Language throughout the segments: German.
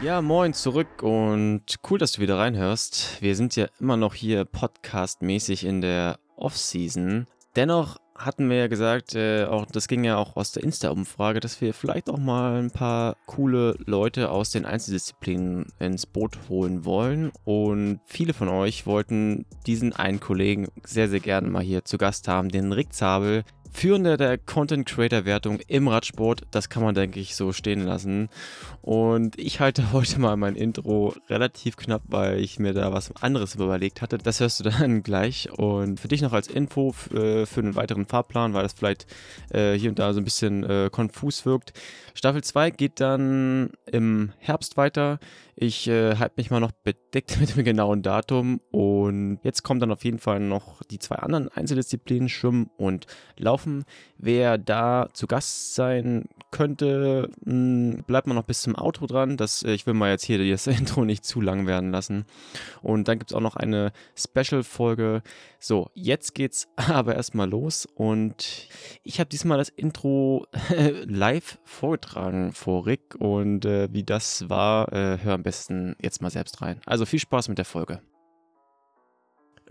Ja, moin zurück und cool, dass du wieder reinhörst. Wir sind ja immer noch hier podcastmäßig in der Off-Season. Dennoch hatten wir ja gesagt, äh, auch das ging ja auch aus der Insta-Umfrage, dass wir vielleicht auch mal ein paar coole Leute aus den Einzeldisziplinen ins Boot holen wollen. Und viele von euch wollten diesen einen Kollegen sehr, sehr gerne mal hier zu Gast haben, den Rick Zabel, Führender der Content Creator Wertung im Radsport, das kann man, denke ich, so stehen lassen. Und ich halte heute mal mein Intro relativ knapp, weil ich mir da was anderes überlegt hatte. Das hörst du dann gleich. Und für dich noch als Info äh, für einen weiteren Fahrplan, weil das vielleicht äh, hier und da so ein bisschen äh, konfus wirkt. Staffel 2 geht dann im Herbst weiter. Ich äh, halte mich mal noch bedeckt mit dem genauen Datum und jetzt kommen dann auf jeden Fall noch die zwei anderen Einzeldisziplinen, Schwimmen und Laufen. Wer da zu Gast sein könnte, hm, bleibt mal noch bis zum Outro dran. Das, äh, ich will mal jetzt hier das Intro nicht zu lang werden lassen. Und dann gibt es auch noch eine Special-Folge. So, jetzt geht's aber erstmal los und ich habe diesmal das Intro live vorgetragen vor Rick und äh, wie das war, äh, hör am besten jetzt mal selbst rein. Also viel Spaß mit der Folge.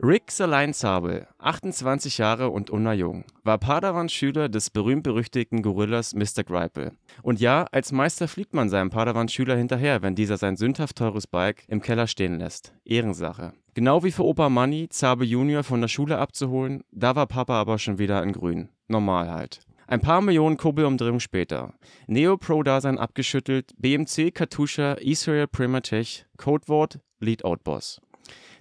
Rick Saleinzabel, 28 Jahre und unerjung, war Padawan-Schüler des berühmt-berüchtigten Gorillas Mr. Greipel. Und ja, als Meister fliegt man seinem Padawan-Schüler hinterher, wenn dieser sein sündhaft teures Bike im Keller stehen lässt. Ehrensache. Genau wie für Opa Manny, Zabe Junior von der Schule abzuholen, da war Papa aber schon wieder in Grün. Normal halt. Ein paar Millionen Kurbelumdrehungen später. Neo Pro-Dasein abgeschüttelt, BMC, Katusha, Israel Primatech, Codewort, Lead-Out-Boss.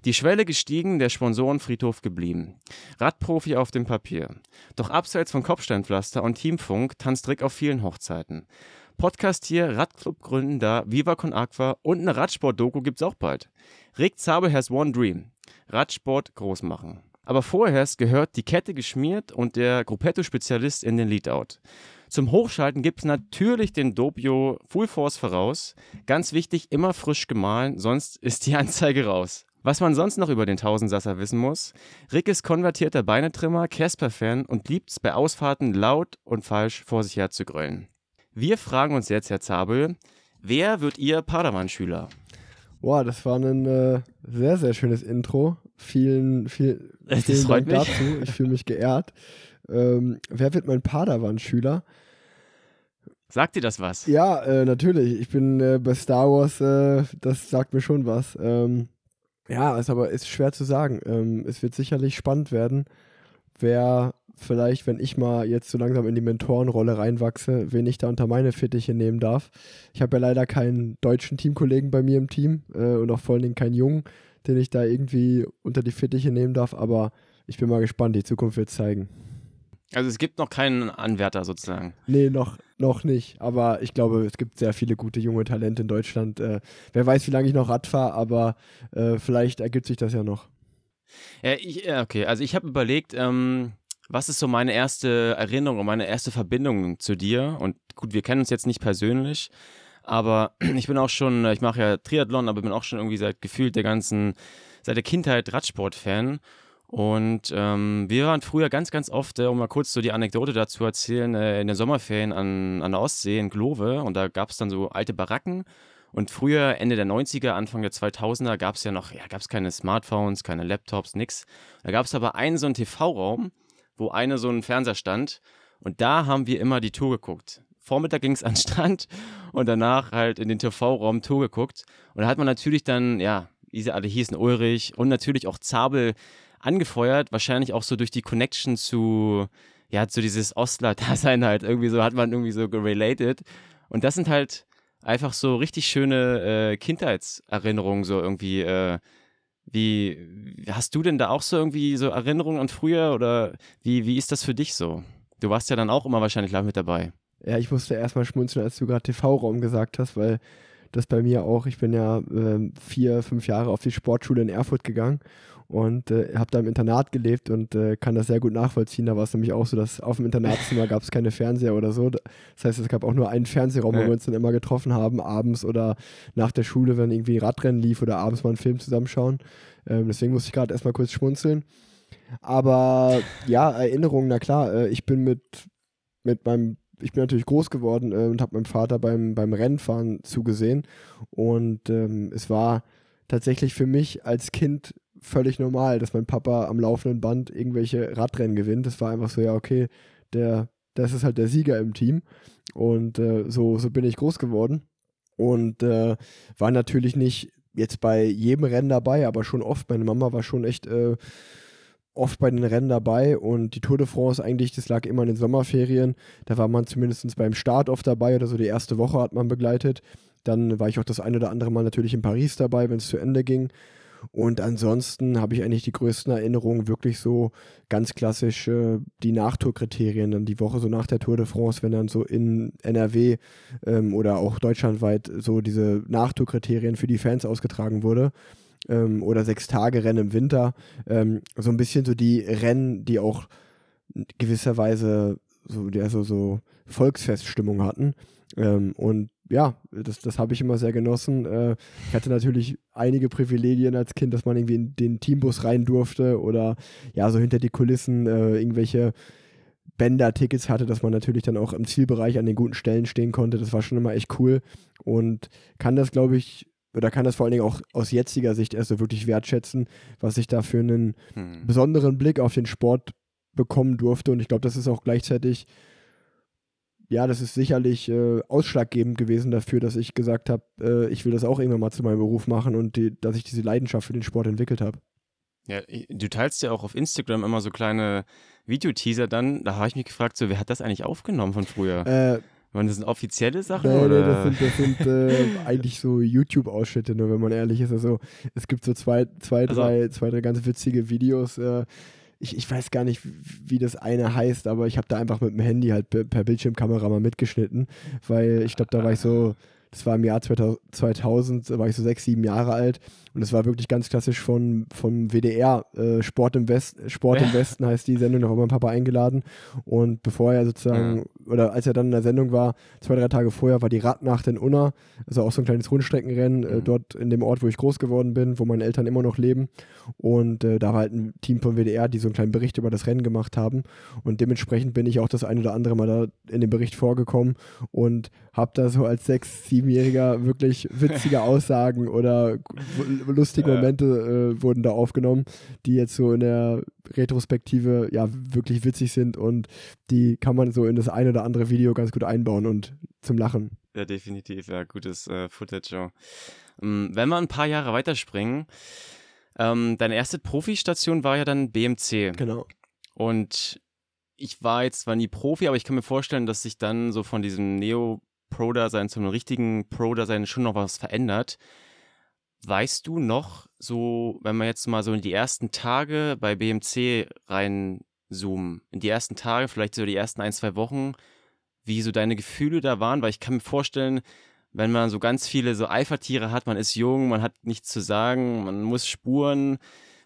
Die Schwelle gestiegen, der Sponsorenfriedhof geblieben. Radprofi auf dem Papier. Doch abseits von Kopfsteinpflaster und Teamfunk tanzt Rick auf vielen Hochzeiten. Podcast hier, Radclub gründen da, Viva Con Aqua und eine Radsport-Doku gibt's auch bald. Rick Zabel has one dream. Radsport groß machen. Aber vorher gehört die Kette geschmiert und der Gruppetto-Spezialist in den Leadout. Zum Hochschalten gibt es natürlich den Doppio Full Force voraus. Ganz wichtig, immer frisch gemahlen, sonst ist die Anzeige raus. Was man sonst noch über den Tausendsasser wissen muss, Rick ist konvertierter Beinetrimmer, Casper-Fan und liebt es bei Ausfahrten laut und falsch vor sich her zu gröllen. Wir fragen uns jetzt, Herr Zabel, wer wird Ihr Padawan-Schüler? Boah, das war ein äh, sehr, sehr schönes Intro. Vielen, viel, vielen Dank mich. dazu. Ich fühle mich geehrt. Ähm, wer wird mein Padawan-Schüler? Sagt dir das was? Ja, äh, natürlich. Ich bin äh, bei Star Wars, äh, das sagt mir schon was. Ähm, ja, ist aber ist schwer zu sagen. Ähm, es wird sicherlich spannend werden, wer vielleicht, wenn ich mal jetzt so langsam in die Mentorenrolle reinwachse, wen ich da unter meine Fittiche nehmen darf. Ich habe ja leider keinen deutschen Teamkollegen bei mir im Team äh, und auch vor allen Dingen keinen Jungen, den ich da irgendwie unter die Fittiche nehmen darf, aber ich bin mal gespannt, die Zukunft wird zeigen. Also es gibt noch keinen Anwärter sozusagen. Nee, noch, noch nicht. Aber ich glaube, es gibt sehr viele gute junge Talente in Deutschland. Äh, wer weiß, wie lange ich noch Rad fahre, aber äh, vielleicht ergibt sich das ja noch. Ja, ich, okay. Also ich habe überlegt, ähm, was ist so meine erste Erinnerung und meine erste Verbindung zu dir? Und gut, wir kennen uns jetzt nicht persönlich, aber ich bin auch schon, ich mache ja Triathlon, aber bin auch schon irgendwie seit gefühlt der ganzen, seit der Kindheit Radsport-Fan. Und ähm, wir waren früher ganz, ganz oft, äh, um mal kurz so die Anekdote dazu erzählen, äh, in den Sommerferien an, an der Ostsee in Glove. Und da gab es dann so alte Baracken. Und früher, Ende der 90er, Anfang der 2000er, gab es ja noch, ja, gab es keine Smartphones, keine Laptops, nix. Da gab es aber einen so einen TV-Raum, wo eine so ein Fernseher stand. Und da haben wir immer die Tour geguckt. Vormittag ging es an den Strand und danach halt in den TV-Raum Tour geguckt. Und da hat man natürlich dann, ja, wie sie alle hießen, Ulrich und natürlich auch Zabel angefeuert, wahrscheinlich auch so durch die Connection zu, ja, zu dieses Ostler-Dasein halt irgendwie so, hat man irgendwie so gerelated. Und das sind halt einfach so richtig schöne äh, Kindheitserinnerungen, so irgendwie. Äh, wie hast du denn da auch so irgendwie so Erinnerungen an früher oder wie, wie ist das für dich so? Du warst ja dann auch immer wahrscheinlich live mit dabei. Ja, ich musste erstmal schmunzeln, als du gerade TV-Raum gesagt hast, weil das bei mir auch, ich bin ja äh, vier, fünf Jahre auf die Sportschule in Erfurt gegangen und äh, habe da im Internat gelebt und äh, kann das sehr gut nachvollziehen. Da war es nämlich auch so, dass auf dem Internatszimmer gab es keine Fernseher oder so. Das heißt, es gab auch nur einen Fernsehraum, wo wir uns dann immer getroffen haben, abends oder nach der Schule, wenn irgendwie Radrennen lief oder abends mal einen Film zusammenschauen. Ähm, deswegen musste ich gerade erstmal kurz schmunzeln. Aber ja, Erinnerungen, na klar, äh, ich bin mit, mit meinem ich bin natürlich groß geworden äh, und habe meinem Vater beim, beim Rennfahren zugesehen. Und ähm, es war tatsächlich für mich als Kind völlig normal, dass mein Papa am laufenden Band irgendwelche Radrennen gewinnt. Das war einfach so, ja, okay, der, das ist halt der Sieger im Team. Und äh, so, so bin ich groß geworden. Und äh, war natürlich nicht jetzt bei jedem Rennen dabei, aber schon oft. Meine Mama war schon echt äh, oft bei den Rennen dabei und die Tour de France eigentlich, das lag immer in den Sommerferien. Da war man zumindest beim Start oft dabei oder so die erste Woche hat man begleitet. Dann war ich auch das ein oder andere Mal natürlich in Paris dabei, wenn es zu Ende ging. Und ansonsten habe ich eigentlich die größten Erinnerungen wirklich so ganz klassisch äh, die Nachtourkriterien. Dann die Woche so nach der Tour de France, wenn dann so in NRW ähm, oder auch deutschlandweit so diese Nachtourkriterien für die Fans ausgetragen wurde. Ähm, oder sechs Tage Rennen im Winter. Ähm, so ein bisschen so die Rennen, die auch gewisserweise so, also so Volksfeststimmung hatten. Ähm, und ja, das, das habe ich immer sehr genossen. Äh, ich hatte natürlich einige Privilegien als Kind, dass man irgendwie in den Teambus rein durfte oder ja, so hinter die Kulissen äh, irgendwelche Bänder-Tickets hatte, dass man natürlich dann auch im Zielbereich an den guten Stellen stehen konnte. Das war schon immer echt cool und kann das, glaube ich, oder kann das vor allen Dingen auch aus jetziger Sicht erst so wirklich wertschätzen, was ich da für einen hm. besonderen Blick auf den Sport bekommen durfte. Und ich glaube, das ist auch gleichzeitig ja, das ist sicherlich äh, ausschlaggebend gewesen dafür, dass ich gesagt habe, äh, ich will das auch irgendwann mal zu meinem Beruf machen und die, dass ich diese Leidenschaft für den Sport entwickelt habe. Ja, du teilst ja auch auf Instagram immer so kleine Videoteaser dann. Da habe ich mich gefragt, so, wer hat das eigentlich aufgenommen von früher? Äh, waren das offizielle Sachen? Nee, oder? Das sind, das sind äh, eigentlich so YouTube-Ausschnitte, nur wenn man ehrlich ist. Also es gibt so zwei, zwei, also, drei, zwei, drei ganz witzige Videos. Äh, ich, ich weiß gar nicht, wie das eine heißt, aber ich habe da einfach mit dem Handy halt per, per Bildschirmkamera mal mitgeschnitten, weil ich glaube, da war ich so, das war im Jahr 2000, da war ich so sechs, sieben Jahre alt und es war wirklich ganz klassisch von, vom WDR, äh, Sport, im West, Sport im Westen heißt die Sendung, da war mein Papa eingeladen. Und bevor er sozusagen, ja. oder als er dann in der Sendung war, zwei, drei Tage vorher, war die Radnacht in Unna, also auch so ein kleines Rundstreckenrennen, äh, mhm. äh, dort in dem Ort, wo ich groß geworden bin, wo meine Eltern immer noch leben. Und äh, da war halt ein Team vom WDR, die so einen kleinen Bericht über das Rennen gemacht haben. Und dementsprechend bin ich auch das ein oder andere Mal da in dem Bericht vorgekommen und habe da so als sechs, siebenjähriger wirklich witzige Aussagen oder lustige Momente äh, wurden da aufgenommen, die jetzt so in der Retrospektive ja wirklich witzig sind und die kann man so in das ein oder andere Video ganz gut einbauen und zum Lachen. Ja, definitiv, ja, gutes äh, Footage. Ja. Ähm, wenn wir ein paar Jahre weiterspringen, ähm, deine erste Profistation war ja dann BMC. Genau. Und ich war jetzt zwar nie Profi, aber ich kann mir vorstellen, dass sich dann so von diesem Neo-Pro-Dasein zum richtigen Pro-Dasein schon noch was verändert. Weißt du noch, so, wenn wir jetzt mal so in die ersten Tage bei BMC reinzoomen, in die ersten Tage, vielleicht so die ersten ein, zwei Wochen, wie so deine Gefühle da waren? Weil ich kann mir vorstellen, wenn man so ganz viele so Eifertiere hat, man ist jung, man hat nichts zu sagen, man muss spuren,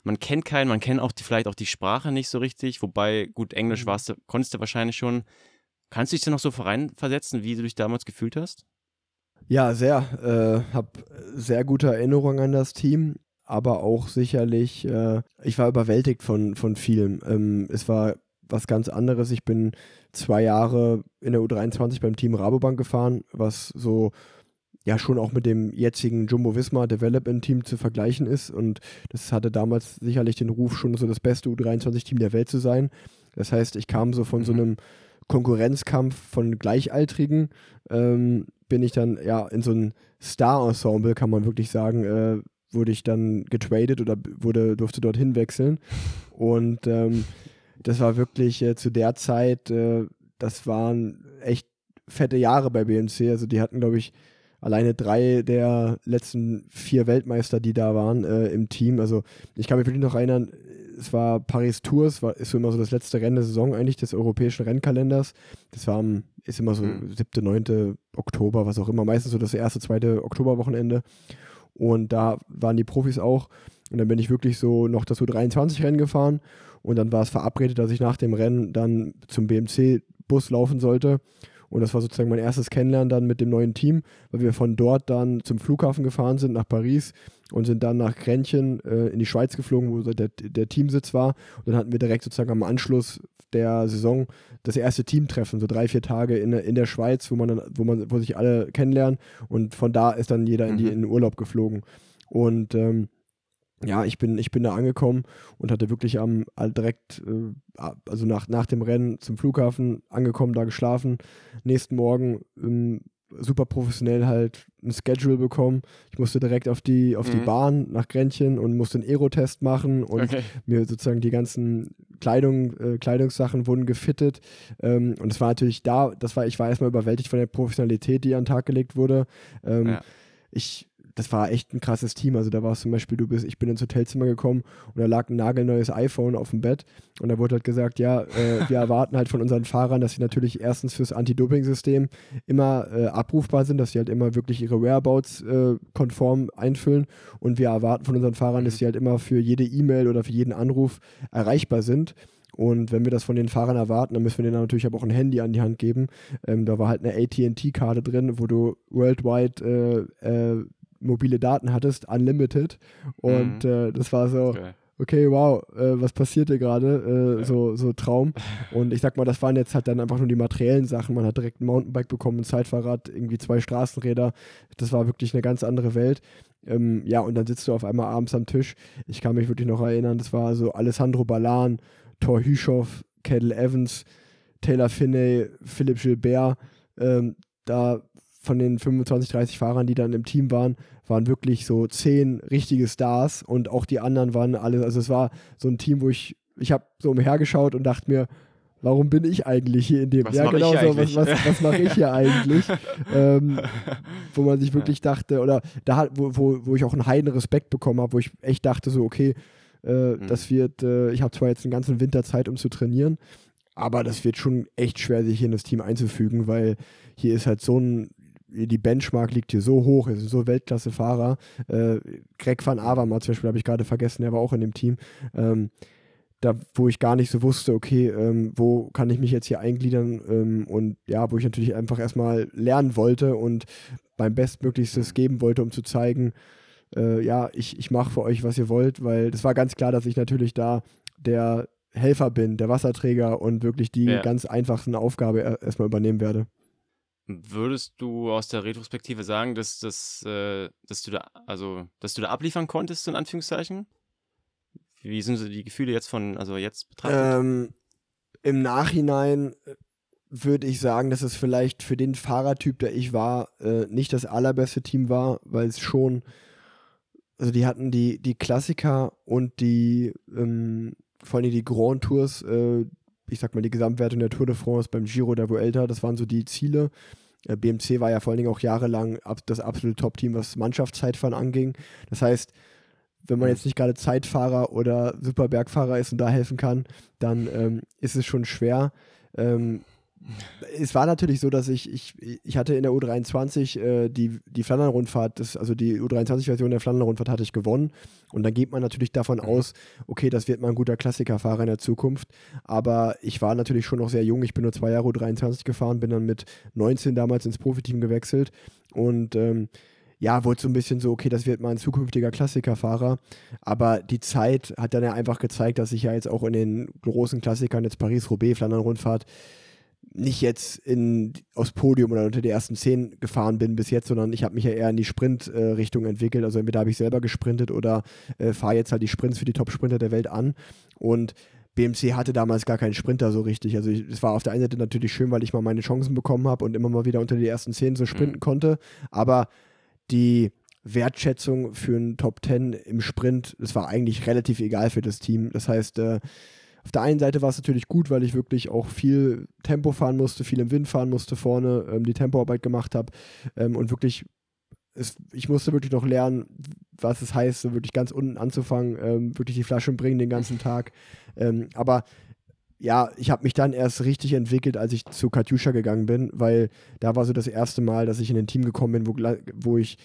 man kennt keinen, man kennt auch die, vielleicht auch die Sprache nicht so richtig, wobei, gut, Englisch mhm. warst du, konntest du wahrscheinlich schon. Kannst du dich da noch so versetzen, wie du dich damals gefühlt hast? Ja, sehr. Äh, habe sehr gute Erinnerungen an das Team, aber auch sicherlich, äh, ich war überwältigt von, von vielem. Ähm, es war was ganz anderes. Ich bin zwei Jahre in der U23 beim Team Rabobank gefahren, was so ja schon auch mit dem jetzigen Jumbo Visma Development Team zu vergleichen ist. Und das hatte damals sicherlich den Ruf, schon so das beste U23-Team der Welt zu sein. Das heißt, ich kam so von mhm. so einem Konkurrenzkampf von Gleichaltrigen ähm, bin ich dann ja in so ein Star-Ensemble, kann man wirklich sagen, äh, wurde ich dann getradet oder wurde, durfte dorthin wechseln. Und ähm, das war wirklich äh, zu der Zeit, äh, das waren echt fette Jahre bei BMC. Also die hatten, glaube ich, alleine drei der letzten vier Weltmeister, die da waren äh, im Team. Also ich kann mich wirklich noch erinnern, es war Paris Tours, war, ist so immer so das letzte Rennen der Saison eigentlich des europäischen Rennkalenders. Das war am, ist immer so mhm. 7., 9. Oktober, was auch immer, meistens so das erste, zweite Oktoberwochenende. Und da waren die Profis auch. Und dann bin ich wirklich so noch das U23-Rennen gefahren. Und dann war es verabredet, dass ich nach dem Rennen dann zum BMC-Bus laufen sollte. Und das war sozusagen mein erstes Kennenlernen dann mit dem neuen Team, weil wir von dort dann zum Flughafen gefahren sind nach Paris und sind dann nach Grenchen äh, in die Schweiz geflogen, wo der, der Teamsitz war. Und dann hatten wir direkt sozusagen am Anschluss der Saison das erste Teamtreffen, so drei, vier Tage in, in der Schweiz, wo man dann, wo man, wo sich alle kennenlernen und von da ist dann jeder in, die, mhm. in den Urlaub geflogen. Und ähm, ja, ich bin, ich bin da angekommen und hatte wirklich am direkt, äh, also nach, nach dem Rennen zum Flughafen angekommen, da geschlafen. Nächsten Morgen ähm, super professionell halt ein Schedule bekommen. Ich musste direkt auf die, auf mhm. die Bahn nach Grenchen und musste einen Aerotest machen und okay. mir sozusagen die ganzen Kleidung, äh, Kleidungssachen wurden gefittet. Ähm, und es war natürlich da, das war, ich war erstmal überwältigt von der Professionalität, die an den Tag gelegt wurde. Ähm, ja. Ich das war echt ein krasses Team. Also da war es zum Beispiel, du bist, ich bin ins Hotelzimmer gekommen und da lag ein nagelneues iPhone auf dem Bett und da wurde halt gesagt, ja, äh, wir erwarten halt von unseren Fahrern, dass sie natürlich erstens fürs Anti-Doping-System immer äh, abrufbar sind, dass sie halt immer wirklich ihre Whereabouts äh, konform einfüllen und wir erwarten von unseren Fahrern, dass sie halt immer für jede E-Mail oder für jeden Anruf erreichbar sind. Und wenn wir das von den Fahrern erwarten, dann müssen wir denen natürlich auch ein Handy an die Hand geben. Ähm, da war halt eine ATT-Karte drin, wo du worldwide äh, äh, mobile Daten hattest, unlimited. Und mhm. äh, das war so, okay, okay wow, äh, was passiert hier gerade? Äh, ja. so, so Traum. Und ich sag mal, das waren jetzt halt dann einfach nur die materiellen Sachen. Man hat direkt ein Mountainbike bekommen, ein Zeitfahrrad, irgendwie zwei Straßenräder. Das war wirklich eine ganz andere Welt. Ähm, ja, und dann sitzt du auf einmal abends am Tisch. Ich kann mich wirklich noch erinnern, das war so Alessandro Balan, Thor Hüschow, Kettle Evans, Taylor Finney, Philipp Gilbert. Ähm, da von den 25, 30 Fahrern, die dann im Team waren, waren wirklich so zehn richtige Stars und auch die anderen waren alle, also es war so ein Team, wo ich, ich habe so umhergeschaut und dachte mir, warum bin ich eigentlich hier in dem? Was ja, genau so, was, was, was mache ich hier eigentlich? ähm, wo man sich wirklich dachte, oder da wo, wo, wo ich auch einen heiden Respekt bekommen habe, wo ich echt dachte, so, okay, äh, mhm. das wird, äh, ich habe zwar jetzt einen ganzen Winter Zeit, um zu trainieren, aber das wird schon echt schwer, sich hier in das Team einzufügen, weil hier ist halt so ein die Benchmark liegt hier so hoch, es sind so Weltklasse-Fahrer. Äh, Greg van Avermaet zum Beispiel habe ich gerade vergessen, der war auch in dem Team. Ähm, da, wo ich gar nicht so wusste, okay, ähm, wo kann ich mich jetzt hier eingliedern ähm, und ja, wo ich natürlich einfach erstmal lernen wollte und mein Bestmöglichstes geben wollte, um zu zeigen, äh, ja, ich, ich mache für euch, was ihr wollt, weil das war ganz klar, dass ich natürlich da der Helfer bin, der Wasserträger und wirklich die ja. ganz einfachsten Aufgabe erstmal übernehmen werde. Würdest du aus der Retrospektive sagen, dass, dass, äh, dass du da, also, dass du da abliefern konntest, in Anführungszeichen? Wie sind so die Gefühle jetzt von, also jetzt betrachtet? Ähm, Im Nachhinein äh, würde ich sagen, dass es vielleicht für den Fahrertyp, der ich war, äh, nicht das allerbeste Team war, weil es schon, also die hatten die, die Klassiker und die, ähm, vor allem die Grand Tours, äh, ich sag mal, die Gesamtwertung der Tour de France beim Giro der Vuelta, das waren so die Ziele. Äh, BMC war ja vor allen Dingen auch jahrelang das absolute Top-Team, was Mannschaftszeitfahren anging. Das heißt, wenn man jetzt nicht gerade Zeitfahrer oder Superbergfahrer ist und da helfen kann, dann ähm, ist es schon schwer. Ähm, es war natürlich so, dass ich, ich, ich hatte in der U23 äh, die, die Flandern-Rundfahrt, also die U23-Version der Flandern-Rundfahrt hatte ich gewonnen. Und dann geht man natürlich davon mhm. aus, okay, das wird mal ein guter Klassikerfahrer in der Zukunft. Aber ich war natürlich schon noch sehr jung. Ich bin nur zwei Jahre U23 gefahren, bin dann mit 19 damals ins Profiteam gewechselt. Und ähm, ja, wurde so ein bisschen so, okay, das wird mal ein zukünftiger Klassikerfahrer. Aber die Zeit hat dann ja einfach gezeigt, dass ich ja jetzt auch in den großen Klassikern, jetzt Paris-Roubaix, Flandern-Rundfahrt, nicht jetzt in, aufs Podium oder unter die ersten zehn gefahren bin bis jetzt, sondern ich habe mich ja eher in die Sprint-Richtung äh, entwickelt. Also entweder habe ich selber gesprintet oder äh, fahre jetzt halt die Sprints für die Top-Sprinter der Welt an. Und BMC hatte damals gar keinen Sprinter so richtig. Also es war auf der einen Seite natürlich schön, weil ich mal meine Chancen bekommen habe und immer mal wieder unter die ersten zehn so sprinten mhm. konnte. Aber die Wertschätzung für einen Top Ten im Sprint, das war eigentlich relativ egal für das Team. Das heißt, äh, auf der einen Seite war es natürlich gut, weil ich wirklich auch viel Tempo fahren musste, viel im Wind fahren musste vorne, ähm, die Tempoarbeit gemacht habe ähm, und wirklich, es, ich musste wirklich noch lernen, was es heißt, so wirklich ganz unten anzufangen, ähm, wirklich die Flasche bringen den ganzen Tag. Ähm, aber ja, ich habe mich dann erst richtig entwickelt, als ich zu Katjuscha gegangen bin, weil da war so das erste Mal, dass ich in ein Team gekommen bin, wo, wo ich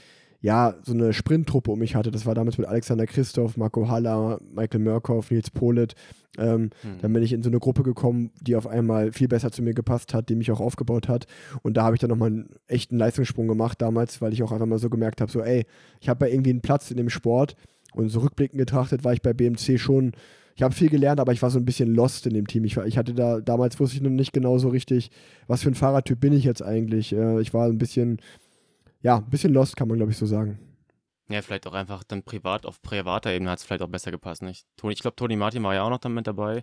ja, so eine Sprinttruppe um mich hatte. Das war damals mit Alexander Christoph, Marco Haller, Michael Murkoff, Nils Polit. Ähm, mhm. Dann bin ich in so eine Gruppe gekommen, die auf einmal viel besser zu mir gepasst hat, die mich auch aufgebaut hat. Und da habe ich dann nochmal einen echten Leistungssprung gemacht damals, weil ich auch einfach mal so gemerkt habe, so ey, ich habe ja irgendwie einen Platz in dem Sport. Und so rückblickend betrachtet war ich bei BMC schon ich habe viel gelernt, aber ich war so ein bisschen lost in dem Team. Ich, war, ich hatte da, damals wusste ich noch nicht genau so richtig, was für ein Fahrertyp bin ich jetzt eigentlich. Äh, ich war ein bisschen, ja, ein bisschen lost, kann man glaube ich so sagen. Ja, vielleicht auch einfach dann privat, auf privater Ebene hat es vielleicht auch besser gepasst, nicht? Toni, ich glaube, Toni Martin war ja auch noch damit dabei.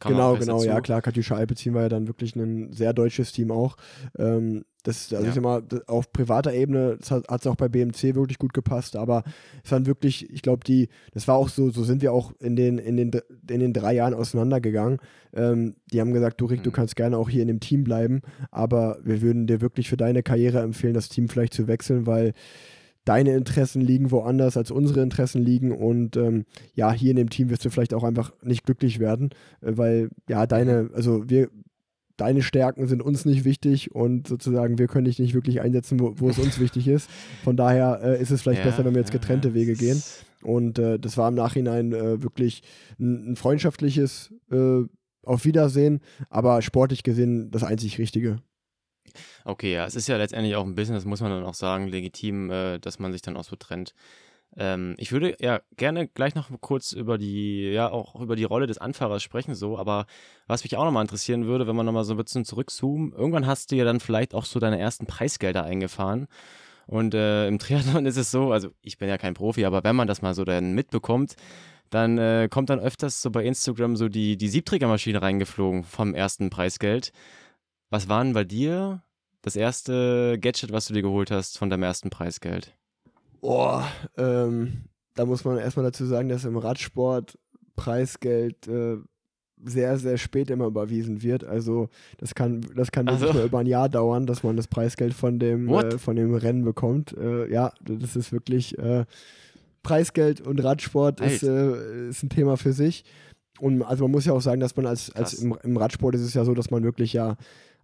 genau, genau, ja klar, Katjuscha Alpezin war ja dann wirklich ein sehr deutsches Team auch. Ähm, das, also ja. ich sag mal, auf privater Ebene hat es auch bei BMC wirklich gut gepasst, aber es waren wirklich, ich glaube, die, das war auch so, so sind wir auch in den, in den, in den drei Jahren auseinandergegangen. Ähm, die haben gesagt, du Rick, mhm. du kannst gerne auch hier in dem Team bleiben, aber wir würden dir wirklich für deine Karriere empfehlen, das Team vielleicht zu wechseln, weil deine Interessen liegen woanders als unsere Interessen liegen und ähm, ja, hier in dem Team wirst du vielleicht auch einfach nicht glücklich werden, äh, weil ja, deine, also wir, deine Stärken sind uns nicht wichtig und sozusagen wir können dich nicht wirklich einsetzen, wo, wo es uns wichtig ist. Von daher äh, ist es vielleicht ja, besser, wenn wir jetzt getrennte Wege gehen. Und äh, das war im Nachhinein äh, wirklich ein, ein freundschaftliches äh, Auf Wiedersehen, aber sportlich gesehen das einzig Richtige. Okay, ja, es ist ja letztendlich auch ein bisschen, das muss man dann auch sagen, legitim, äh, dass man sich dann auch so trennt. Ähm, ich würde ja gerne gleich noch kurz über die, ja, auch über die Rolle des Anfahrers sprechen, so, aber was mich auch nochmal interessieren würde, wenn man nochmal so ein bisschen zurückzoomen, irgendwann hast du ja dann vielleicht auch so deine ersten Preisgelder eingefahren. Und äh, im Triathlon ist es so, also ich bin ja kein Profi, aber wenn man das mal so dann mitbekommt, dann äh, kommt dann öfters so bei Instagram so die, die Siebträgermaschine reingeflogen vom ersten Preisgeld. Was war denn bei dir das erste Gadget, was du dir geholt hast von deinem ersten Preisgeld? Boah, ähm, da muss man erstmal dazu sagen, dass im Radsport Preisgeld äh, sehr, sehr spät immer überwiesen wird. Also das kann, das kann also. über ein Jahr dauern, dass man das Preisgeld von dem, äh, von dem Rennen bekommt. Äh, ja, das ist wirklich äh, Preisgeld und Radsport ist, äh, ist ein Thema für sich. Und also man muss ja auch sagen, dass man als, als im, im Radsport ist es ja so, dass man wirklich ja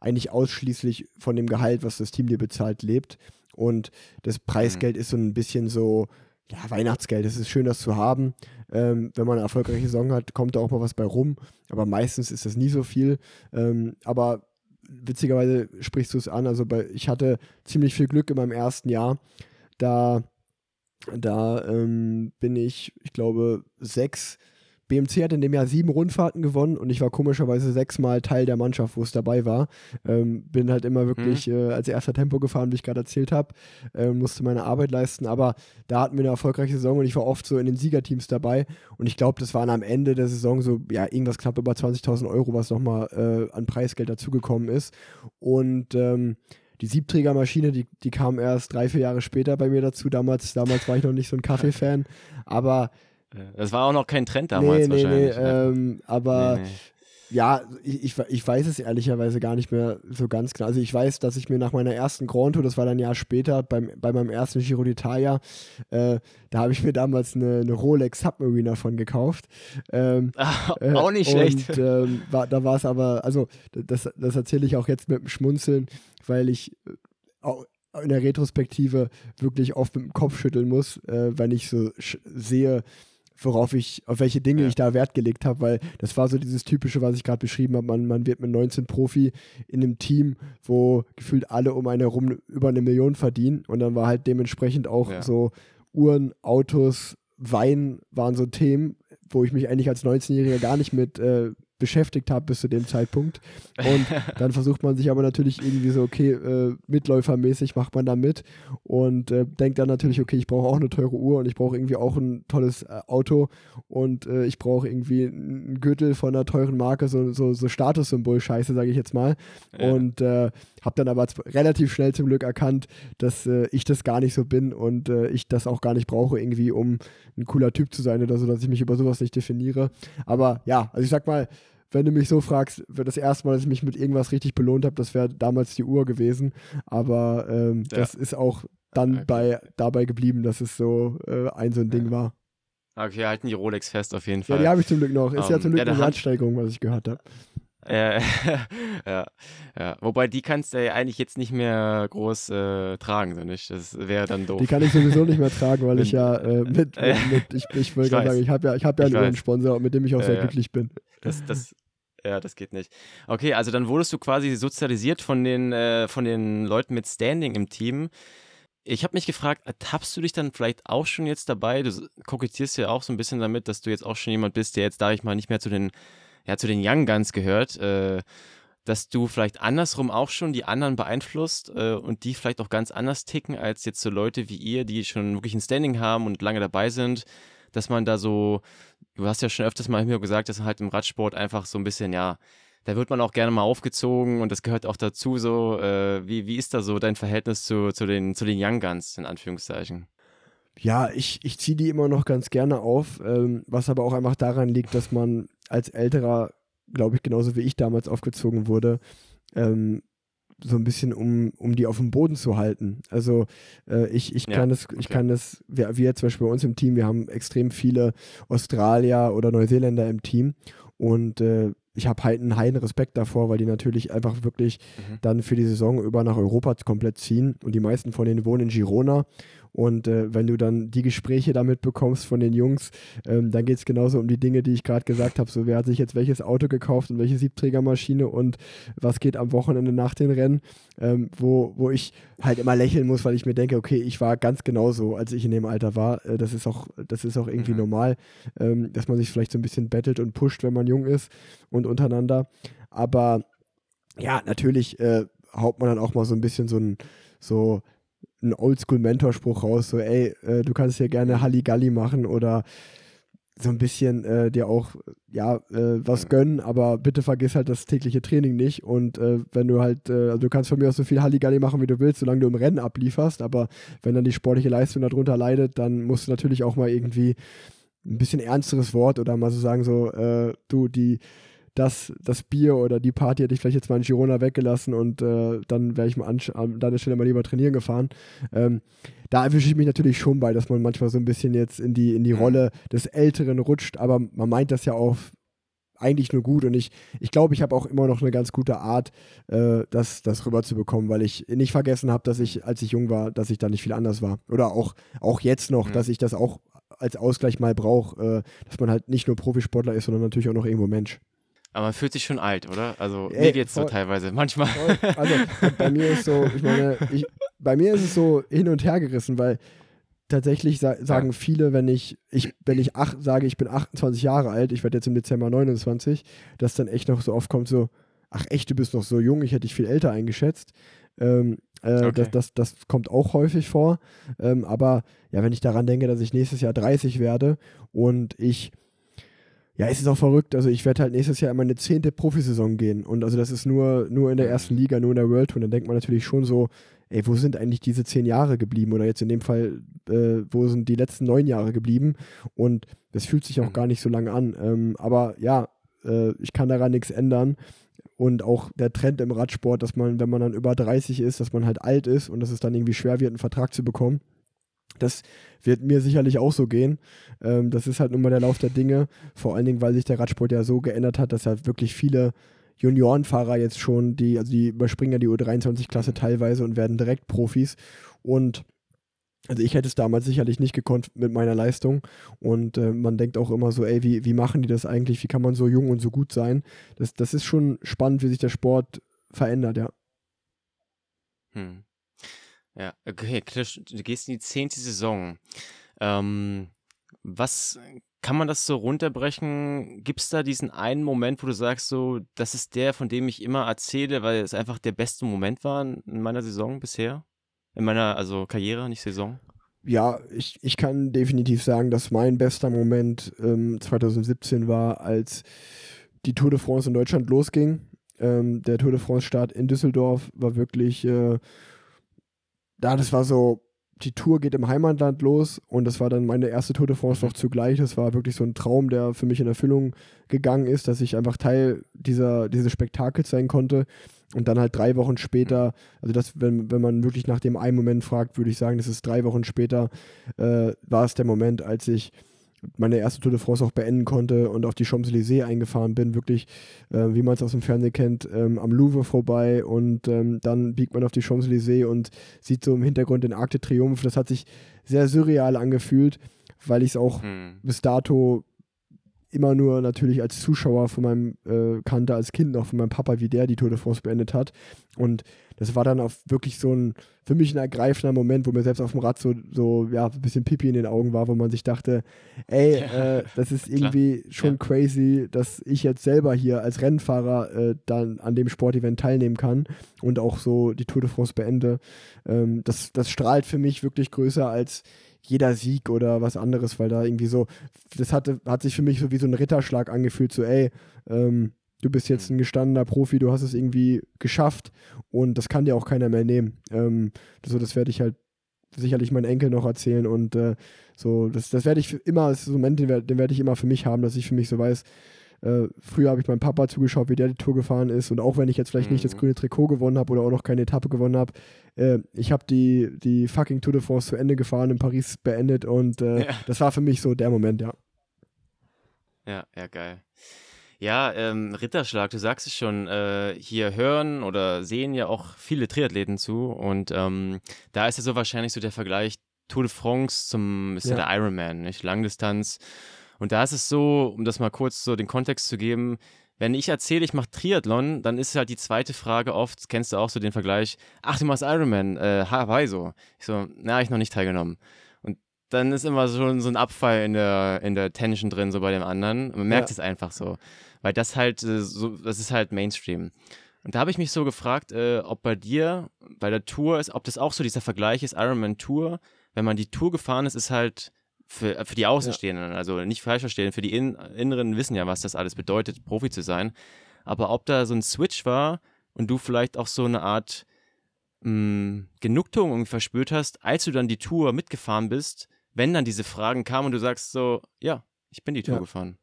eigentlich ausschließlich von dem Gehalt, was das Team dir bezahlt, lebt. Und das Preisgeld mhm. ist so ein bisschen so, ja, Weihnachtsgeld. Es ist schön, das zu haben. Ähm, wenn man eine erfolgreiche Saison hat, kommt da auch mal was bei rum. Aber meistens ist das nie so viel. Ähm, aber witzigerweise sprichst du es an. Also bei, ich hatte ziemlich viel Glück in meinem ersten Jahr. Da, da ähm, bin ich, ich glaube, sechs BMC hat in dem Jahr sieben Rundfahrten gewonnen und ich war komischerweise sechsmal Teil der Mannschaft, wo es dabei war. Ähm, bin halt immer wirklich mhm. äh, als erster Tempo gefahren, wie ich gerade erzählt habe, äh, musste meine Arbeit leisten, aber da hatten wir eine erfolgreiche Saison und ich war oft so in den Siegerteams dabei und ich glaube, das waren am Ende der Saison so, ja, irgendwas knapp über 20.000 Euro, was nochmal äh, an Preisgeld dazugekommen ist und ähm, die Siebträgermaschine, die, die kam erst drei, vier Jahre später bei mir dazu. Damals, damals war ich noch nicht so ein Kaffee-Fan, aber das war auch noch kein Trend damals nee, nee, wahrscheinlich. Nee, ne? ähm, aber ja, ich, ich weiß es ehrlicherweise gar nicht mehr so ganz genau. Also ich weiß, dass ich mir nach meiner ersten Grand Tour, das war dann ein Jahr später, beim, bei meinem ersten Giro d'Italia, äh, da habe ich mir damals eine, eine Rolex Submarine davon gekauft. Ähm, äh, auch nicht schlecht. Und ähm, war, da war es aber, also das, das erzähle ich auch jetzt mit dem Schmunzeln, weil ich äh, in der Retrospektive wirklich oft mit dem Kopf schütteln muss, äh, wenn ich so sehe, worauf ich, auf welche Dinge ja. ich da Wert gelegt habe, weil das war so dieses typische, was ich gerade beschrieben habe. Man, man wird mit 19 Profi in einem Team, wo gefühlt alle um einen herum über eine Million verdienen und dann war halt dementsprechend auch ja. so Uhren, Autos, Wein waren so Themen, wo ich mich eigentlich als 19-Jähriger gar nicht mit äh, beschäftigt habe bis zu dem Zeitpunkt. Und dann versucht man sich aber natürlich irgendwie so, okay, äh, mitläufermäßig macht man da mit und äh, denkt dann natürlich, okay, ich brauche auch eine teure Uhr und ich brauche irgendwie auch ein tolles äh, Auto und äh, ich brauche irgendwie einen Gürtel von einer teuren Marke, so, so, so Statussymbol-Scheiße, sage ich jetzt mal. Ja. Und äh, habe dann aber relativ schnell zum Glück erkannt, dass äh, ich das gar nicht so bin und ich das auch gar nicht brauche, irgendwie, um ein cooler Typ zu sein oder so, dass ich mich über sowas nicht definiere. Aber ja, also ich sag mal, wenn du mich so fragst, das erste Mal, dass ich mich mit irgendwas richtig belohnt habe, das wäre damals die Uhr gewesen. Aber ähm, ja. das ist auch dann okay. bei, dabei geblieben, dass es so äh, ein so ein Ding war. Okay, wir halten die Rolex fest auf jeden Fall. Ja, die habe ich zum Glück noch. Ist um, ja zum Glück ja, eine Wertsteigerung, was ich gehört habe. Äh, ja, ja. Wobei die kannst du ja eigentlich jetzt nicht mehr groß äh, tragen, so nicht? Das wäre dann doof. Die kann ich sowieso nicht mehr tragen, weil ich ja äh, mit, mit, mit, ich, ich will gerade sagen, ich habe ja, ich hab ja einen Uhrensponsor, mit dem ich auch sehr glücklich bin. Das, das, ja, das geht nicht. Okay, also dann wurdest du quasi sozialisiert von den, äh, von den Leuten mit Standing im Team. ich habe mich gefragt, ertappst du dich dann vielleicht auch schon jetzt dabei? Du kokettierst ja auch so ein bisschen damit, dass du jetzt auch schon jemand bist, der jetzt, sage ich mal, nicht mehr zu den, ja, zu den Young Guns gehört. Äh, dass du vielleicht andersrum auch schon die anderen beeinflusst äh, und die vielleicht auch ganz anders ticken als jetzt so Leute wie ihr, die schon wirklich ein Standing haben und lange dabei sind, dass man da so, du hast ja schon öfters mal mir gesagt, dass halt im Radsport einfach so ein bisschen, ja, da wird man auch gerne mal aufgezogen und das gehört auch dazu so. Äh, wie, wie ist da so dein Verhältnis zu, zu, den, zu den Young Guns, in Anführungszeichen? Ja, ich, ich ziehe die immer noch ganz gerne auf, ähm, was aber auch einfach daran liegt, dass man als älterer, glaube ich, genauso wie ich damals aufgezogen wurde, ähm, so ein bisschen, um, um die auf dem Boden zu halten. Also äh, ich, ich ja, kann das, ich okay. kann das, wir, wir zum Beispiel bei uns im Team, wir haben extrem viele Australier oder Neuseeländer im Team und äh, ich habe halt einen heilen Respekt davor, weil die natürlich einfach wirklich mhm. dann für die Saison über nach Europa komplett ziehen. Und die meisten von denen wohnen in Girona und äh, wenn du dann die Gespräche damit bekommst von den Jungs, ähm, dann geht es genauso um die Dinge, die ich gerade gesagt habe. So, wer hat sich jetzt welches Auto gekauft und welche Siebträgermaschine und was geht am Wochenende nach den Rennen, ähm, wo, wo ich halt immer lächeln muss, weil ich mir denke, okay, ich war ganz genauso, als ich in dem Alter war. Äh, das ist auch, das ist auch irgendwie mhm. normal, ähm, dass man sich vielleicht so ein bisschen bettelt und pusht, wenn man jung ist und untereinander. Aber ja, natürlich äh, haut man dann auch mal so ein bisschen so ein so einen Oldschool-Mentorspruch raus, so, ey, äh, du kannst hier gerne Halligalli machen oder so ein bisschen äh, dir auch, ja, äh, was gönnen, aber bitte vergiss halt das tägliche Training nicht und äh, wenn du halt, äh, also du kannst von mir aus so viel Halligalli machen, wie du willst, solange du im Rennen ablieferst, aber wenn dann die sportliche Leistung darunter leidet, dann musst du natürlich auch mal irgendwie ein bisschen ernsteres Wort oder mal so sagen, so, äh, du, die, das, das Bier oder die Party hätte ich vielleicht jetzt mal in Girona weggelassen und äh, dann wäre ich mal an, an deiner Stelle mal lieber trainieren gefahren. Ähm, da erwische ich mich natürlich schon bei, dass man manchmal so ein bisschen jetzt in die, in die mhm. Rolle des Älteren rutscht, aber man meint das ja auch eigentlich nur gut und ich, ich glaube, ich habe auch immer noch eine ganz gute Art, äh, das, das rüberzubekommen, weil ich nicht vergessen habe, dass ich, als ich jung war, dass ich da nicht viel anders war. Oder auch, auch jetzt noch, mhm. dass ich das auch als Ausgleich mal brauche, äh, dass man halt nicht nur Profisportler ist, sondern natürlich auch noch irgendwo Mensch. Aber man fühlt sich schon alt, oder? Also Ey, mir geht's voll, so teilweise. Manchmal. Voll. Also bei mir ist so, ich meine, ich, bei mir ist es so hin und her gerissen, weil tatsächlich sa sagen ja. viele, wenn ich, ich, wenn ich ach, sage, ich bin 28 Jahre alt, ich werde jetzt im Dezember 29, dass dann echt noch so oft kommt, so, ach echt, du bist noch so jung, ich hätte dich viel älter eingeschätzt. Ähm, äh, okay. das, das, das kommt auch häufig vor. Ähm, aber ja, wenn ich daran denke, dass ich nächstes Jahr 30 werde und ich ja, es ist auch verrückt. Also ich werde halt nächstes Jahr in meine zehnte Profisaison gehen. Und also das ist nur, nur in der ersten Liga, nur in der World Tour. Und dann denkt man natürlich schon so, ey, wo sind eigentlich diese zehn Jahre geblieben? Oder jetzt in dem Fall, äh, wo sind die letzten neun Jahre geblieben? Und das fühlt sich auch mhm. gar nicht so lange an. Ähm, aber ja, äh, ich kann daran nichts ändern. Und auch der Trend im Radsport, dass man, wenn man dann über 30 ist, dass man halt alt ist und dass es dann irgendwie schwer wird, einen Vertrag zu bekommen. Das wird mir sicherlich auch so gehen. Ähm, das ist halt nun mal der Lauf der Dinge. Vor allen Dingen, weil sich der Radsport ja so geändert hat, dass ja wirklich viele Juniorenfahrer jetzt schon, die, also die überspringen ja die U23-Klasse teilweise und werden direkt Profis. Und also ich hätte es damals sicherlich nicht gekonnt mit meiner Leistung. Und äh, man denkt auch immer so, ey, wie, wie machen die das eigentlich? Wie kann man so jung und so gut sein? Das, das ist schon spannend, wie sich der Sport verändert, ja. Hm. Ja, okay, du gehst in die zehnte Saison. Ähm, was kann man das so runterbrechen? Gibt es da diesen einen Moment, wo du sagst, so, das ist der, von dem ich immer erzähle, weil es einfach der beste Moment war in meiner Saison bisher? In meiner, also Karriere, nicht Saison? Ja, ich, ich kann definitiv sagen, dass mein bester Moment ähm, 2017 war, als die Tour de France in Deutschland losging. Ähm, der Tour de France-Start in Düsseldorf war wirklich äh, da, das war so, die Tour geht im Heimatland los und das war dann meine erste Tour de France noch mhm. zugleich. Das war wirklich so ein Traum, der für mich in Erfüllung gegangen ist, dass ich einfach Teil dieser, dieses Spektakels sein konnte. Und dann halt drei Wochen später, also das, wenn, wenn man wirklich nach dem einen Moment fragt, würde ich sagen, das ist drei Wochen später, äh, war es der Moment, als ich meine erste Tour de France auch beenden konnte und auf die Champs-Élysées eingefahren bin, wirklich, äh, wie man es aus dem Fernsehen kennt, ähm, am Louvre vorbei und ähm, dann biegt man auf die Champs-Élysées und sieht so im Hintergrund den Arc de Triomphe. Das hat sich sehr surreal angefühlt, weil ich es auch hm. bis dato immer nur natürlich als Zuschauer von meinem äh, kannte, als Kind noch von meinem Papa, wie der die Tour de France beendet hat. Und das war dann auch wirklich so ein, für mich ein ergreifender Moment, wo mir selbst auf dem Rad so, so ja, ein bisschen Pipi in den Augen war, wo man sich dachte, ey, ja, äh, das ist irgendwie klar. schon ja. crazy, dass ich jetzt selber hier als Rennfahrer äh, dann an dem Sportevent teilnehmen kann und auch so die Tour de France beende. Ähm, das, das strahlt für mich wirklich größer als jeder Sieg oder was anderes, weil da irgendwie so, das hatte, hat sich für mich so wie so ein Ritterschlag angefühlt, so ey, ähm, du bist jetzt mhm. ein gestandener Profi, du hast es irgendwie geschafft und das kann dir auch keiner mehr nehmen. Ähm, so, das werde ich halt sicherlich meinen Enkel noch erzählen und äh, so, das, das werde ich immer, das ist so ein Moment, den, werde ich immer für mich haben, dass ich für mich so weiß, äh, früher habe ich meinem Papa zugeschaut, wie der die Tour gefahren ist. Und auch wenn ich jetzt vielleicht mhm. nicht das mhm. grüne Trikot gewonnen habe oder auch noch keine Etappe gewonnen habe, äh, ich habe die, die fucking Tour de France zu Ende gefahren, in Paris beendet und äh, ja. das war für mich so der Moment, ja. Ja, ja, geil. Ja, ähm, Ritterschlag, du sagst es schon, äh, hier hören oder sehen ja auch viele Triathleten zu und ähm, da ist ja so wahrscheinlich so der Vergleich Tour de France zum, ist ja, ja der Ironman, nicht? Langdistanz. Und da ist es so, um das mal kurz so den Kontext zu geben, wenn ich erzähle, ich mache Triathlon, dann ist halt die zweite Frage oft, kennst du auch so den Vergleich, ach, du machst Ironman, äh, Hawaii so. Ich so, na, ich noch nicht teilgenommen dann ist immer schon so ein Abfall in der, in der Tension drin, so bei dem anderen. Man merkt ja. es einfach so. Weil das halt äh, so, das ist halt Mainstream. Und da habe ich mich so gefragt, äh, ob bei dir, bei der Tour ist, ob das auch so dieser Vergleich ist, Ironman Tour, wenn man die Tour gefahren ist, ist halt für, für die Außenstehenden, ja. also nicht falsch verstehen, für die In Inneren wissen ja, was das alles bedeutet, Profi zu sein. Aber ob da so ein Switch war und du vielleicht auch so eine Art mh, hm, Genugtuung verspürt hast, als du dann die Tour mitgefahren bist, wenn dann diese Fragen kamen und du sagst so, ja, ich bin die Tour ja. gefahren.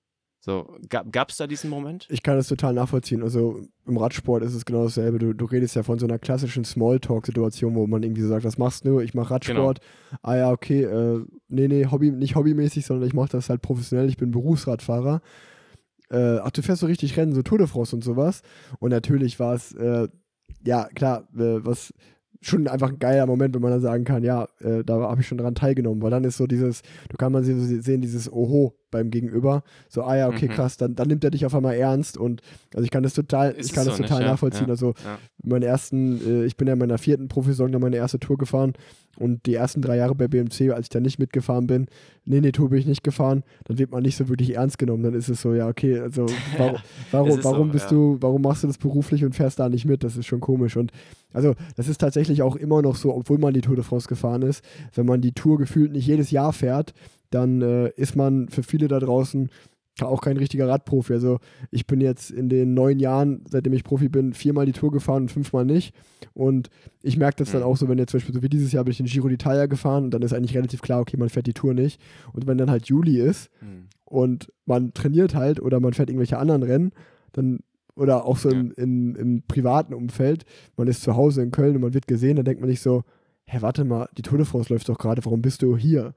So, gab es da diesen Moment? Ich kann das total nachvollziehen. Also im Radsport ist es genau dasselbe. Du, du redest ja von so einer klassischen Smalltalk-Situation, wo man irgendwie so sagt, was machst du? Ich mache Radsport. Genau. Ah ja, okay, äh, nee, nee, Hobby, nicht hobbymäßig, sondern ich mache das halt professionell. Ich bin Berufsradfahrer. Äh, ach, du fährst so richtig Rennen, so Tour de France und sowas. Und natürlich war es, äh, ja, klar, äh, was schon einfach ein geiler Moment, wenn man dann sagen kann, ja, äh, da habe ich schon dran teilgenommen, weil dann ist so dieses, du kannst man sehen, dieses Oho beim Gegenüber, so, ah ja, okay, mhm. krass, dann, dann nimmt er dich auf einmal ernst und also ich kann das total, ist ich kann das so total nicht, nachvollziehen. Ja, also ja. meinen ersten, äh, ich bin ja in meiner vierten Profisaison dann meine erste Tour gefahren und die ersten drei Jahre bei BMC, als ich da nicht mitgefahren bin, nee, nee, Tour bin ich nicht gefahren, dann wird man nicht so wirklich ernst genommen. Dann ist es so, ja, okay, also warum, warum, warum so, bist ja. du, warum machst du das beruflich und fährst da nicht mit? Das ist schon komisch. Und also das ist tatsächlich auch immer noch so, obwohl man die Tour de France gefahren ist, wenn man die Tour gefühlt nicht jedes Jahr fährt, dann äh, ist man für viele da draußen auch kein richtiger Radprofi. Also ich bin jetzt in den neun Jahren, seitdem ich Profi bin, viermal die Tour gefahren und fünfmal nicht. Und ich merke das dann mhm. auch so, wenn jetzt zum Beispiel so wie dieses Jahr bin ich den Giro d'Italia gefahren und dann ist eigentlich relativ klar, okay, man fährt die Tour nicht. Und wenn dann halt Juli ist mhm. und man trainiert halt oder man fährt irgendwelche anderen Rennen, dann oder auch so ja. im, im, im, privaten Umfeld, man ist zu Hause in Köln und man wird gesehen, dann denkt man nicht so, hä, warte mal, die Tour de France läuft doch gerade, warum bist du hier?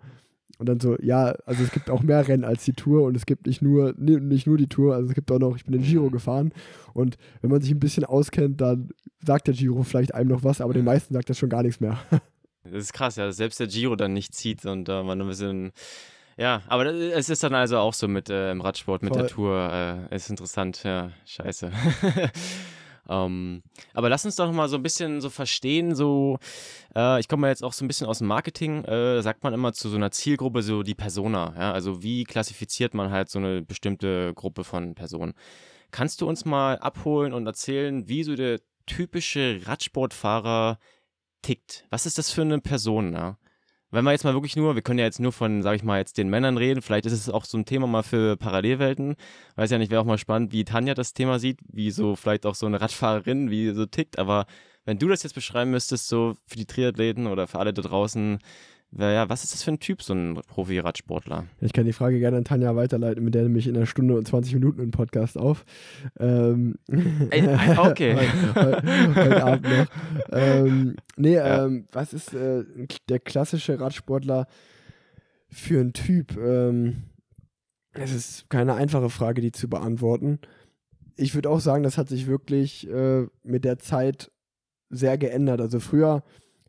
Und dann so, ja, also es gibt auch mehr Rennen als die Tour und es gibt nicht nur, nicht nur die Tour, also es gibt auch noch, ich bin den Giro gefahren und wenn man sich ein bisschen auskennt, dann sagt der Giro vielleicht einem noch was, aber den meisten sagt das schon gar nichts mehr. Das ist krass, ja, dass selbst der Giro dann nicht zieht und äh, man ein bisschen, ja, aber es ist dann also auch so mit äh, im Radsport, mit Voll. der Tour, äh, ist interessant, ja, scheiße. Ähm, aber lass uns doch mal so ein bisschen so verstehen, so, äh, ich komme jetzt auch so ein bisschen aus dem Marketing, äh, sagt man immer zu so einer Zielgruppe so die Persona, ja, also wie klassifiziert man halt so eine bestimmte Gruppe von Personen. Kannst du uns mal abholen und erzählen, wie so der typische Radsportfahrer tickt? Was ist das für eine Person, ja? Wenn wir jetzt mal wirklich nur, wir können ja jetzt nur von, sag ich mal, jetzt den Männern reden, vielleicht ist es auch so ein Thema mal für Parallelwelten. Weiß ja nicht, wäre auch mal spannend, wie Tanja das Thema sieht, wie so vielleicht auch so eine Radfahrerin, wie so tickt. Aber wenn du das jetzt beschreiben müsstest, so für die Triathleten oder für alle da draußen, ja, was ist das für ein Typ, so ein Profi-Radsportler? Ich kann die Frage gerne an Tanja weiterleiten, mit der nehme ich in einer Stunde und 20 Minuten einen Podcast auf. Ähm, Ey, okay. heute, heute, Abend noch. Ähm, nee, ja. ähm, was ist äh, der klassische Radsportler für ein Typ? Ähm, es ist keine einfache Frage, die zu beantworten. Ich würde auch sagen, das hat sich wirklich äh, mit der Zeit sehr geändert. Also früher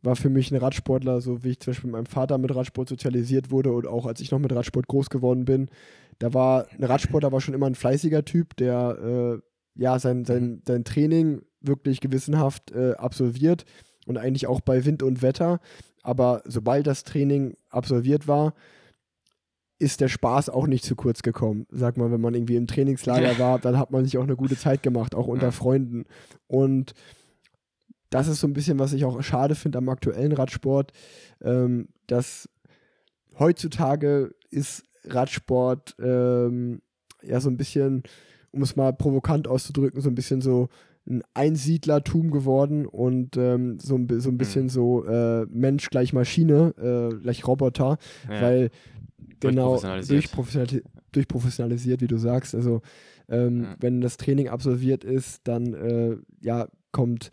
war für mich ein Radsportler, so wie ich zum Beispiel mit meinem Vater mit Radsport sozialisiert wurde und auch als ich noch mit Radsport groß geworden bin, da war ein Radsportler war schon immer ein fleißiger Typ, der äh, ja sein, sein, sein Training wirklich gewissenhaft äh, absolviert und eigentlich auch bei Wind und Wetter. Aber sobald das Training absolviert war, ist der Spaß auch nicht zu kurz gekommen. Sag mal, wenn man irgendwie im Trainingslager war, dann hat man sich auch eine gute Zeit gemacht, auch unter Freunden. Und das ist so ein bisschen, was ich auch schade finde am aktuellen Radsport, ähm, dass heutzutage ist Radsport ähm, ja so ein bisschen, um es mal provokant auszudrücken, so ein bisschen so ein Einsiedlertum geworden und ähm, so, ein, so ein bisschen mhm. so äh, Mensch gleich Maschine, äh, gleich Roboter, ja. weil genau durchprofessionalisiert. durchprofessionalisiert, wie du sagst. Also ähm, ja. wenn das Training absolviert ist, dann äh, ja kommt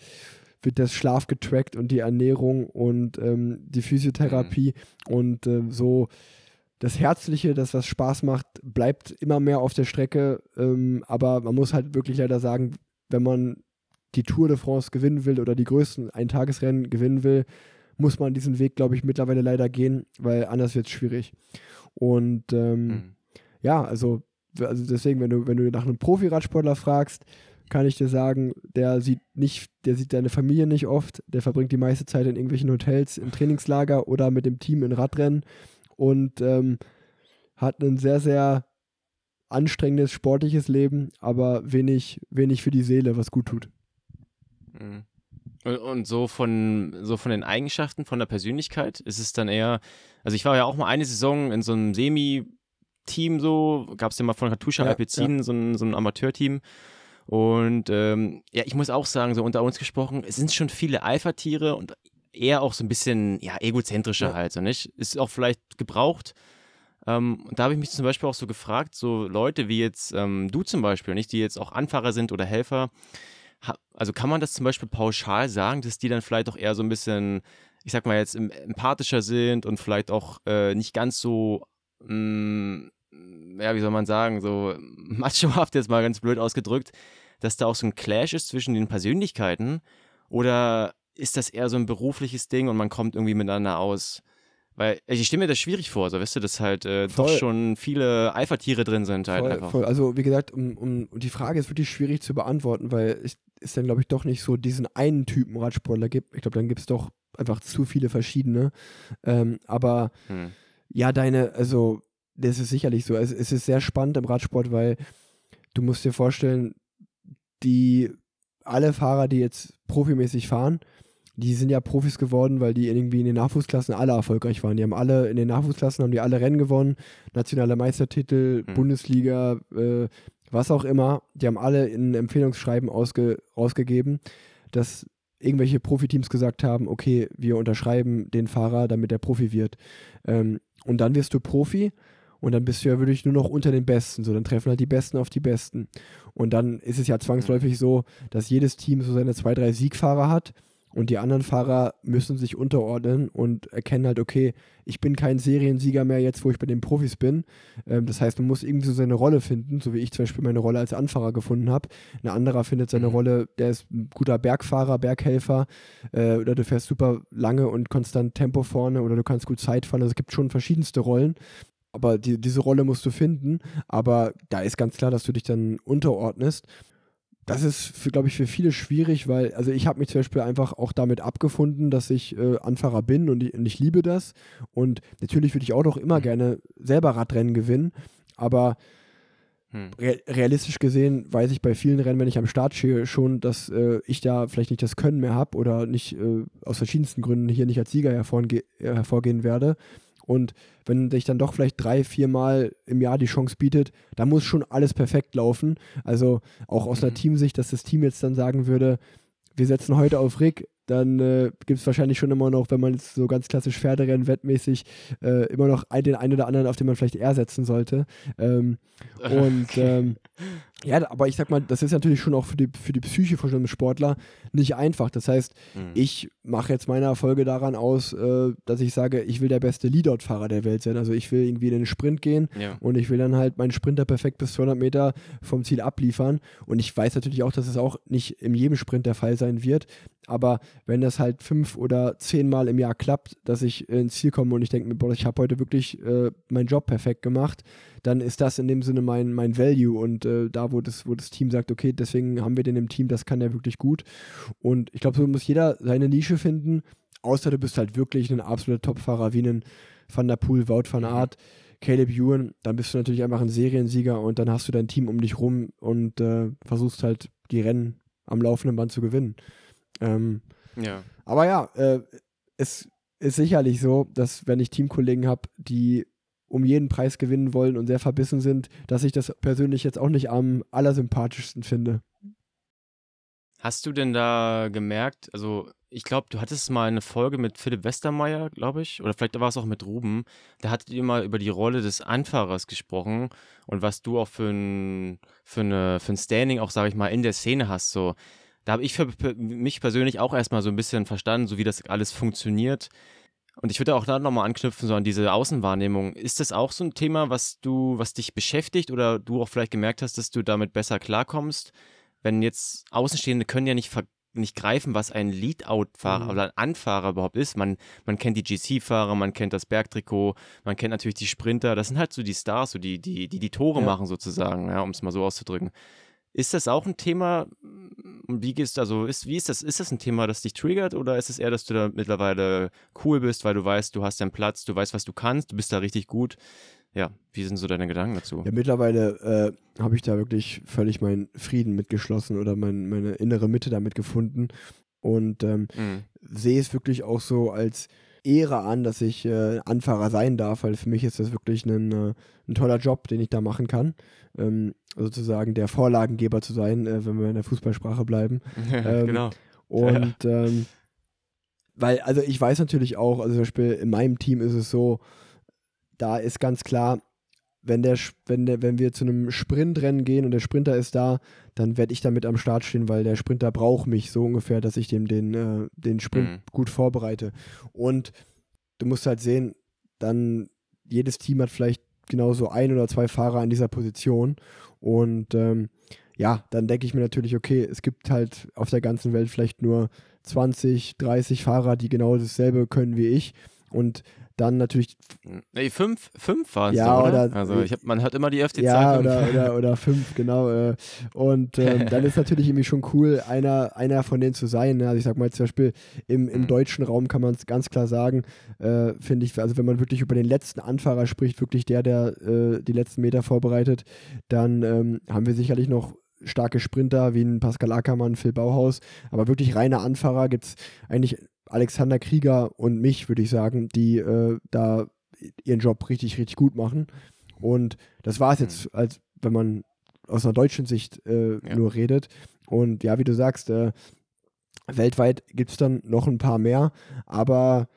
wird das Schlaf getrackt und die Ernährung und ähm, die Physiotherapie mhm. und äh, so das Herzliche, das was Spaß macht, bleibt immer mehr auf der Strecke. Ähm, aber man muss halt wirklich leider sagen, wenn man die Tour de France gewinnen will oder die größten Eintagesrennen gewinnen will, muss man diesen Weg, glaube ich, mittlerweile leider gehen, weil anders wird es schwierig. Und ähm, mhm. ja, also, also deswegen, wenn du, wenn du nach einem Profi-Radsportler fragst, kann ich dir sagen, der sieht nicht, der sieht deine Familie nicht oft, der verbringt die meiste Zeit in irgendwelchen Hotels, im Trainingslager oder mit dem Team in Radrennen und ähm, hat ein sehr, sehr anstrengendes sportliches Leben, aber wenig, wenig für die Seele, was gut tut. Mhm. Und so von, so von den Eigenschaften, von der Persönlichkeit, ist es dann eher, also ich war ja auch mal eine Saison in so einem Semi-Team so, gab es ja mal von Katusha ja, Alpecin, ja. so ein, so ein Amateurteam. Und ähm, ja, ich muss auch sagen, so unter uns gesprochen, es sind schon viele Alpha-Tiere und eher auch so ein bisschen, ja, egozentrischer ja. halt, so nicht? Ist auch vielleicht gebraucht. Ähm, und da habe ich mich zum Beispiel auch so gefragt, so Leute wie jetzt ähm, du zum Beispiel, nicht, die jetzt auch Anfahrer sind oder Helfer, also kann man das zum Beispiel pauschal sagen, dass die dann vielleicht auch eher so ein bisschen, ich sag mal jetzt, empathischer sind und vielleicht auch äh, nicht ganz so, mh, mm, ja, wie soll man sagen, so machohaft jetzt mal ganz blöd ausgedrückt, dass da auch so ein Clash ist zwischen den Persönlichkeiten oder ist das eher so ein berufliches Ding und man kommt irgendwie miteinander aus? Weil ich stelle mir das schwierig vor, so weißt du, dass halt äh, doch schon viele Eifertiere drin sind halt voll, einfach. Voll. Also wie gesagt, um, um, die Frage ist wirklich schwierig zu beantworten, weil es, es dann glaube ich doch nicht so diesen einen Typen Radsportler gibt. Ich glaube, dann gibt es doch einfach zu viele verschiedene. Ähm, aber hm. ja, deine, also das ist sicherlich so. Es, es ist sehr spannend im Radsport, weil du musst dir vorstellen, die alle Fahrer, die jetzt profimäßig fahren, die sind ja Profis geworden, weil die irgendwie in den Nachwuchsklassen alle erfolgreich waren. Die haben alle in den Nachwuchsklassen haben die alle Rennen gewonnen, nationale Meistertitel, mhm. Bundesliga, äh, was auch immer. Die haben alle in Empfehlungsschreiben ausge, rausgegeben, dass irgendwelche Profiteams gesagt haben, okay, wir unterschreiben den Fahrer, damit er Profi wird. Ähm, und dann wirst du Profi und dann bist du ja wirklich nur noch unter den Besten. So, dann treffen halt die Besten auf die Besten. Und dann ist es ja zwangsläufig so, dass jedes Team so seine zwei, drei Siegfahrer hat und die anderen Fahrer müssen sich unterordnen und erkennen halt, okay, ich bin kein Seriensieger mehr jetzt, wo ich bei den Profis bin. Ähm, das heißt, man muss irgendwie so seine Rolle finden, so wie ich zum Beispiel meine Rolle als Anfahrer gefunden habe. Ein anderer findet seine mhm. Rolle, der ist ein guter Bergfahrer, Berghelfer äh, oder du fährst super lange und konstant Tempo vorne oder du kannst gut Zeit fahren. Also es gibt schon verschiedenste Rollen. Aber die, diese Rolle musst du finden. Aber da ist ganz klar, dass du dich dann unterordnest das ist, glaube ich, für viele schwierig, weil, also ich habe mich zum Beispiel einfach auch damit abgefunden, dass ich äh, Anfahrer bin und ich, und ich, liebe das. Und natürlich würde ich auch noch immer gerne selber Radrennen gewinnen, aber hm. re realistisch gesehen weiß ich bei vielen Rennen, wenn ich am Start stehe, schon, dass äh, ich da vielleicht nicht das Können mehr habe oder nicht äh, aus verschiedensten Gründen hier nicht als Sieger hervorgehen werde. Und wenn sich dann doch vielleicht drei, vier Mal im Jahr die Chance bietet, da muss schon alles perfekt laufen. Also auch aus mhm. einer Teamsicht, dass das Team jetzt dann sagen würde, wir setzen heute auf Rick, dann äh, gibt es wahrscheinlich schon immer noch, wenn man jetzt so ganz klassisch Pferderennen wettmäßig, äh, immer noch den einen oder anderen, auf den man vielleicht eher setzen sollte. Ähm, und ähm, ja, aber ich sag mal, das ist natürlich schon auch für die, für die Psyche von einem Sportler nicht einfach. Das heißt, mhm. ich mache jetzt meine Erfolge daran aus, äh, dass ich sage, ich will der beste Leadout-Fahrer der Welt sein. Also ich will irgendwie in den Sprint gehen ja. und ich will dann halt meinen Sprinter perfekt bis 200 Meter vom Ziel abliefern. Und ich weiß natürlich auch, dass es auch nicht in jedem Sprint der Fall sein wird. Aber wenn das halt fünf oder zehnmal im Jahr klappt, dass ich ins Ziel komme und ich denke mir, boah, ich habe heute wirklich äh, meinen Job perfekt gemacht, dann ist das in dem Sinne mein, mein Value und äh, da, wo das, wo das Team sagt, okay, deswegen haben wir den im Team, das kann er wirklich gut. Und ich glaube, so muss jeder seine Nische finden, außer du bist halt wirklich ein absoluter Topfahrer wie ein Van der Poel, Wout van Aert, Caleb Ewan, dann bist du natürlich einfach ein Seriensieger und dann hast du dein Team um dich rum und äh, versuchst halt die Rennen am laufenden Band zu gewinnen. Ähm, ja. Aber ja, äh, es ist sicherlich so, dass wenn ich Teamkollegen habe, die um jeden Preis gewinnen wollen und sehr verbissen sind, dass ich das persönlich jetzt auch nicht am allersympathischsten finde. Hast du denn da gemerkt, also ich glaube, du hattest mal eine Folge mit Philipp Westermeier, glaube ich, oder vielleicht war es auch mit Ruben. Da hattet ihr mal über die Rolle des Anfahrers gesprochen und was du auch für ein, für eine, für ein Standing auch, sage ich mal, in der Szene hast. So, da habe ich für mich persönlich auch erstmal so ein bisschen verstanden, so wie das alles funktioniert. Und ich würde auch da nochmal anknüpfen, so an diese Außenwahrnehmung. Ist das auch so ein Thema, was du, was dich beschäftigt oder du auch vielleicht gemerkt hast, dass du damit besser klarkommst? Wenn jetzt Außenstehende können ja nicht, nicht greifen, was ein Lead-Out-Fahrer mhm. oder ein Anfahrer überhaupt ist. Man, man kennt die GC-Fahrer, man kennt das Bergtrikot, man kennt natürlich die Sprinter. Das sind halt so die Stars, so die, die, die, die Tore ja. machen sozusagen, ja, um es mal so auszudrücken. Ist das auch ein Thema? Wie gehst also ist wie ist das? Ist das ein Thema, das dich triggert oder ist es eher, dass du da mittlerweile cool bist, weil du weißt, du hast deinen Platz, du weißt, was du kannst, du bist da richtig gut? Ja, wie sind so deine Gedanken dazu? Ja, mittlerweile äh, habe ich da wirklich völlig meinen Frieden mitgeschlossen oder mein, meine innere Mitte damit gefunden und ähm, mhm. sehe es wirklich auch so als Ehre an, dass ich äh, Anfahrer sein darf, weil für mich ist das wirklich ein, äh, ein toller Job, den ich da machen kann. Ähm, sozusagen der Vorlagengeber zu sein, äh, wenn wir in der Fußballsprache bleiben. ähm, genau. Und ähm, weil, also ich weiß natürlich auch, also zum Beispiel in meinem Team ist es so, da ist ganz klar, wenn, der, wenn, der, wenn wir zu einem Sprintrennen gehen und der Sprinter ist da, dann werde ich damit am Start stehen, weil der Sprinter braucht mich so ungefähr, dass ich dem den, äh, den Sprint mhm. gut vorbereite. Und du musst halt sehen, dann jedes Team hat vielleicht genauso ein oder zwei Fahrer in dieser Position. Und ähm, ja, dann denke ich mir natürlich, okay, es gibt halt auf der ganzen Welt vielleicht nur 20, 30 Fahrer, die genau dasselbe können wie ich. Und dann natürlich. Nee, fünf, fünf waren es ja, doch, oder? oder? Also ich hab, man hat immer die öfte ja. Oder, oder, oder fünf, genau. Äh. Und ähm, dann ist natürlich irgendwie schon cool, einer, einer von denen zu sein. Ne? Also ich sag mal zum Beispiel im, im mhm. deutschen Raum kann man es ganz klar sagen, äh, finde ich, also wenn man wirklich über den letzten Anfahrer spricht, wirklich der, der äh, die letzten Meter vorbereitet, dann ähm, haben wir sicherlich noch starke Sprinter wie ein Pascal Ackermann, Phil Bauhaus, aber wirklich reine Anfahrer gibt es eigentlich Alexander Krieger und mich, würde ich sagen, die äh, da ihren Job richtig, richtig gut machen. Und das war es jetzt, mhm. als wenn man aus einer deutschen Sicht äh, ja. nur redet. Und ja, wie du sagst, äh, weltweit gibt es dann noch ein paar mehr. Aber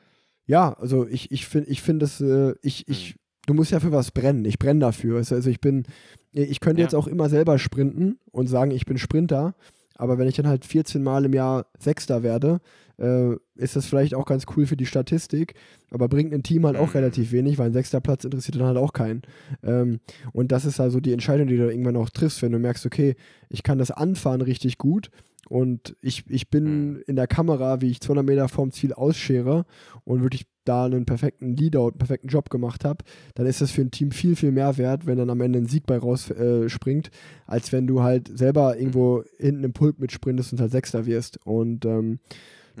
ja, also ich, ich finde, ich finde es, äh, ich, ich, mhm. du musst ja für was brennen. Ich brenne dafür. Also, also ich bin, ich könnte ja. jetzt auch immer selber sprinten und sagen, ich bin Sprinter. Aber wenn ich dann halt 14 Mal im Jahr Sechster werde, äh, ist das vielleicht auch ganz cool für die Statistik, aber bringt ein Team halt auch relativ wenig, weil ein sechster Platz interessiert dann halt auch keinen. Ähm, und das ist also die Entscheidung, die du irgendwann auch triffst, wenn du merkst, okay, ich kann das Anfahren richtig gut und ich, ich bin mhm. in der Kamera, wie ich 200 Meter vorm Ziel ausschere und wirklich da einen perfekten Leadout, einen perfekten Job gemacht habe, dann ist das für ein Team viel, viel mehr wert, wenn dann am Ende ein Sieg bei rausspringt, äh, als wenn du halt selber irgendwo hinten im Pulk mitsprintest und halt Sechster wirst. Und ähm,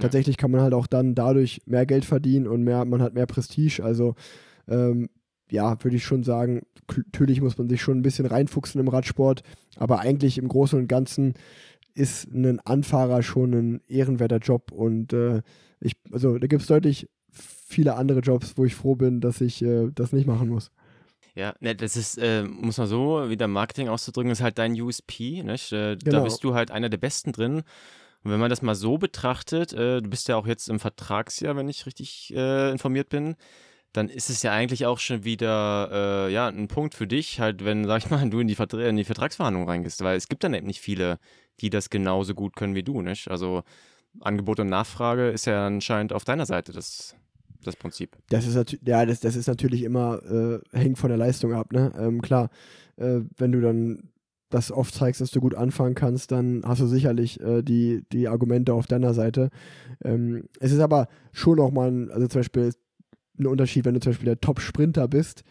tatsächlich kann man halt auch dann dadurch mehr Geld verdienen und mehr, man hat mehr Prestige. Also ähm, ja, würde ich schon sagen, natürlich muss man sich schon ein bisschen reinfuchsen im Radsport, aber eigentlich im Großen und Ganzen ist ein Anfahrer schon ein ehrenwerter Job und äh, ich, also da gibt es deutlich viele andere Jobs, wo ich froh bin, dass ich äh, das nicht machen muss. Ja, ne, das ist, äh, muss man so wieder Marketing auszudrücken, ist halt dein USP. Nicht? Äh, genau. Da bist du halt einer der Besten drin. Und wenn man das mal so betrachtet, äh, du bist ja auch jetzt im Vertragsjahr, wenn ich richtig äh, informiert bin, dann ist es ja eigentlich auch schon wieder äh, ja, ein Punkt für dich, halt, wenn, sag ich mal, du in die, Vertra in die Vertragsverhandlung reingehst, weil es gibt dann eben nicht viele, die das genauso gut können wie du, nicht? Also Angebot und Nachfrage ist ja anscheinend auf deiner Seite das, das Prinzip. Das ist ja, das, das ist natürlich immer, äh, hängt von der Leistung ab, ne? Ähm, klar, äh, wenn du dann das oft zeigst, dass du gut anfangen kannst, dann hast du sicherlich äh, die, die Argumente auf deiner Seite. Ähm, es ist aber schon auch mal, ein, also zum Beispiel ein Unterschied, wenn du zum Beispiel der Top-Sprinter bist,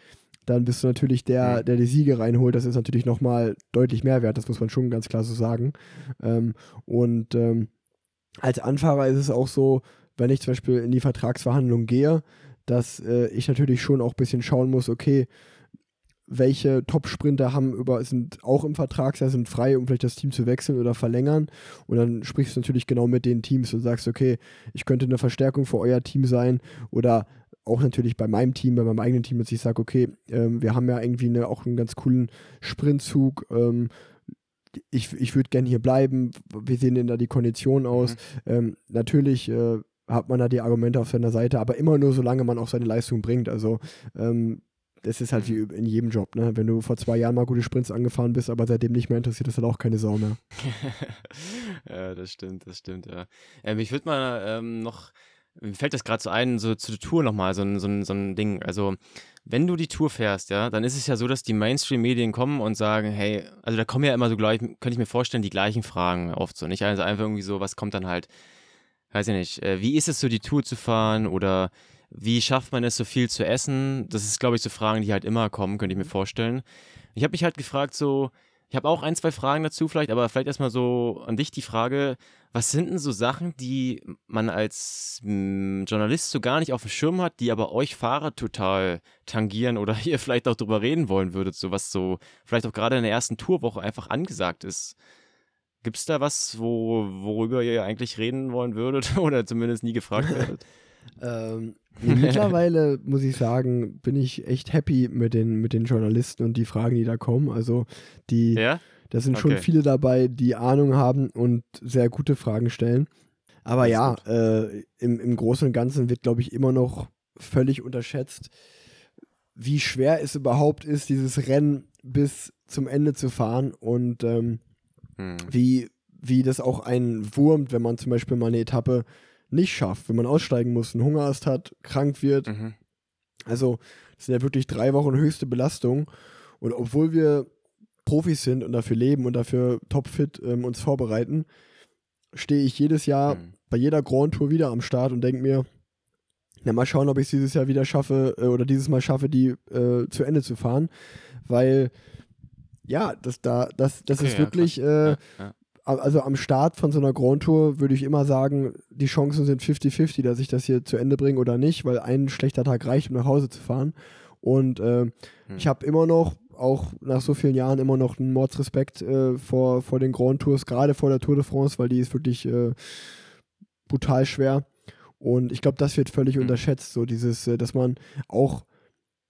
dann bist du natürlich der, der die Siege reinholt. Das ist natürlich nochmal deutlich mehr wert, das muss man schon ganz klar so sagen. Ähm, und ähm, als Anfahrer ist es auch so, wenn ich zum Beispiel in die Vertragsverhandlung gehe, dass äh, ich natürlich schon auch ein bisschen schauen muss, okay, welche Top-Sprinter haben über, sind auch im Vertragsjahr, sind frei, um vielleicht das Team zu wechseln oder verlängern. Und dann sprichst du natürlich genau mit den Teams und sagst, okay, ich könnte eine Verstärkung für euer Team sein oder auch natürlich bei meinem Team, bei meinem eigenen Team, dass ich sage, okay, ähm, wir haben ja irgendwie eine, auch einen ganz coolen Sprintzug. Ähm, ich, ich würde gerne hier bleiben. Wie sehen denn da die Konditionen aus? Mhm. Ähm, natürlich äh, hat man da die Argumente auf seiner Seite, aber immer nur, solange man auch seine Leistung bringt. Also ähm, das ist halt wie in jedem Job, ne? Wenn du vor zwei Jahren mal gute Sprints angefahren bist, aber seitdem nicht mehr interessiert, ist halt auch keine Sau mehr. ja, das stimmt, das stimmt, ja. Ähm, ich würde mal ähm, noch, mir fällt das gerade so ein, so zu der Tour nochmal, so, ein, so, ein, so ein Ding. Also, wenn du die Tour fährst, ja, dann ist es ja so, dass die Mainstream-Medien kommen und sagen, hey, also da kommen ja immer so gleich, könnte ich mir vorstellen, die gleichen Fragen oft so. Nicht also einfach irgendwie so, was kommt dann halt, weiß ich nicht, äh, wie ist es so, die Tour zu fahren oder wie schafft man es, so viel zu essen? Das ist, glaube ich, so Fragen, die halt immer kommen, könnte ich mir vorstellen. Ich habe mich halt gefragt, so, ich habe auch ein, zwei Fragen dazu vielleicht, aber vielleicht erstmal so an dich die Frage, was sind denn so Sachen, die man als mh, hm, Journalist so gar nicht auf dem Schirm hat, die aber euch Fahrer total tangieren oder ihr vielleicht auch drüber reden wollen würdet, so was so vielleicht auch gerade in der ersten Tourwoche einfach angesagt ist? Gibt es da was, wo, worüber ihr eigentlich reden wollen würdet oder zumindest nie gefragt werdet? ähm, Mittlerweile muss ich sagen, bin ich echt happy mit den, mit den Journalisten und die Fragen, die da kommen. Also die, ja? da sind okay. schon viele dabei, die Ahnung haben und sehr gute Fragen stellen. Aber ja, äh, im, im Großen und Ganzen wird, glaube ich, immer noch völlig unterschätzt, wie schwer es überhaupt ist, dieses Rennen bis zum Ende zu fahren und ähm, hm. wie, wie das auch einen wurmt, wenn man zum Beispiel mal eine Etappe nicht schafft, wenn man aussteigen muss, einen Hungerast hat, krank wird. Mhm. Also, das sind ja wirklich drei Wochen höchste Belastung. Und obwohl wir Profis sind und dafür leben und dafür topfit ähm, uns vorbereiten, stehe ich jedes Jahr mhm. bei jeder Grand Tour wieder am Start und denke mir, na, mal schauen, ob ich es dieses Jahr wieder schaffe äh, oder dieses Mal schaffe, die äh, zu Ende zu fahren. Weil, ja, das, da, das, das okay, ist wirklich, äh, ja, ja also am Start von so einer Grand Tour würde ich immer sagen, die Chancen sind 50-50, dass ich das hier zu Ende bringe oder nicht, weil ein schlechter Tag reicht, um nach Hause zu fahren. Und äh, hm. ich habe immer noch, auch nach so vielen Jahren, immer noch einen Mordsrespekt äh, vor, vor den Grand Tours, gerade vor der Tour de France, weil die ist wirklich äh, brutal schwer. Und ich glaube, das wird völlig hm. unterschätzt, so dieses, äh, dass man auch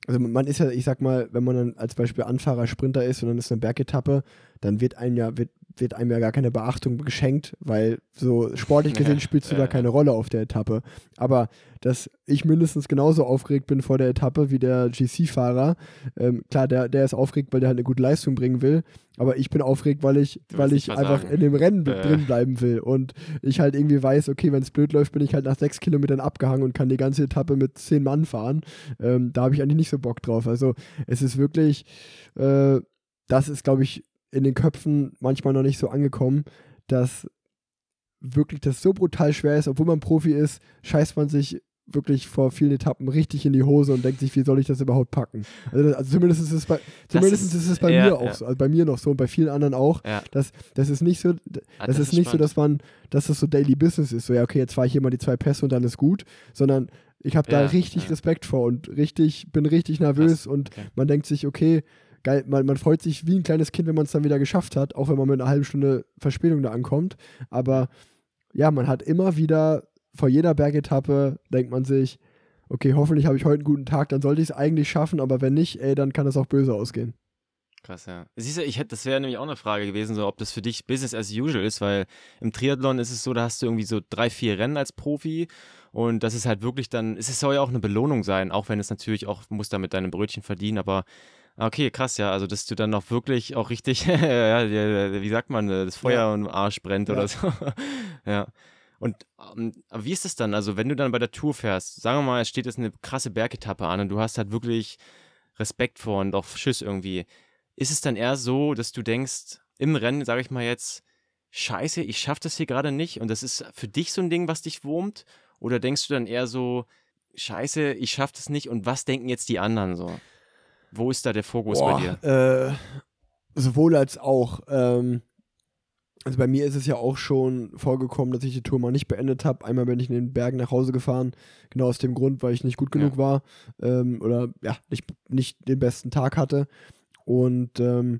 also man ist ja, ich sag mal, wenn man dann als Beispiel Anfahrer Sprinter ist und dann ist eine Bergetappe, dann wird einem ja, wird wird einem ja gar keine Beachtung geschenkt, weil so sportlich gesehen spielst du da keine Rolle auf der Etappe. Aber dass ich mindestens genauso aufgeregt bin vor der Etappe wie der GC-Fahrer, ähm, klar, der, der ist aufgeregt, weil der halt eine gute Leistung bringen will, aber ich bin aufgeregt, weil ich, weil ich einfach in dem Rennen äh. drin bleiben will und ich halt irgendwie weiß, okay, wenn es blöd läuft, bin ich halt nach sechs Kilometern abgehangen und kann die ganze Etappe mit zehn Mann fahren. Ähm, da habe ich eigentlich nicht so Bock drauf. Also es ist wirklich, äh, das ist, glaube ich, in den Köpfen manchmal noch nicht so angekommen, dass wirklich das so brutal schwer ist, obwohl man Profi ist, scheißt man sich wirklich vor vielen Etappen richtig in die Hose und denkt sich, wie soll ich das überhaupt packen? Also, also zumindest ist es bei, zumindest ist, ist, es bei ja, mir auch ja. so, also bei mir noch so und bei vielen anderen auch. Ja. Das, das ist nicht so, das, das ist, ist nicht so, dass man, dass das so Daily Business ist, so ja, okay, jetzt fahre ich hier mal die zwei Pässe und dann ist gut, sondern ich habe da richtig Respekt vor und richtig, bin richtig nervös Krass. und okay. man denkt sich, okay, geil, man, man freut sich wie ein kleines Kind, wenn man es dann wieder geschafft hat, auch wenn man mit einer halben Stunde Verspätung da ankommt. Aber ja, man hat immer wieder vor jeder Bergetappe, denkt man sich, okay, hoffentlich habe ich heute einen guten Tag, dann sollte ich es eigentlich schaffen, aber wenn nicht, ey, dann kann das auch böse ausgehen. Krass, ja. Siehst du, ich hätte, das wäre nämlich auch eine Frage gewesen, so ob das für dich Business as usual ist, weil im Triathlon ist es so, da hast du irgendwie so drei, vier Rennen als Profi und das ist halt wirklich dann, es soll ja auch eine Belohnung sein, auch wenn es natürlich auch, muss da mit deinem Brötchen verdienen, aber Okay, krass, ja. Also, dass du dann noch wirklich auch richtig, ja, wie sagt man, äh, das Feuer ja. im Arsch brennt ja. oder so. ja. Und ähm, wie ist es dann? Also, wenn du dann bei der Tour fährst, sagen wir mal, es steht jetzt eine krasse Bergetappe an und du hast halt wirklich Respekt vor und auch Schiss irgendwie. ist es dann eher so, dass du denkst, im Rennen, sage ich mal jetzt, scheiße, ich schaffe das hier gerade nicht und das ist für dich so ein Ding, was dich wurmt? Oder denkst du dann eher so, scheiße, ich schaffe das nicht und was denken jetzt die anderen so? Wo ist da der Fokus Boah, bei dir? Äh, sowohl als auch. Ähm, also bei mir ist es ja auch schon vorgekommen, dass ich die Tour mal nicht beendet habe. Einmal bin ich in den Bergen nach Hause gefahren, genau aus dem Grund, weil ich nicht gut genug ja. war ähm, oder ja, nicht, nicht den besten Tag hatte. Und ähm,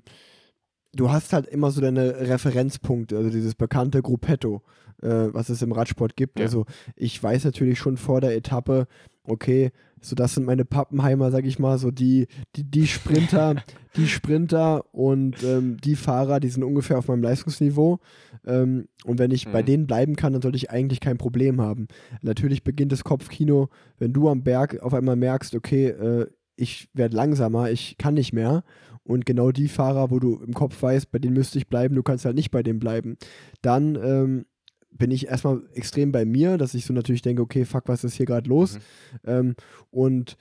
du hast halt immer so deine Referenzpunkte, also dieses bekannte Gruppetto, äh, was es im Radsport gibt. Ja. Also ich weiß natürlich schon vor der Etappe, okay, so das sind meine Pappenheimer, sag ich mal, so die, die, die Sprinter, die Sprinter und ähm, die Fahrer, die sind ungefähr auf meinem Leistungsniveau. Ähm, und wenn ich mhm. bei denen bleiben kann, dann sollte ich eigentlich kein Problem haben. Natürlich beginnt das Kopfkino, wenn du am Berg auf einmal merkst, okay, äh, ich werde langsamer, ich kann nicht mehr. Und genau die Fahrer, wo du im Kopf weißt, bei denen müsste ich bleiben, du kannst halt nicht bei denen bleiben. Dann ähm, bin ich erstmal extrem bei mir, dass ich so natürlich denke, okay, fuck, was ist hier gerade los? Mhm. Ähm, und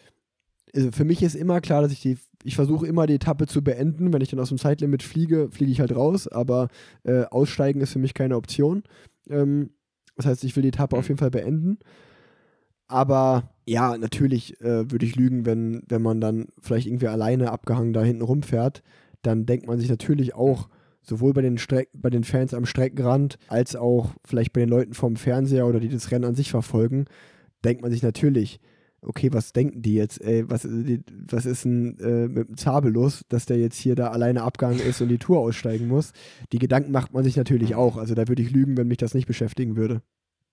also für mich ist immer klar, dass ich die, ich versuche immer die Etappe zu beenden. Wenn ich dann aus dem Zeitlimit fliege, fliege ich halt raus, aber äh, aussteigen ist für mich keine Option. Ähm, das heißt, ich will die Etappe mhm. auf jeden Fall beenden. Aber ja, natürlich äh, würde ich lügen, wenn, wenn man dann vielleicht irgendwie alleine abgehangen da hinten rumfährt. Dann denkt man sich natürlich auch, sowohl bei den, Streck bei den Fans am Streckenrand als auch vielleicht bei den Leuten vom Fernseher oder die das Rennen an sich verfolgen, denkt man sich natürlich, okay, was denken die jetzt? Ey, was, was ist denn äh, mit dem Zabel los, dass der jetzt hier da alleine abgegangen ist und die Tour aussteigen muss? Die Gedanken macht man sich natürlich auch. Also da würde ich lügen, wenn mich das nicht beschäftigen würde.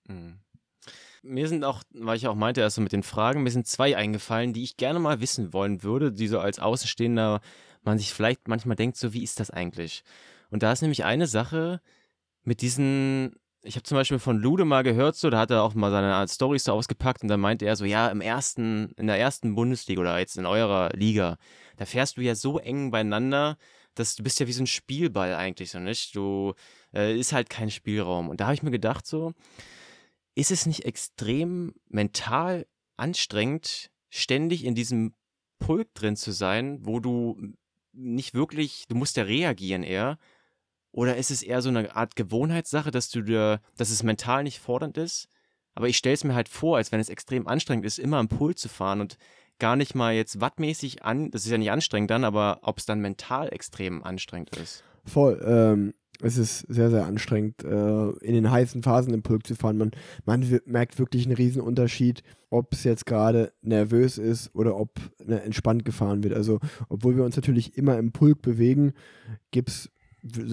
Mhm. Mir sind auch, weil ich auch meinte, erst so mit den Fragen, mir sind zwei eingefallen, die ich gerne mal wissen wollen würde, die so als Außenstehender man sich vielleicht manchmal denkt, so wie ist das eigentlich? Und da ist nämlich eine Sache mit diesen, ich habe zum Beispiel von Lude mal gehört, so, da hat er auch mal seine Storys so ausgepackt und dann meinte er so, ja, im ersten, in der ersten Bundesliga oder jetzt in eurer Liga, da fährst du ja so eng beieinander, dass du bist ja wie so ein Spielball eigentlich so, nicht? Du äh, ist halt kein Spielraum. Und da habe ich mir gedacht, so, ist es nicht extrem mental anstrengend, ständig in diesem Pulk drin zu sein, wo du nicht wirklich, du musst ja reagieren eher oder ist es eher so eine Art Gewohnheitssache, dass du dir, dass es mental nicht fordernd ist? Aber ich stelle es mir halt vor, als wenn es extrem anstrengend ist, immer am Pool zu fahren und gar nicht mal jetzt wattmäßig an, das ist ja nicht anstrengend dann, aber ob es dann mental extrem anstrengend ist. Voll. Ähm, es ist sehr, sehr anstrengend, äh, in den heißen Phasen im Pulk zu fahren. Man, man merkt wirklich einen riesen Unterschied, ob es jetzt gerade nervös ist oder ob ne, entspannt gefahren wird. Also, obwohl wir uns natürlich immer im Pulk bewegen, gibt es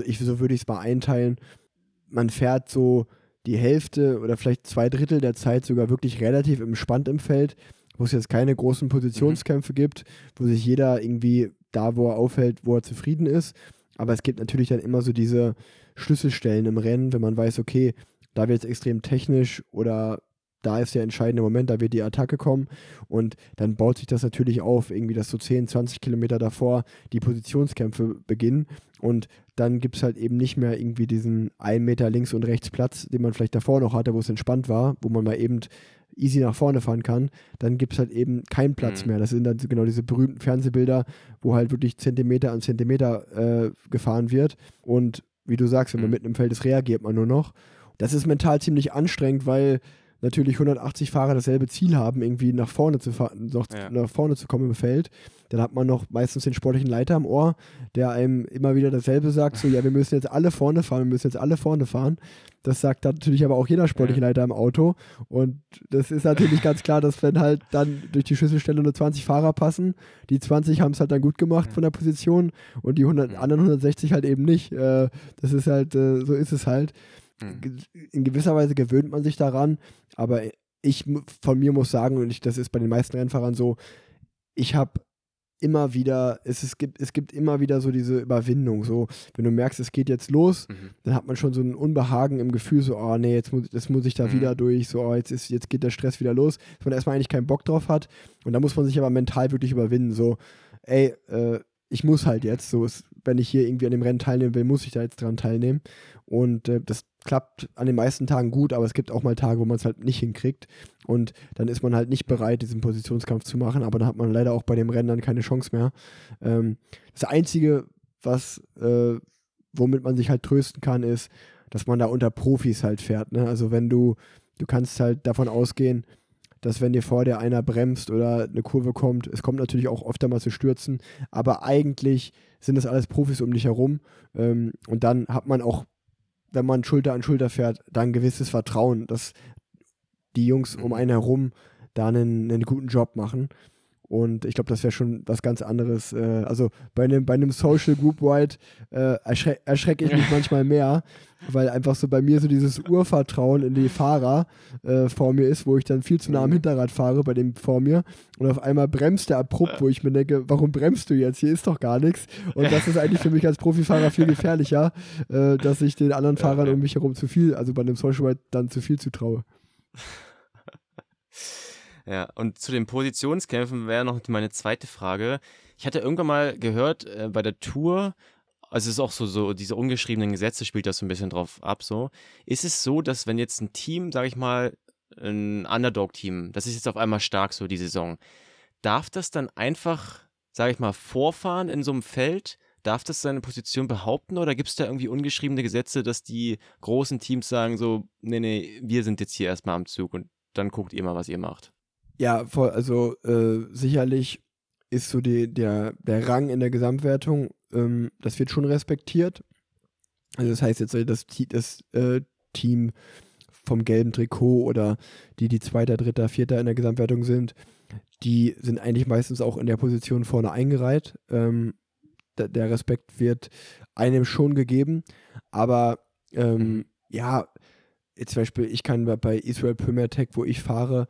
ich, so würde ich es mal einteilen, man fährt so die Hälfte oder vielleicht zwei Drittel der Zeit sogar wirklich relativ entspannt im Feld, wo es jetzt keine großen Positionskämpfe mhm. gibt, wo sich jeder irgendwie da, wo er aufhält, wo er zufrieden ist. Aber es gibt natürlich dann immer so diese Schlüsselstellen im Rennen, wenn man weiß, okay, da wird es extrem technisch oder da ist der entscheidende Moment, da wird die Attacke kommen und dann baut sich das natürlich auf, irgendwie, dass so 10, 20 Kilometer davor die Positionskämpfe beginnen und dann gibt es halt eben nicht mehr irgendwie diesen 1 Meter links und rechts Platz, den man vielleicht davor noch hatte, wo es entspannt war, wo man mal eben easy nach vorne fahren kann, dann gibt es halt eben keinen Platz mhm. mehr. Das sind dann genau diese berühmten Fernsehbilder, wo halt wirklich Zentimeter an Zentimeter äh, gefahren wird und wie du sagst, wenn man mhm. mitten im Feld ist, reagiert man nur noch. Das ist mental ziemlich anstrengend, weil natürlich 180 Fahrer dasselbe Ziel haben, irgendwie nach vorne zu fahren, noch ja. nach vorne zu kommen im Feld, dann hat man noch meistens den sportlichen Leiter am Ohr, der einem immer wieder dasselbe sagt, so ja, wir müssen jetzt alle vorne fahren, wir müssen jetzt alle vorne fahren. Das sagt dann natürlich aber auch jeder sportliche Leiter im Auto. Und das ist natürlich ganz klar, dass wenn halt dann durch die Schlüsselstelle nur 20 Fahrer passen, die 20 haben es halt dann gut gemacht von der Position und die 100, anderen 160 halt eben nicht. Äh, das ist halt, äh, so ist es halt. Mhm. in gewisser Weise gewöhnt man sich daran, aber ich von mir muss sagen, und ich, das ist bei den meisten Rennfahrern so, ich habe immer wieder, es, es, gibt, es gibt immer wieder so diese Überwindung. So, wenn du merkst, es geht jetzt los, mhm. dann hat man schon so ein Unbehagen im Gefühl, so, oh nee, jetzt muss, das muss ich da mhm. wieder durch, so, oh, jetzt, ist, jetzt geht der Stress wieder los, dass man erstmal eigentlich keinen Bock drauf hat. Und da muss man sich aber mental wirklich überwinden. So, ey, äh, ich muss halt jetzt, so, wenn ich hier irgendwie an dem Rennen teilnehmen will, muss ich da jetzt dran teilnehmen. Und äh, das klappt an den meisten Tagen gut, aber es gibt auch mal Tage, wo man es halt nicht hinkriegt. Und dann ist man halt nicht bereit, diesen Positionskampf zu machen, aber dann hat man leider auch bei dem Rennen dann keine Chance mehr. Ähm, das Einzige, was, äh, womit man sich halt trösten kann, ist, dass man da unter Profis halt fährt. Ne? Also wenn du, du kannst halt davon ausgehen, dass wenn dir vor dir einer bremst oder eine Kurve kommt, es kommt natürlich auch oft einmal zu Stürzen, aber eigentlich sind das alles Profis um dich herum ähm, und dann hat man auch, wenn man Schulter an Schulter fährt, dann ein gewisses Vertrauen, dass die Jungs um einen herum da einen, einen guten Job machen. Und ich glaube, das wäre schon was ganz anderes. Äh, also bei einem, bei Social Group Ride äh, erschre erschrecke ich mich manchmal mehr, weil einfach so bei mir so dieses Urvertrauen in die Fahrer äh, vor mir ist, wo ich dann viel zu nah am. Hinterrad fahre bei dem vor mir und auf einmal bremst der abrupt, wo ich mir denke, warum bremst du jetzt? Hier ist doch gar nichts. Und das ist eigentlich für mich als Profifahrer viel gefährlicher, äh, dass ich den anderen Fahrern um mich herum zu viel, also bei einem Social Ride dann zu viel zutraue. Ja, und zu den Positionskämpfen wäre noch meine zweite Frage. Ich hatte irgendwann mal gehört, äh, bei der Tour, also es ist auch so, so, diese ungeschriebenen Gesetze spielt das so ein bisschen drauf ab, so. Ist es so, dass wenn jetzt ein Team, sag ich mal, ein Underdog-Team, das ist jetzt auf einmal stark so die Saison, darf das dann einfach, sag ich mal, vorfahren in so einem Feld? Darf das seine Position behaupten oder gibt es da irgendwie ungeschriebene Gesetze, dass die großen Teams sagen so, nee, nee, wir sind jetzt hier erstmal am Zug und dann guckt ihr mal, was ihr macht? Ja, voll, also äh, sicherlich ist so die, der, der Rang in der Gesamtwertung, ähm, das wird schon respektiert. Also das heißt jetzt, das, das äh, Team vom gelben Trikot oder die, die Zweiter, Dritter, Vierter in der Gesamtwertung sind, die sind eigentlich meistens auch in der Position vorne eingereiht. Ähm, der Respekt wird einem schon gegeben, aber ähm, mhm. ja, zum Beispiel, ich kann bei Israel Premier Tech, wo ich fahre,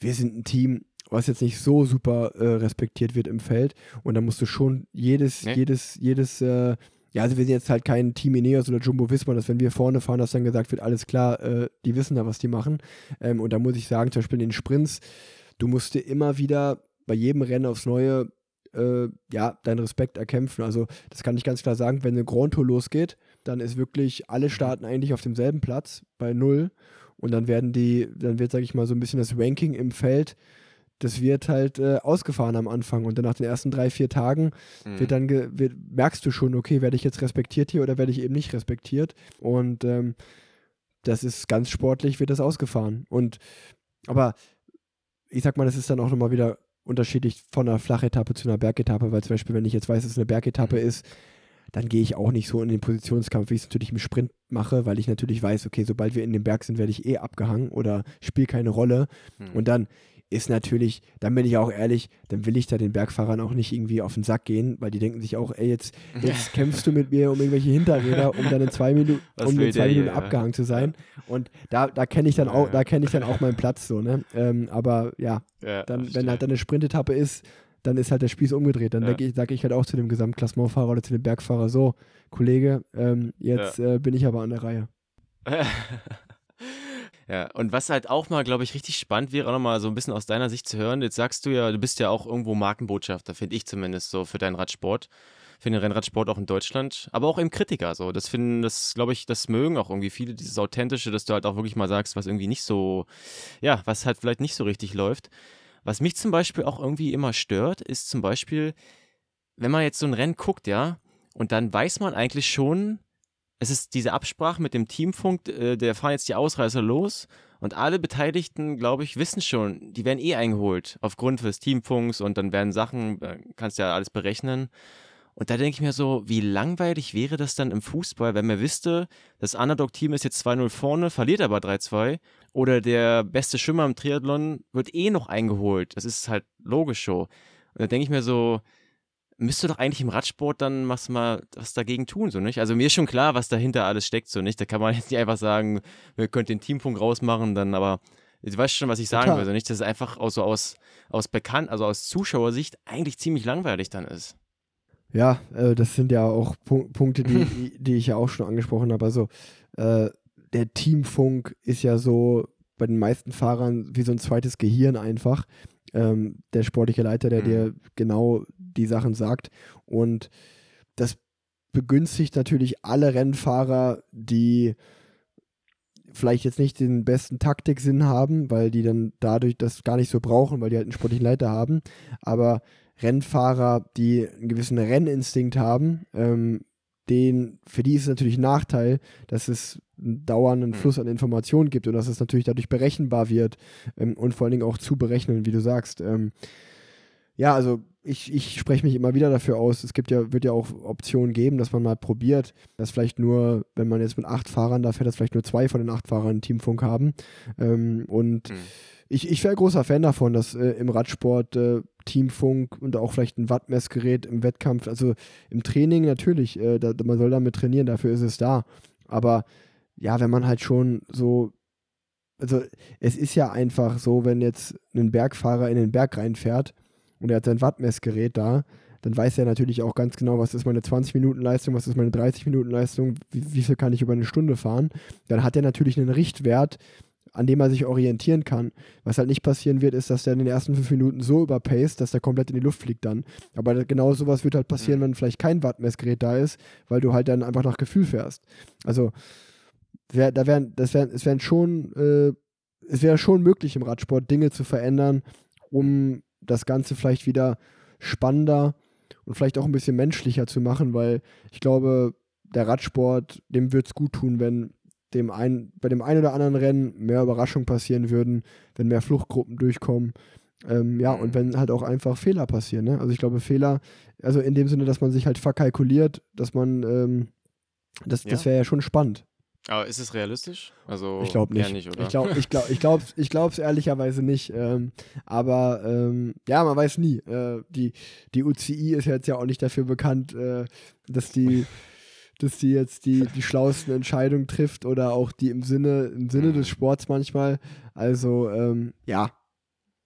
wir sind ein Team, was jetzt nicht so super äh, respektiert wird im Feld. Und da musst du schon jedes, nee. jedes, jedes, äh, ja, also wir sind jetzt halt kein Team Ineos oder Jumbo Visma, dass wenn wir vorne fahren, dass dann gesagt wird, alles klar, äh, die wissen da, was die machen. Ähm, und da muss ich sagen, zum Beispiel in den Sprints, du musst dir immer wieder bei jedem Rennen aufs Neue äh, ja, deinen Respekt erkämpfen. Also das kann ich ganz klar sagen, wenn eine Grand Tour losgeht, dann ist wirklich alle starten eigentlich auf demselben Platz bei null und dann werden die, dann wird, sag ich mal, so ein bisschen das Ranking im Feld, das wird halt äh, ausgefahren am Anfang. Und dann nach den ersten drei, vier Tagen mhm. wird dann wird, merkst du schon, okay, werde ich jetzt respektiert hier oder werde ich eben nicht respektiert? Und ähm, das ist ganz sportlich, wird das ausgefahren. Und aber ich sag mal, das ist dann auch nochmal wieder unterschiedlich von einer Flachetappe zu einer Bergetappe, weil zum Beispiel, wenn ich jetzt weiß, dass es eine Bergetappe mhm. ist, dann gehe ich auch nicht so in den Positionskampf, wie ich es natürlich im Sprint mache, weil ich natürlich weiß, okay, sobald wir in dem Berg sind, werde ich eh abgehangen oder spiele keine Rolle. Hm. Und dann ist natürlich, dann bin ich auch ehrlich, dann will ich da den Bergfahrern auch nicht irgendwie auf den Sack gehen, weil die denken sich auch, ey, jetzt, jetzt kämpfst du mit mir um irgendwelche Hinterräder, um dann in zwei Minuten, um in zwei Minuten abgehangen zu sein. Und da, da kenne ich dann auch, da kenne ich dann auch meinen Platz so, ne? Ähm, aber ja, ja dann, wenn halt dann eine Sprintetappe ist, dann ist halt der Spieß umgedreht. Dann ja. ich, sage ich halt auch zu dem Gesamtklassementfahrer oder zu dem Bergfahrer so, Kollege, ähm, jetzt ja. äh, bin ich aber an der Reihe. ja, und was halt auch mal, glaube ich, richtig spannend wäre, auch nochmal so ein bisschen aus deiner Sicht zu hören. Jetzt sagst du ja, du bist ja auch irgendwo Markenbotschafter, finde ich zumindest so, für deinen Radsport für den Rennradsport auch in Deutschland, aber auch eben Kritiker. So, das finden, das glaube ich, das mögen auch irgendwie viele, dieses Authentische, dass du halt auch wirklich mal sagst, was irgendwie nicht so, ja, was halt vielleicht nicht so richtig läuft. Was mich zum Beispiel auch irgendwie immer stört, ist zum Beispiel, wenn man jetzt so ein Rennen guckt, ja, und dann weiß man eigentlich schon, es ist diese Absprache mit dem Teamfunk, äh, der fahren jetzt die Ausreißer los und alle Beteiligten, glaube ich, wissen schon, die werden eh eingeholt aufgrund des Teamfunks und dann werden Sachen, äh, kannst ja alles berechnen. Und da denke ich mir so, wie langweilig wäre das dann im Fußball, wenn man wüsste, das Underdog-Team ist jetzt 2-0 vorne, verliert aber 3-2 oder der beste Schwimmer im Triathlon wird eh noch eingeholt. Das ist halt logisch so. Und da denke ich mir so, müsste doch eigentlich im Radsport dann was mal was dagegen tun, so nicht? Also mir ist schon klar, was dahinter alles steckt, so nicht? Da kann man jetzt nicht einfach sagen, wir könnten den Teampunkt rausmachen, dann aber Du weißt schon, was ich sagen will, so nicht? Dass es einfach auch so aus, aus bekannt, also aus Zuschauersicht eigentlich ziemlich langweilig dann ist. Ja, äh, das sind ja auch Punk Punkte, die, die ich ja auch schon angesprochen habe. Also äh, der Teamfunk ist ja so bei den meisten Fahrern wie so ein zweites Gehirn einfach. Ähm, der sportliche Leiter, der mhm. dir genau die Sachen sagt. Und das begünstigt natürlich alle Rennfahrer, die vielleicht jetzt nicht den besten Taktiksinn haben, weil die dann dadurch das gar nicht so brauchen, weil die halt einen sportlichen Leiter haben. Aber Rennfahrer, die einen gewissen Renninstinkt haben, ähm, den, für die ist es natürlich ein Nachteil, dass es einen dauernden mhm. Fluss an Informationen gibt und dass es natürlich dadurch berechenbar wird ähm, und vor allen Dingen auch zu berechnen, wie du sagst. Ähm, ja, also ich, ich spreche mich immer wieder dafür aus. Es gibt ja, wird ja auch Optionen geben, dass man mal probiert, dass vielleicht nur, wenn man jetzt mit acht Fahrern da fährt, dass vielleicht nur zwei von den acht Fahrern einen Teamfunk haben. Ähm, und mhm. ich, ich wäre großer Fan davon, dass äh, im Radsport äh, Teamfunk und auch vielleicht ein Wattmessgerät im Wettkampf, also im Training natürlich, äh, da, man soll damit trainieren, dafür ist es da. Aber ja, wenn man halt schon so also es ist ja einfach so, wenn jetzt ein Bergfahrer in den Berg reinfährt und er hat sein Wattmessgerät da, dann weiß er natürlich auch ganz genau, was ist meine 20 Minuten Leistung, was ist meine 30 Minuten Leistung, wie, wie viel kann ich über eine Stunde fahren. Dann hat er natürlich einen Richtwert, an dem er sich orientieren kann. Was halt nicht passieren wird, ist, dass er in den ersten fünf Minuten so überpaced, dass er komplett in die Luft fliegt dann. Aber genau sowas wird halt passieren, mhm. wenn vielleicht kein Wattmessgerät da ist, weil du halt dann einfach nach Gefühl fährst. Also wär, da wären, das wären, es wären schon, äh, es wäre schon möglich im Radsport Dinge zu verändern, um das Ganze vielleicht wieder spannender und vielleicht auch ein bisschen menschlicher zu machen, weil ich glaube, der Radsport, dem wird es gut tun, wenn dem ein, bei dem einen oder anderen Rennen mehr Überraschungen passieren würden, wenn mehr Fluchtgruppen durchkommen. Ähm, ja, und wenn halt auch einfach Fehler passieren. Ne? Also ich glaube, Fehler, also in dem Sinne, dass man sich halt verkalkuliert, dass man, ähm, das, ja. das wäre ja schon spannend. Aber ist es realistisch? Also ich glaube nicht. nicht ich glaube ich glaub, ich glaub, ich glaub's ehrlicherweise nicht. Ähm, aber ähm, ja, man weiß nie. Äh, die, die UCI ist jetzt ja auch nicht dafür bekannt, äh, dass die dass die jetzt die, die schlauesten Entscheidungen trifft oder auch die im Sinne, im Sinne des mhm. Sports manchmal. Also, ähm, ja.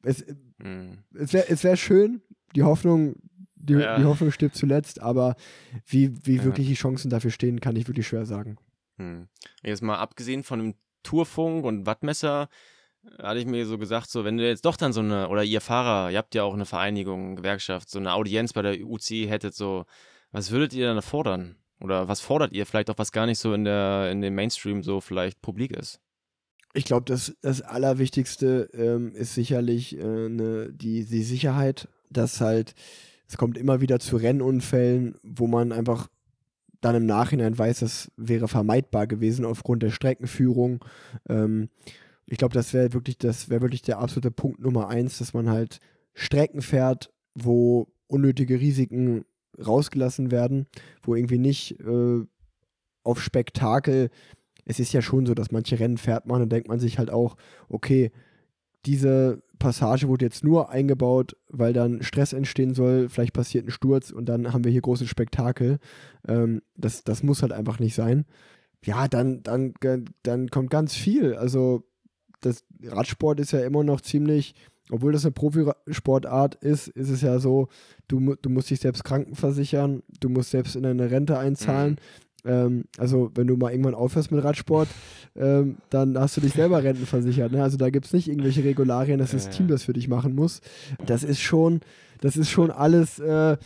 Es, mhm. es wäre es wär schön, die Hoffnung, die, ja. die Hoffnung stirbt zuletzt, aber wie, wie ja. wirklich die Chancen dafür stehen, kann ich wirklich schwer sagen. Hm. Jetzt mal abgesehen von dem Tourfunk und Wattmesser, hatte ich mir so gesagt, so wenn du jetzt doch dann so eine, oder ihr Fahrer, ihr habt ja auch eine Vereinigung, Gewerkschaft, so eine Audienz bei der UCI hättet, so, was würdet ihr dann fordern? Oder was fordert ihr vielleicht auch, was gar nicht so in der in dem Mainstream so vielleicht publik ist? Ich glaube, das, das Allerwichtigste ähm, ist sicherlich äh, ne, die, die Sicherheit, dass halt, es kommt immer wieder zu Rennunfällen, wo man einfach dann im Nachhinein weiß, das wäre vermeidbar gewesen aufgrund der Streckenführung. Ähm, ich glaube, das wäre wirklich, das wirklich der absolute Punkt Nummer eins, dass man halt Strecken fährt, wo unnötige Risiken rausgelassen werden, wo irgendwie nicht äh, auf Spektakel, es ist ja schon so, dass manche Rennen fährt man und denkt man sich halt auch, okay, diese Passage wurde jetzt nur eingebaut, weil dann Stress entstehen soll, vielleicht passiert ein Sturz und dann haben wir hier großes Spektakel. Ähm, das, das muss halt einfach nicht sein. Ja, dann, dann, dann kommt ganz viel. Also das Radsport ist ja immer noch ziemlich obwohl das eine Profisportart ist, ist es ja so, du, du musst dich selbst krankenversichern, du musst selbst in eine Rente einzahlen. Mhm. Ähm, also wenn du mal irgendwann aufhörst mit Radsport, ähm, dann hast du dich selber rentenversichert. Ne? Also da gibt es nicht irgendwelche Regularien, dass das Team das für dich machen muss. Das ist schon, das ist schon alles äh,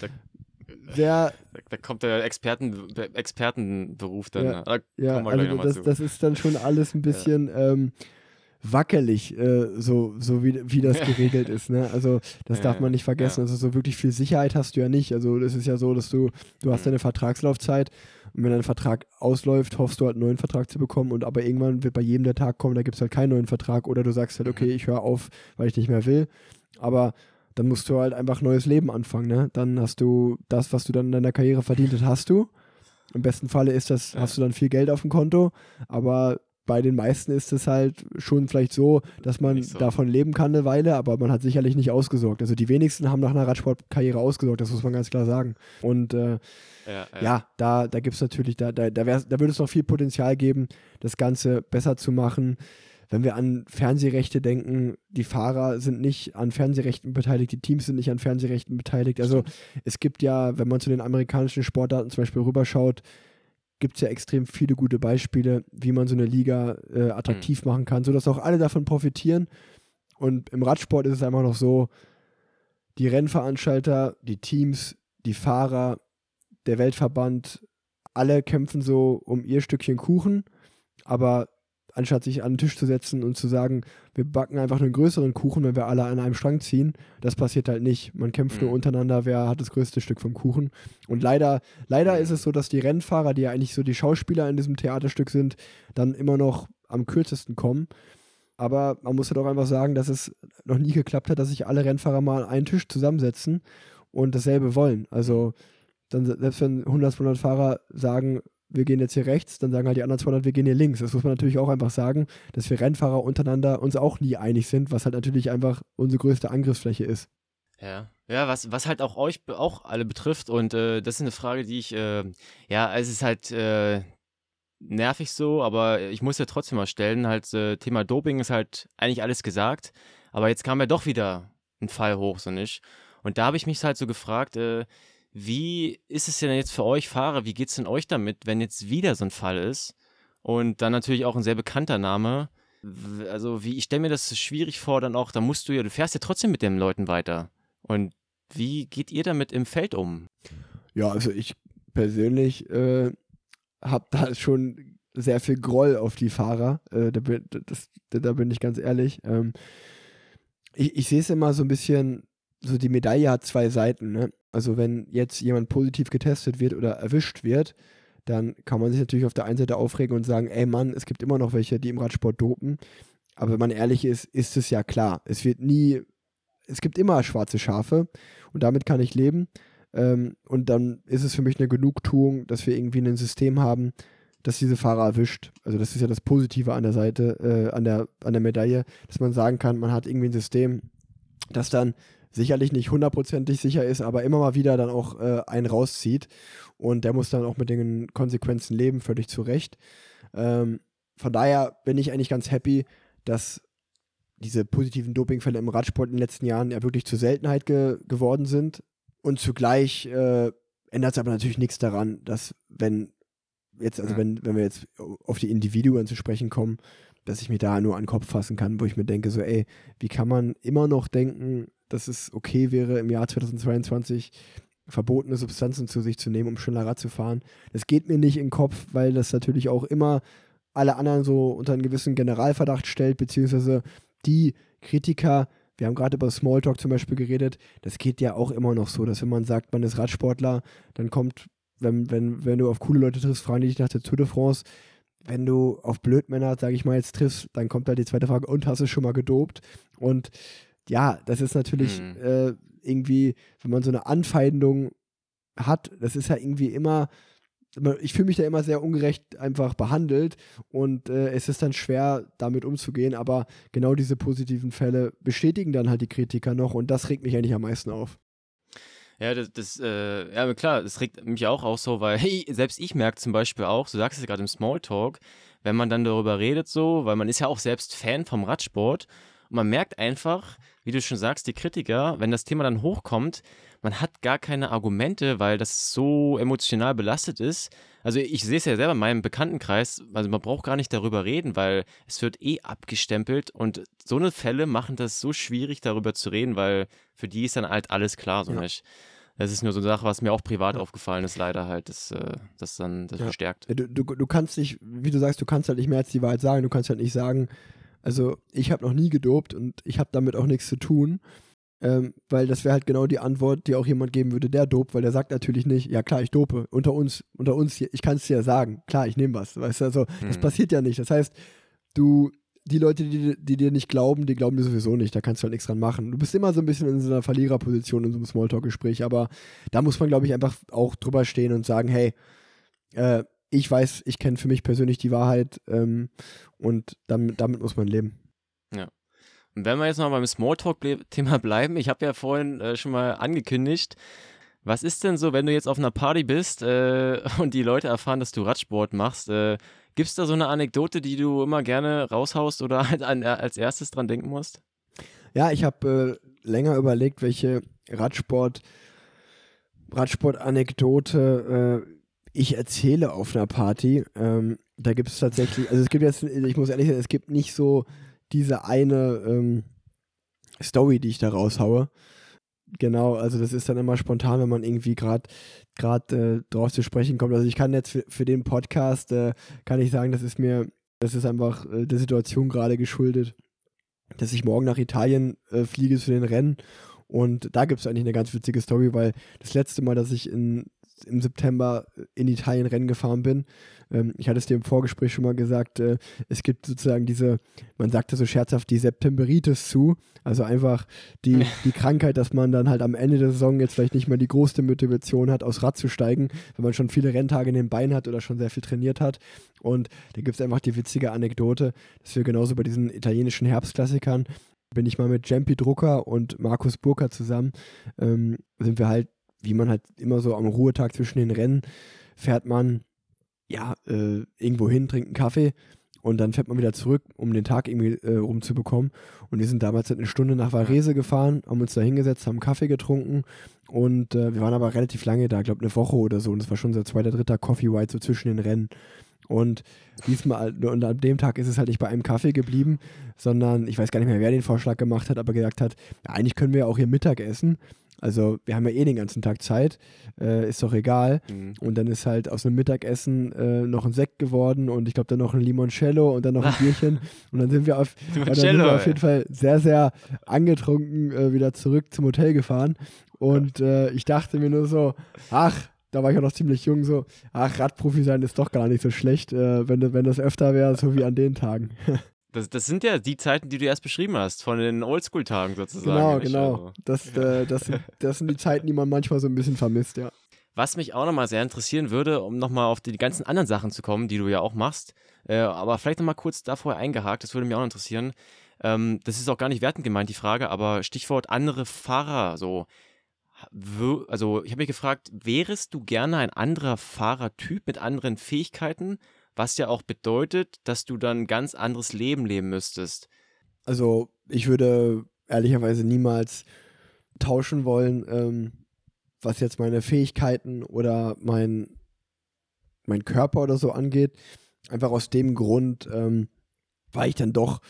sehr. Da kommt der Experten, Expertenberuf dann. Ja, da ja also das, das, ist dann schon alles ein bisschen. Ja. Ähm, wackelig, äh, so, so wie, wie das geregelt ist. Ne? Also das ja, darf man nicht vergessen. Ja. Also so wirklich viel Sicherheit hast du ja nicht. Also es ist ja so, dass du, du hast mhm. deine Vertragslaufzeit und wenn dein Vertrag ausläuft, hoffst du halt einen neuen Vertrag zu bekommen und aber irgendwann wird bei jedem der Tag kommen, da gibt es halt keinen neuen Vertrag oder du sagst halt, okay, mhm. ich höre auf, weil ich nicht mehr will. Aber dann musst du halt einfach neues Leben anfangen. Ne? Dann hast du das, was du dann in deiner Karriere verdient hast, hast du. Im besten Falle ist das, hast du dann viel Geld auf dem Konto, aber bei den meisten ist es halt schon vielleicht so, dass man so. davon leben kann eine Weile, aber man hat sicherlich nicht ausgesorgt. Also die wenigsten haben nach einer Radsportkarriere ausgesorgt, das muss man ganz klar sagen. Und äh, ja, ja. ja, da, da gibt es natürlich, da, da, da, da würde es noch viel Potenzial geben, das Ganze besser zu machen. Wenn wir an Fernsehrechte denken, die Fahrer sind nicht an Fernsehrechten beteiligt, die Teams sind nicht an Fernsehrechten beteiligt. Also es gibt ja, wenn man zu den amerikanischen Sportarten zum Beispiel rüberschaut, gibt es ja extrem viele gute Beispiele, wie man so eine Liga äh, attraktiv mhm. machen kann, sodass auch alle davon profitieren. Und im Radsport ist es einfach noch so, die Rennveranstalter, die Teams, die Fahrer, der Weltverband, alle kämpfen so um ihr Stückchen Kuchen, aber anstatt sich an den Tisch zu setzen und zu sagen, wir backen einfach einen größeren Kuchen, wenn wir alle an einem Strang ziehen, das passiert halt nicht. Man kämpft mhm. nur untereinander, wer hat das größte Stück vom Kuchen. Und leider, leider ist es so, dass die Rennfahrer, die ja eigentlich so die Schauspieler in diesem Theaterstück sind, dann immer noch am kürzesten kommen. Aber man muss halt auch einfach sagen, dass es noch nie geklappt hat, dass sich alle Rennfahrer mal an einen Tisch zusammensetzen und dasselbe wollen. Also dann selbst wenn 100, 200 Fahrer sagen, wir gehen jetzt hier rechts, dann sagen halt die anderen 200, wir gehen hier links. Das muss man natürlich auch einfach sagen, dass wir Rennfahrer untereinander uns auch nie einig sind, was halt natürlich einfach unsere größte Angriffsfläche ist. Ja, ja, was, was halt auch euch auch alle betrifft und äh, das ist eine Frage, die ich, äh, ja, es ist halt äh, nervig so, aber ich muss ja trotzdem mal stellen, halt äh, Thema Doping ist halt eigentlich alles gesagt, aber jetzt kam ja doch wieder ein Fall hoch, so nicht. Und da habe ich mich halt so gefragt, äh, wie ist es denn jetzt für euch Fahrer? Wie geht es denn euch damit, wenn jetzt wieder so ein Fall ist? Und dann natürlich auch ein sehr bekannter Name. Also, wie, ich stelle mir das schwierig vor, dann auch, da musst du ja, du fährst ja trotzdem mit den Leuten weiter. Und wie geht ihr damit im Feld um? Ja, also ich persönlich äh, habe da schon sehr viel Groll auf die Fahrer. Äh, da, bin, das, da, bin ich ganz ehrlich. Ähm, ich, ich sehe es immer so ein bisschen, so die Medaille hat zwei Seiten. Ne? Also wenn jetzt jemand positiv getestet wird oder erwischt wird, dann kann man sich natürlich auf der einen Seite aufregen und sagen, ey Mann, es gibt immer noch welche, die im Radsport dopen. Aber wenn man ehrlich ist, ist es ja klar. Es wird nie, es gibt immer schwarze Schafe und damit kann ich leben. Ähm, und dann ist es für mich eine Genugtuung, dass wir irgendwie ein System haben, das diese Fahrer erwischt. Also das ist ja das Positive an der Seite, äh, an, der, an der Medaille, dass man sagen kann, man hat irgendwie ein System, das dann sicherlich nicht hundertprozentig sicher ist, aber immer mal wieder dann auch äh, einen rauszieht. Und der muss dann auch mit den Konsequenzen leben, völlig zu Recht. Ähm, von daher bin ich eigentlich ganz happy, dass diese positiven Dopingfälle im Radsport in den letzten Jahren ja wirklich zur Seltenheit ge geworden sind. Und zugleich äh, ändert es aber natürlich nichts daran, dass wenn jetzt, also ja. wenn, wenn wir jetzt auf die Individuen zu sprechen kommen, dass ich mir da nur an den Kopf fassen kann, wo ich mir denke, so, ey, wie kann man immer noch denken, dass es okay wäre, im Jahr 2022 verbotene Substanzen zu sich zu nehmen, um schneller Rad zu fahren. Das geht mir nicht in den Kopf, weil das natürlich auch immer alle anderen so unter einen gewissen Generalverdacht stellt, beziehungsweise die Kritiker, wir haben gerade über Smalltalk zum Beispiel geredet, das geht ja auch immer noch so, dass wenn man sagt, man ist Radsportler, dann kommt, wenn, wenn, wenn du auf coole Leute triffst, fragen die dich nach der Tour de France, wenn du auf Blödmänner, sage ich mal, jetzt triffst, dann kommt da die zweite Frage, und hast du schon mal gedopt? Und ja, das ist natürlich mhm. äh, irgendwie, wenn man so eine Anfeindung hat, das ist ja irgendwie immer, ich fühle mich da immer sehr ungerecht einfach behandelt und äh, es ist dann schwer, damit umzugehen, aber genau diese positiven Fälle bestätigen dann halt die Kritiker noch und das regt mich eigentlich am meisten auf. Ja, das, das äh, ja klar, das regt mich auch auch so, weil hey, selbst ich merke zum Beispiel auch, du sagst es ja gerade im Smalltalk, wenn man dann darüber redet so, weil man ist ja auch selbst Fan vom Radsport und man merkt einfach, wie du schon sagst, die Kritiker, wenn das Thema dann hochkommt, man hat gar keine Argumente, weil das so emotional belastet ist. Also ich sehe es ja selber in meinem Bekanntenkreis, also man braucht gar nicht darüber reden, weil es wird eh abgestempelt und so eine Fälle machen das so schwierig, darüber zu reden, weil für die ist dann halt alles klar, so ja. nicht. Das ist nur so eine Sache, was mir auch privat ja. aufgefallen ist, leider halt, das, äh, das dann das ja. verstärkt. Du, du, du kannst nicht, wie du sagst, du kannst halt nicht mehr als die Wahrheit sagen, du kannst halt nicht sagen, also ich habe noch nie gedopt und ich habe damit auch nichts zu tun. Ähm, weil das wäre halt genau die Antwort, die auch jemand geben würde, der dopt, weil der sagt natürlich nicht, ja klar, ich dope, unter uns, unter uns hier, ich kann es dir ja sagen, klar, ich nehme was, weißt du, also mhm. das passiert ja nicht. Das heißt, du, die Leute, die, die dir nicht glauben, die glauben dir sowieso nicht, da kannst du halt nichts dran machen. Du bist immer so ein bisschen in so einer Verliererposition in so einem Smalltalk-Gespräch, aber da muss man, glaube ich, einfach auch drüber stehen und sagen, hey, äh, ich weiß, ich kenne für mich persönlich die Wahrheit ähm, und damit, damit muss man leben. Wenn wir jetzt noch beim Smalltalk-Thema bleiben, ich habe ja vorhin äh, schon mal angekündigt, was ist denn so, wenn du jetzt auf einer Party bist äh, und die Leute erfahren, dass du Radsport machst? Äh, Gibt es da so eine Anekdote, die du immer gerne raushaust oder halt an, als erstes dran denken musst? Ja, ich habe äh, länger überlegt, welche Radsport, Radsport-Anekdote äh, ich erzähle auf einer Party. Ähm, da gibt es tatsächlich, also es gibt jetzt, ich muss ehrlich sagen, es gibt nicht so diese eine ähm, Story, die ich da raushaue. Genau, also das ist dann immer spontan, wenn man irgendwie gerade gerade äh, drauf zu sprechen kommt. Also ich kann jetzt für, für den Podcast, äh, kann ich sagen, das ist mir Das ist einfach äh, der Situation gerade geschuldet, dass ich morgen nach Italien äh, fliege zu den Rennen. Und da gibt es eigentlich eine ganz witzige Story, weil das letzte Mal, dass ich in, im September in Italien Rennen gefahren bin, ähm, ich hatte es dir im Vorgespräch schon mal gesagt, äh, es gibt sozusagen diese, man sagt sagte so scherzhaft, die Septemberitis zu. Also einfach die, die Krankheit, dass man dann halt am Ende der Saison jetzt vielleicht nicht mehr die größte Motivation hat, aus Rad zu steigen, wenn man schon viele Renntage in den Beinen hat oder schon sehr viel trainiert hat. Und da gibt es einfach die witzige Anekdote, dass wir genauso bei diesen italienischen Herbstklassikern bin ich mal mit Jampi Drucker und Markus Burka zusammen, ähm, sind wir halt, wie man halt immer so am Ruhetag zwischen den Rennen, fährt man ja, äh, irgendwo hin, trinkt einen Kaffee und dann fährt man wieder zurück, um den Tag irgendwie äh, rumzubekommen. Und wir sind damals halt eine Stunde nach Varese gefahren, haben uns da hingesetzt, haben Kaffee getrunken und äh, wir waren aber relativ lange da, glaube eine Woche oder so. Und das war schon unser zweiter, dritter Coffee White so zwischen den Rennen. Und diesmal, und an dem Tag ist es halt nicht bei einem Kaffee geblieben, sondern ich weiß gar nicht mehr, wer den Vorschlag gemacht hat, aber gesagt hat, ja, eigentlich können wir ja auch hier Mittag essen. Also wir haben ja eh den ganzen Tag Zeit, äh, ist doch egal. Mhm. Und dann ist halt aus einem Mittagessen äh, noch ein Sekt geworden und ich glaube dann noch ein Limoncello und dann noch ein Bierchen. Und dann sind wir auf, dann sind wir auf jeden Fall sehr, sehr angetrunken äh, wieder zurück zum Hotel gefahren. Und äh, ich dachte mir nur so, ach, da war ich auch noch ziemlich jung, so, ach, Radprofi sein ist doch gar nicht so schlecht, äh, wenn, wenn das öfter wäre, so wie an den Tagen. Das, das sind ja die Zeiten, die du erst beschrieben hast, von den Oldschool-Tagen sozusagen. Genau, genau. Also. Das, äh, das, sind, das sind die Zeiten, die man manchmal so ein bisschen vermisst, ja. Was mich auch nochmal sehr interessieren würde, um nochmal auf die, die, ganzen anderen Sachen zu kommen, die du ja auch machst, äh, aber vielleicht nochmal kurz davor eingehakt, das würde mich auch interessieren. Ähm, das ist auch gar nicht wertend gemeint, die Frage, aber Stichwort andere Fahrer, so. Also, ich habe mich gefragt, wärest du gerne ein anderer Fahrertyp mit anderen Fähigkeiten? Was ja auch bedeutet, dass du dann ein ganz anderes Leben leben müsstest. Also ich würde ehrlicherweise niemals tauschen wollen, ähm, was jetzt meine Fähigkeiten oder mein, mein Körper oder so angeht. Einfach aus dem Grund, ähm, weil ich dann doch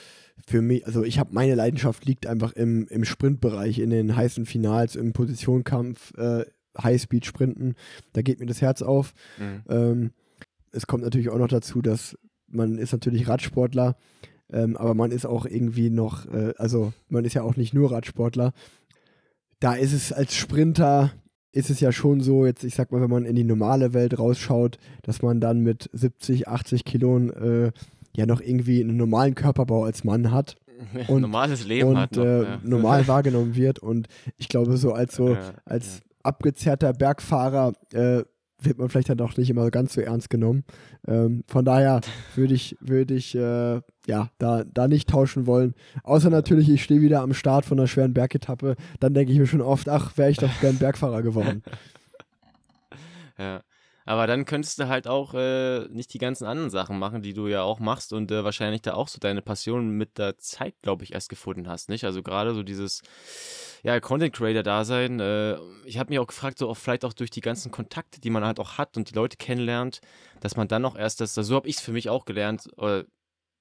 für mich, also ich habe meine Leidenschaft liegt einfach im, im Sprintbereich, in den heißen Finals, im Positionkampf, äh, Highspeed-Sprinten. Da geht mir das Herz auf. Mhm. Ähm, es kommt natürlich auch noch dazu, dass man ist natürlich Radsportler, ähm, aber man ist auch irgendwie noch, äh, also man ist ja auch nicht nur Radsportler. Da ist es als Sprinter, ist es ja schon so, jetzt ich sag mal, wenn man in die normale Welt rausschaut, dass man dann mit 70, 80 Kilonen äh, ja noch irgendwie einen normalen Körperbau als Mann hat. Und, normales Leben und, hat. Noch, äh, ja. normal wahrgenommen wird. Und ich glaube, so als so, als abgezerrter Bergfahrer äh, wird man vielleicht dann auch nicht immer ganz so ernst genommen. Ähm, von daher würde ich, würde ich äh, ja, da, da nicht tauschen wollen. Außer natürlich, ich stehe wieder am Start von einer schweren Bergetappe. Dann denke ich mir schon oft, ach, wäre ich doch gern Bergfahrer geworden. ja. Aber dann könntest du halt auch äh, nicht die ganzen anderen Sachen machen, die du ja auch machst und äh, wahrscheinlich da auch so deine Passion mit der Zeit, glaube ich, erst gefunden hast, nicht? Also gerade so dieses ja, Content Creator Dasein. Äh, ich habe mich auch gefragt, so auch vielleicht auch durch die ganzen Kontakte, die man halt auch hat und die Leute kennenlernt, dass man dann auch erst das, also so habe ich es für mich auch gelernt oder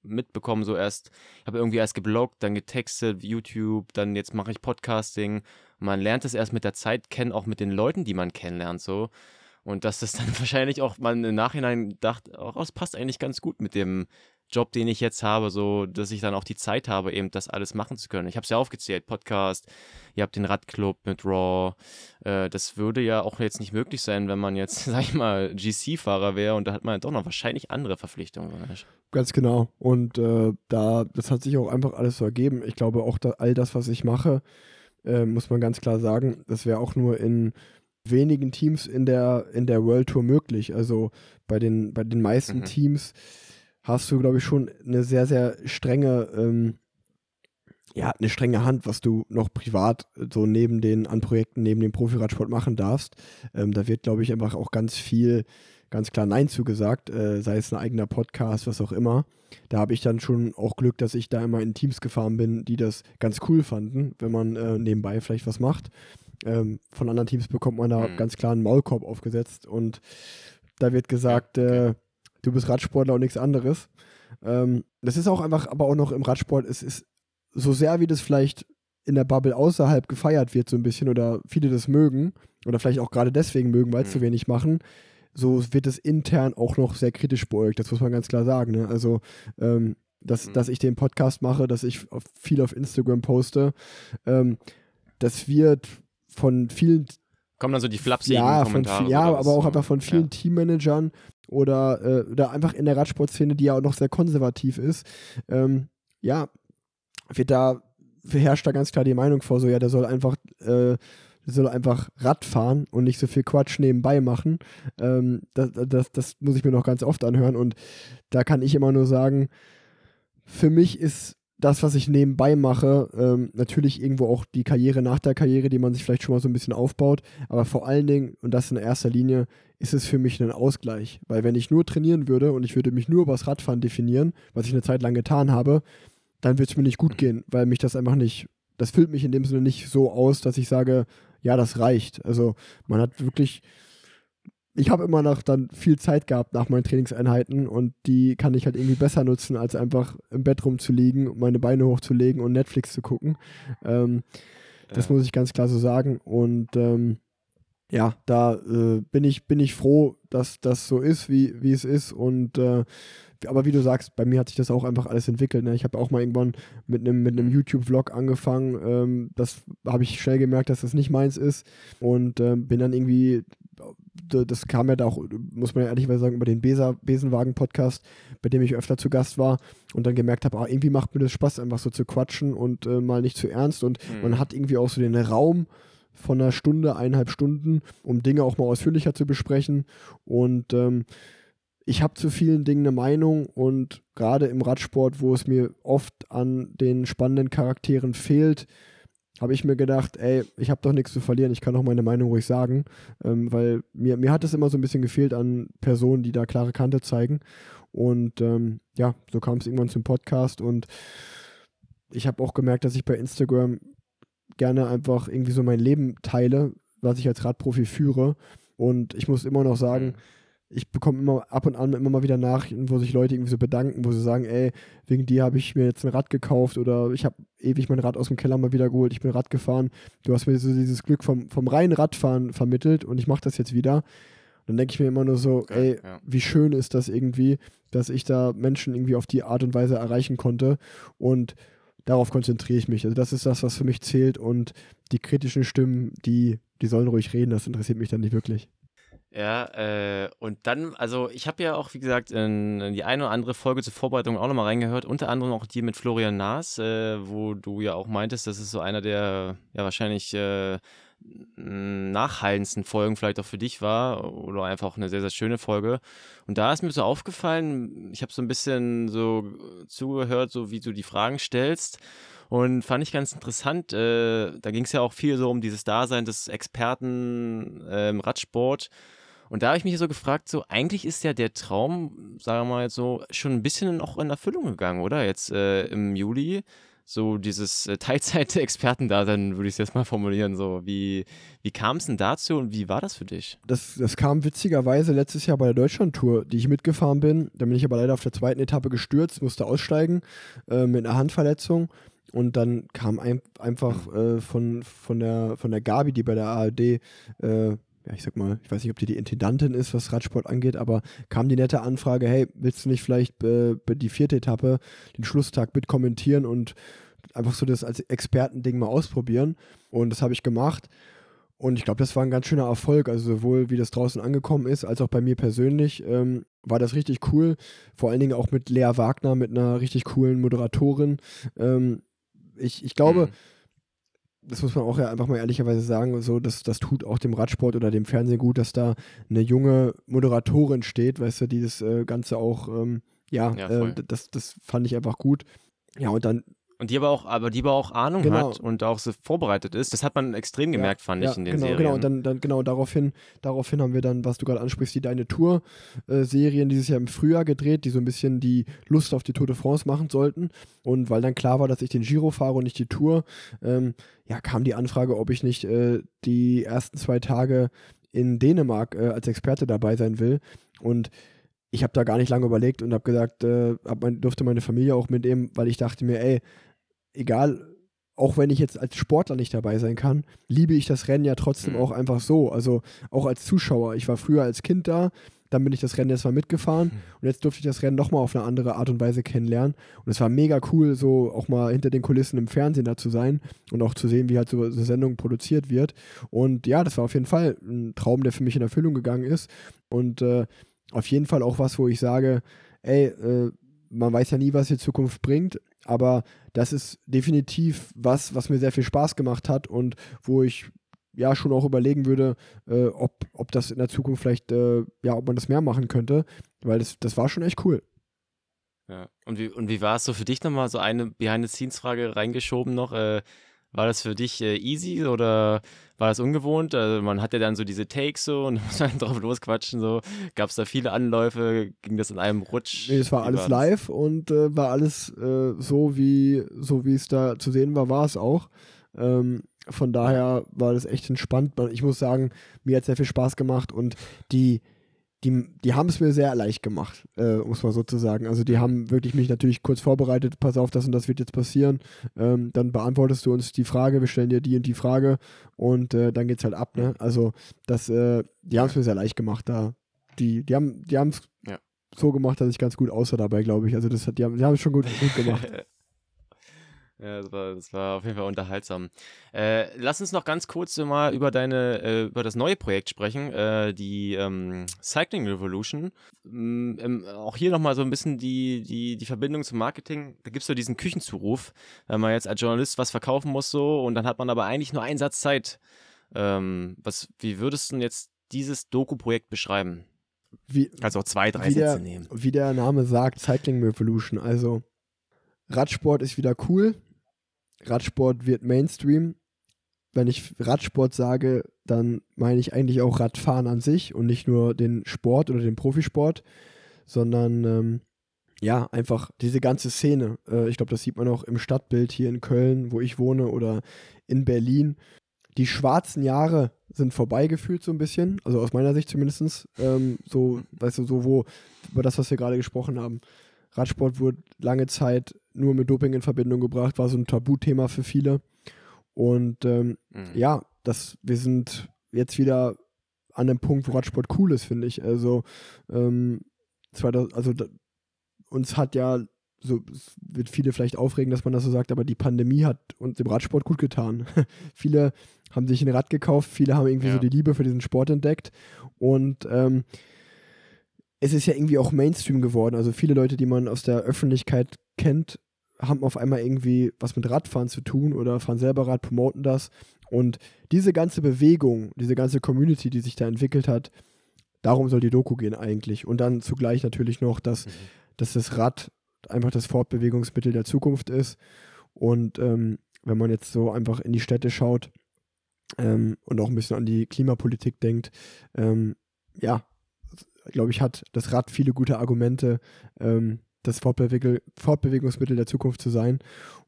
mitbekommen, so erst, ich habe irgendwie erst gebloggt, dann getextet, YouTube, dann jetzt mache ich Podcasting. Man lernt es erst mit der Zeit kennen, auch mit den Leuten, die man kennenlernt, so. Und dass das dann wahrscheinlich auch man im Nachhinein dachte, oh, das passt eigentlich ganz gut mit dem Job, den ich jetzt habe, so dass ich dann auch die Zeit habe, eben das alles machen zu können. Ich habe es ja aufgezählt, Podcast, ihr habt den Radclub mit Raw. Äh, das würde ja auch jetzt nicht möglich sein, wenn man jetzt, sag ich mal, GC-Fahrer wäre und da hat man doch noch wahrscheinlich andere Verpflichtungen. Ganz genau. Und äh, da, das hat sich auch einfach alles so ergeben. Ich glaube auch, all das, was ich mache, äh, muss man ganz klar sagen, das wäre auch nur in wenigen Teams in der, in der World Tour möglich. Also bei den, bei den meisten mhm. Teams hast du, glaube ich, schon eine sehr, sehr strenge, ähm, ja, eine strenge Hand, was du noch privat so neben den an Projekten, neben dem Profiradsport machen darfst. Ähm, da wird, glaube ich, einfach auch ganz viel, ganz klar Nein zugesagt, äh, sei es ein eigener Podcast, was auch immer. Da habe ich dann schon auch Glück, dass ich da immer in Teams gefahren bin, die das ganz cool fanden, wenn man äh, nebenbei vielleicht was macht. Ähm, von anderen Teams bekommt man da mhm. ganz klar einen Maulkorb aufgesetzt und da wird gesagt, äh, du bist Radsportler und nichts anderes. Ähm, das ist auch einfach, aber auch noch im Radsport, es ist so sehr, wie das vielleicht in der Bubble außerhalb gefeiert wird, so ein bisschen, oder viele das mögen, oder vielleicht auch gerade deswegen mögen, weil es mhm. zu wenig machen, so wird es intern auch noch sehr kritisch beäugt. Das muss man ganz klar sagen. Ne? Also, ähm, dass, mhm. dass ich den Podcast mache, dass ich viel auf Instagram poste, ähm, das wird von vielen. Kommen dann so die flapsigen ja, Kommentare? Von, ja, aber auch einfach von vielen ja. Teammanagern oder, äh, oder einfach in der Radsportszene, die ja auch noch sehr konservativ ist. Ähm, ja, wird da, herrscht da ganz klar die Meinung vor, so ja, der soll einfach äh, soll einfach Rad fahren und nicht so viel Quatsch nebenbei machen. Ähm, das, das, das muss ich mir noch ganz oft anhören und da kann ich immer nur sagen, für mich ist das, was ich nebenbei mache, ähm, natürlich irgendwo auch die Karriere nach der Karriere, die man sich vielleicht schon mal so ein bisschen aufbaut, aber vor allen Dingen, und das in erster Linie, ist es für mich ein Ausgleich. Weil wenn ich nur trainieren würde und ich würde mich nur über das Radfahren definieren, was ich eine Zeit lang getan habe, dann würde es mir nicht gut gehen, weil mich das einfach nicht, das füllt mich in dem Sinne nicht so aus, dass ich sage, ja, das reicht. Also man hat wirklich, ich habe immer noch dann viel Zeit gehabt nach meinen Trainingseinheiten und die kann ich halt irgendwie besser nutzen, als einfach im Bett rumzuliegen, meine Beine hochzulegen und Netflix zu gucken. Ähm, ja. Das muss ich ganz klar so sagen. Und ähm, ja, da äh, bin, ich, bin ich froh, dass das so ist, wie, wie es ist. Und äh, aber wie du sagst, bei mir hat sich das auch einfach alles entwickelt. Ne? Ich habe auch mal irgendwann mit einem mit einem YouTube-Vlog angefangen. Ähm, das habe ich schnell gemerkt, dass das nicht meins ist. Und ähm, bin dann irgendwie, das kam ja da auch, muss man ja ehrlicherweise sagen, über den Besenwagen-Podcast, bei dem ich öfter zu Gast war und dann gemerkt habe, ah, irgendwie macht mir das Spaß, einfach so zu quatschen und äh, mal nicht zu ernst. Und mhm. man hat irgendwie auch so den Raum von einer Stunde, eineinhalb Stunden, um Dinge auch mal ausführlicher zu besprechen. Und ähm, ich habe zu vielen Dingen eine Meinung und gerade im Radsport, wo es mir oft an den spannenden Charakteren fehlt, habe ich mir gedacht, ey, ich habe doch nichts zu verlieren, ich kann auch meine Meinung ruhig sagen, ähm, weil mir, mir hat es immer so ein bisschen gefehlt an Personen, die da klare Kante zeigen. Und ähm, ja, so kam es irgendwann zum Podcast und ich habe auch gemerkt, dass ich bei Instagram gerne einfach irgendwie so mein Leben teile, was ich als Radprofi führe. Und ich muss immer noch sagen, mhm ich bekomme immer ab und an immer mal wieder Nachrichten, wo sich Leute irgendwie so bedanken, wo sie sagen, ey, wegen dir habe ich mir jetzt ein Rad gekauft oder ich habe ewig mein Rad aus dem Keller mal wieder geholt, ich bin Rad gefahren. Du hast mir so dieses Glück vom, vom reinen Radfahren vermittelt und ich mache das jetzt wieder. dann denke ich mir immer nur so, okay, ey, ja. wie schön ist das irgendwie, dass ich da Menschen irgendwie auf die Art und Weise erreichen konnte und darauf konzentriere ich mich. Also das ist das, was für mich zählt und die kritischen Stimmen, die, die sollen ruhig reden, das interessiert mich dann nicht wirklich. Ja, äh, und dann, also ich habe ja auch, wie gesagt, in, in, die eine oder andere Folge zur Vorbereitung auch nochmal reingehört, unter anderem auch die mit Florian Naas, äh, wo du ja auch meintest, das ist so einer der ja wahrscheinlich äh, nachhallendsten Folgen vielleicht auch für dich war oder einfach eine sehr, sehr schöne Folge. Und da ist mir so aufgefallen, ich habe so ein bisschen so zugehört, so wie du die Fragen stellst. Und fand ich ganz interessant. Äh, da ging es ja auch viel so um dieses Dasein des Experten im Radsport. Und da habe ich mich so gefragt, so eigentlich ist ja der Traum, sagen wir mal so, schon ein bisschen auch in Erfüllung gegangen, oder? Jetzt äh, im Juli, so dieses äh, Teilzeit-Experten da, dann würde ich es jetzt mal formulieren. So, wie, wie kam es denn dazu und wie war das für dich? Das, das kam witzigerweise letztes Jahr bei der Deutschlandtour, die ich mitgefahren bin. Da bin ich aber leider auf der zweiten Etappe gestürzt, musste aussteigen äh, mit einer Handverletzung. Und dann kam ein, einfach äh, von, von, der, von der Gabi, die bei der ARD äh, ja, ich sag mal, ich weiß nicht, ob die die Intendantin ist, was Radsport angeht, aber kam die nette Anfrage, hey, willst du nicht vielleicht äh, die vierte Etappe, den Schlusstag mit kommentieren und einfach so das als Expertending mal ausprobieren? Und das habe ich gemacht. Und ich glaube, das war ein ganz schöner Erfolg. Also sowohl wie das draußen angekommen ist, als auch bei mir persönlich ähm, war das richtig cool. Vor allen Dingen auch mit Lea Wagner, mit einer richtig coolen Moderatorin. Ähm, ich, ich glaube, mhm das muss man auch ja einfach mal ehrlicherweise sagen, so, das, das tut auch dem Radsport oder dem Fernsehen gut, dass da eine junge Moderatorin steht, weißt du, die das äh, Ganze auch, ähm, ja, ja äh, das, das fand ich einfach gut. Ja, und dann und die aber auch, aber die aber auch Ahnung genau. hat und auch so vorbereitet ist. Das hat man extrem gemerkt, ja, fand ja, ich in den genau, Serien. Genau, und dann, dann, genau daraufhin, daraufhin haben wir dann, was du gerade ansprichst, die Deine Tour-Serien dieses Jahr im Frühjahr gedreht, die so ein bisschen die Lust auf die Tour de France machen sollten. Und weil dann klar war, dass ich den Giro fahre und nicht die Tour, ähm, ja, kam die Anfrage, ob ich nicht äh, die ersten zwei Tage in Dänemark äh, als Experte dabei sein will. Und ich habe da gar nicht lange überlegt und habe gesagt, äh, hab mein, durfte meine Familie auch mitnehmen, weil ich dachte mir, ey, egal auch wenn ich jetzt als Sportler nicht dabei sein kann, liebe ich das Rennen ja trotzdem Mhm. auch einfach so. Also auch als Zuschauer. Ich war früher als Kind da, dann bin ich das Rennen erstmal mitgefahren Mhm. und jetzt durfte ich das Rennen nochmal auf eine andere Art und Weise kennenlernen. Und es war mega cool, so auch mal hinter den Kulissen im Fernsehen da zu sein und auch zu sehen, wie halt so eine Sendung produziert wird. Und ja, das war auf jeden Fall ein Traum, der für mich in Erfüllung gegangen ist. Und äh, auf jeden Fall auch was, wo ich sage, ey, äh, man weiß ja nie, was die Zukunft bringt, aber das ist definitiv was, was mir sehr viel Spaß gemacht hat und wo ich ja schon auch überlegen würde, äh, ob, ob das in der Zukunft vielleicht, äh, ja, ob man das mehr machen könnte, weil das, das war schon echt cool. Ja. Und wie, und wie war es so für dich nochmal, so eine Behind-the-Scenes-Frage reingeschoben noch? Äh, war das für dich äh, easy oder war das ungewohnt? Also man hat ja dann so diese Takes so und muss dann drauf losquatschen so. Gab es da viele Anläufe? Ging das in einem Rutsch? Nee, es war alles live und äh, war alles äh, so, wie so wie es da zu sehen war, war es auch. Ähm, von daher war das echt entspannt. Ich muss sagen, mir hat sehr viel Spaß gemacht und die, die, die haben es mir sehr leicht gemacht, äh, um es mal so zu sagen. Also die haben wirklich mich natürlich kurz vorbereitet, pass auf, das und das wird jetzt passieren. Ähm, dann beantwortest du uns die Frage, wir stellen dir die und die Frage und äh, dann geht's halt ab, ne? Also das, äh, die haben es mir sehr leicht gemacht da. Die, die haben die es Ja. so gemacht, dass ich ganz gut aussah dabei, glaube ich. Also das hat, die haben, die haben es schon gut, gut gemacht. Ja, das war, das war auf jeden Fall unterhaltsam. Äh, lass uns noch ganz kurz mal über deine, äh, über das neue Projekt sprechen, äh, die ähm, Cycling Revolution. Ähm, ähm, auch hier nochmal so ein bisschen die, die, die Verbindung zum Marketing. Da gibt es so diesen Küchenzuruf, wenn man jetzt als Journalist was verkaufen muss so und dann hat man aber eigentlich nur einen Satz Zeit. Ähm, was, wie würdest du denn jetzt dieses Doku-Projekt beschreiben? Wie, Kannst auch zwei, drei wie, der, Sätze nehmen. wie der Name sagt, Cycling Revolution. Also Radsport ist wieder cool. Radsport wird Mainstream. Wenn ich Radsport sage, dann meine ich eigentlich auch Radfahren an sich und nicht nur den Sport oder den Profisport, sondern ähm, ja, einfach diese ganze Szene. Äh, ich glaube, das sieht man auch im Stadtbild hier in Köln, wo ich wohne, oder in Berlin. Die schwarzen Jahre sind vorbeigefühlt so ein bisschen, also aus meiner Sicht zumindest. Ähm, so, weißt du, so wo, über das, was wir gerade gesprochen haben. Radsport wurde lange Zeit nur mit Doping in Verbindung gebracht, war so ein Tabuthema für viele. Und ähm, Mhm. ja, das, wir sind jetzt wieder an dem Punkt, wo Radsport cool ist, finde ich. Also, ähm, 2000, also da, uns hat ja, so es wird viele vielleicht aufregen, dass man das so sagt, aber die Pandemie hat uns dem Radsport gut getan. viele haben sich ein Rad gekauft, viele haben irgendwie Ja. so die Liebe für diesen Sport entdeckt und ähm, es ist ja irgendwie auch Mainstream geworden. Also viele Leute, die man aus der Öffentlichkeit kennt, haben auf einmal irgendwie was mit Radfahren zu tun oder fahren selber Rad, promoten das. Und diese ganze Bewegung, diese ganze Community, die sich da entwickelt hat, darum soll die Doku gehen eigentlich. Und dann zugleich natürlich noch, dass, Mhm. dass das Rad einfach das Fortbewegungsmittel der Zukunft ist. Und ähm, wenn man jetzt so einfach in die Städte schaut ähm, und auch ein bisschen an die Klimapolitik denkt, ähm, ja, glaube ich, hat das Rad viele gute Argumente, ähm, das Fortbewegungsmittel der Zukunft zu sein.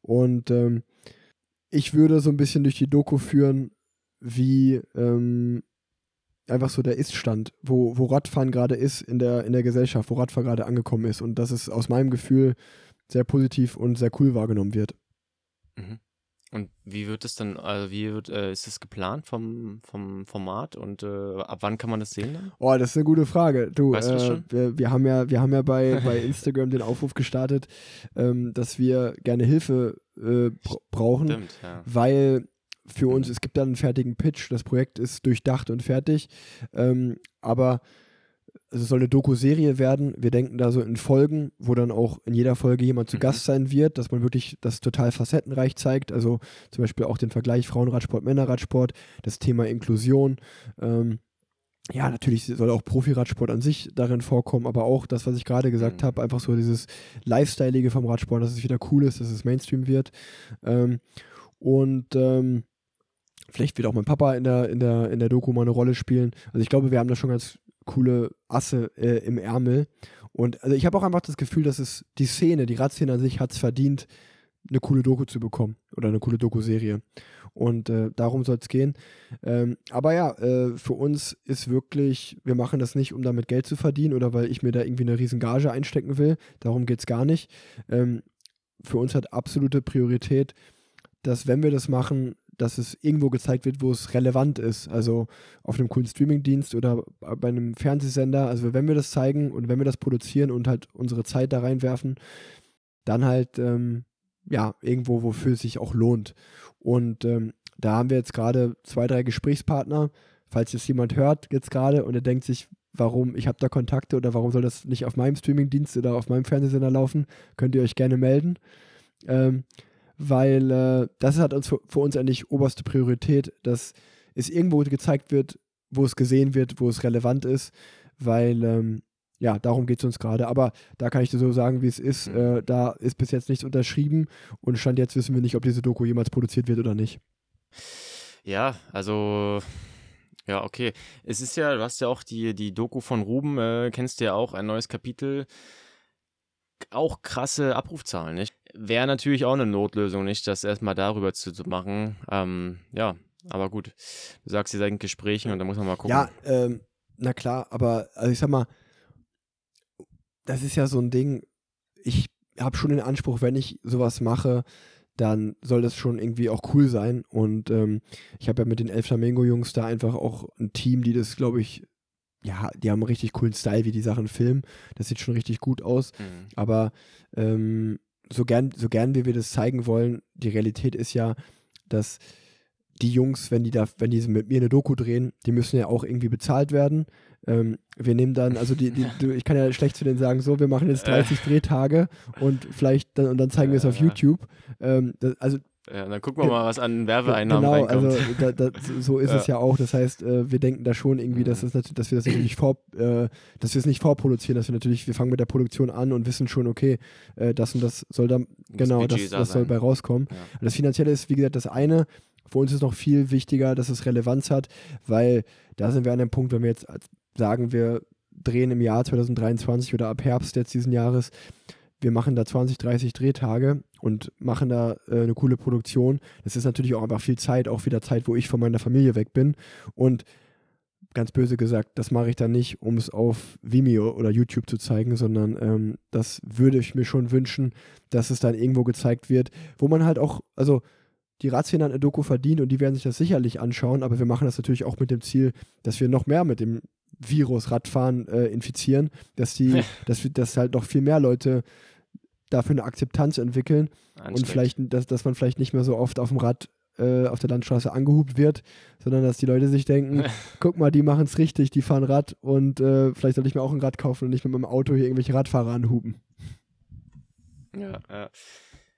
Und ähm, ich würde so ein bisschen durch die Doku führen, wie ähm, einfach so der Ist-Stand, wo, wo Radfahren gerade ist in der, in der Gesellschaft, wo Radfahren gerade angekommen ist und dass es aus meinem Gefühl sehr positiv und sehr cool wahrgenommen wird. Mhm. Und wie wird es dann, also wie wird, äh, ist es geplant vom, vom Format und äh, ab wann kann man das sehen dann? Oh, das ist eine gute Frage. Du, Weißt äh, schon? Wir, wir haben ja, wir haben ja bei, bei Instagram den Aufruf gestartet, ähm, dass wir gerne Hilfe äh, bra- brauchen, Stimmt, ja. weil für uns, Mhm. es gibt dann einen fertigen Pitch, das Projekt ist durchdacht und fertig, ähm, aber also es soll eine Doku-Serie werden. Wir denken da so in Folgen, wo dann auch in jeder Folge jemand zu Mhm. Gast sein wird, dass man wirklich das total facettenreich zeigt. Also zum Beispiel auch den Vergleich Frauenradsport, Männerradsport, das Thema Inklusion. Ähm, ja, natürlich soll auch Profiradsport an sich darin vorkommen, aber auch das, was ich gerade gesagt Mhm. habe, einfach so dieses Lifestyleige vom Radsport, dass es wieder cool ist, dass es Mainstream wird. Ähm, und ähm, vielleicht wird auch mein Papa in der, in, der, in der Doku mal eine Rolle spielen. Also ich glaube, wir haben da schon ganz coole Asse äh, im Ärmel. Und also ich habe auch einfach das Gefühl, dass es die Szene, die Radszene an sich hat es verdient, eine coole Doku zu bekommen oder eine coole Doku-Serie. Und äh, darum soll es gehen. Ähm, aber ja, äh, für uns ist wirklich, wir machen das nicht, um damit Geld zu verdienen oder weil ich mir da irgendwie eine riesen Gage einstecken will. Darum geht es gar nicht. Ähm, für uns hat absolute Priorität, dass wenn wir das machen, dass es irgendwo gezeigt wird, wo es relevant ist. Also auf einem coolen Streamingdienst oder bei einem Fernsehsender. Also wenn wir das zeigen und wenn wir das produzieren und halt unsere Zeit da reinwerfen, dann halt ähm, ja irgendwo, wofür es sich auch lohnt. Und ähm, da haben wir jetzt gerade zwei, drei Gesprächspartner. Falls jetzt jemand hört jetzt gerade und er denkt sich, warum ich habe da Kontakte oder warum soll das nicht auf meinem Streamingdienst oder auf meinem Fernsehsender laufen, könnt ihr euch gerne melden. Ähm, weil äh, das hat uns für, für, uns eigentlich oberste Priorität, dass es irgendwo gezeigt wird, wo es gesehen wird, wo es relevant ist, weil ähm, ja, darum geht es uns gerade. Aber da kann ich dir so sagen, wie es ist. Mhm. Äh, da ist bis jetzt nichts unterschrieben und Stand jetzt wissen wir nicht, ob diese Doku jemals produziert wird oder nicht. Ja, also ja, okay. Es ist ja, du hast ja auch die, die Doku von Ruben, äh, kennst du ja auch, ein neues Kapitel. Auch krasse Abrufzahlen, nicht? Wäre natürlich auch eine Notlösung, nicht, das erstmal darüber zu, zu machen. Ähm, ja, aber gut. Du sagst, ihr seid in Gesprächen und da muss man mal gucken. Ja, ähm, na klar, aber also ich sag mal, das ist ja so ein Ding, ich habe schon den Anspruch, wenn ich sowas mache, dann soll das schon irgendwie auch cool sein. Und ähm, ich habe ja mit den El Flamengo-Jungs da einfach auch ein Team, die das, glaube ich, ja, die haben einen richtig coolen Style, wie die Sachen filmen. Das sieht schon richtig gut aus. Mhm. Aber ähm, so gern, so gern wie wir das zeigen wollen, die Realität ist ja, dass die Jungs, wenn die da, wenn die mit mir eine Doku drehen, die müssen ja auch irgendwie bezahlt werden. Ähm, wir nehmen dann, also die, die, du, ich kann ja schlecht zu denen sagen, so, wir machen jetzt 30 Drehtage und vielleicht dann, und dann zeigen wir es auf YouTube. Ähm, das, also ja, dann gucken wir mal, was an Werbeeinnahmen genau, reinkommt. also da, da, so ist ja. es ja auch. Das heißt, äh, wir denken da schon irgendwie, dass, es, dass wir das natürlich vor, äh, dass wir es nicht vorproduzieren, dass wir natürlich, wir fangen mit der Produktion an und wissen schon, okay, äh, das und das soll dann, genau, das, das soll bei rauskommen. Ja. Das Finanzielle ist, wie gesagt, das eine. Für uns ist noch viel wichtiger, dass es Relevanz hat, weil da sind wir an dem Punkt, wenn wir jetzt sagen, wir drehen im Jahr 2023 oder ab Herbst jetzt diesen Jahres, wir machen da 20, 30 Drehtage und machen da äh, eine coole Produktion. Das ist natürlich auch einfach viel Zeit, auch wieder Zeit, wo ich von meiner Familie weg bin. Und ganz böse gesagt, das mache ich dann nicht, um es auf Vimeo oder YouTube zu zeigen, sondern ähm, das würde ich mir schon wünschen, dass es dann irgendwo gezeigt wird, wo man halt auch, also die Razzien eine Doku verdient und die werden sich das sicherlich anschauen, aber wir machen das natürlich auch mit dem Ziel, dass wir noch mehr mit dem Virus Radfahren äh, infizieren, dass die, dass wir, dass halt noch viel mehr Leute dafür eine Akzeptanz entwickeln und vielleicht, dass, dass man vielleicht nicht mehr so oft auf dem Rad äh, auf der Landstraße angehubt wird, sondern dass die Leute sich denken, guck mal, die machen es richtig, die fahren Rad und äh, vielleicht sollte ich mir auch ein Rad kaufen und nicht mit meinem Auto hier irgendwelche Radfahrer anhuben. Ja, ja.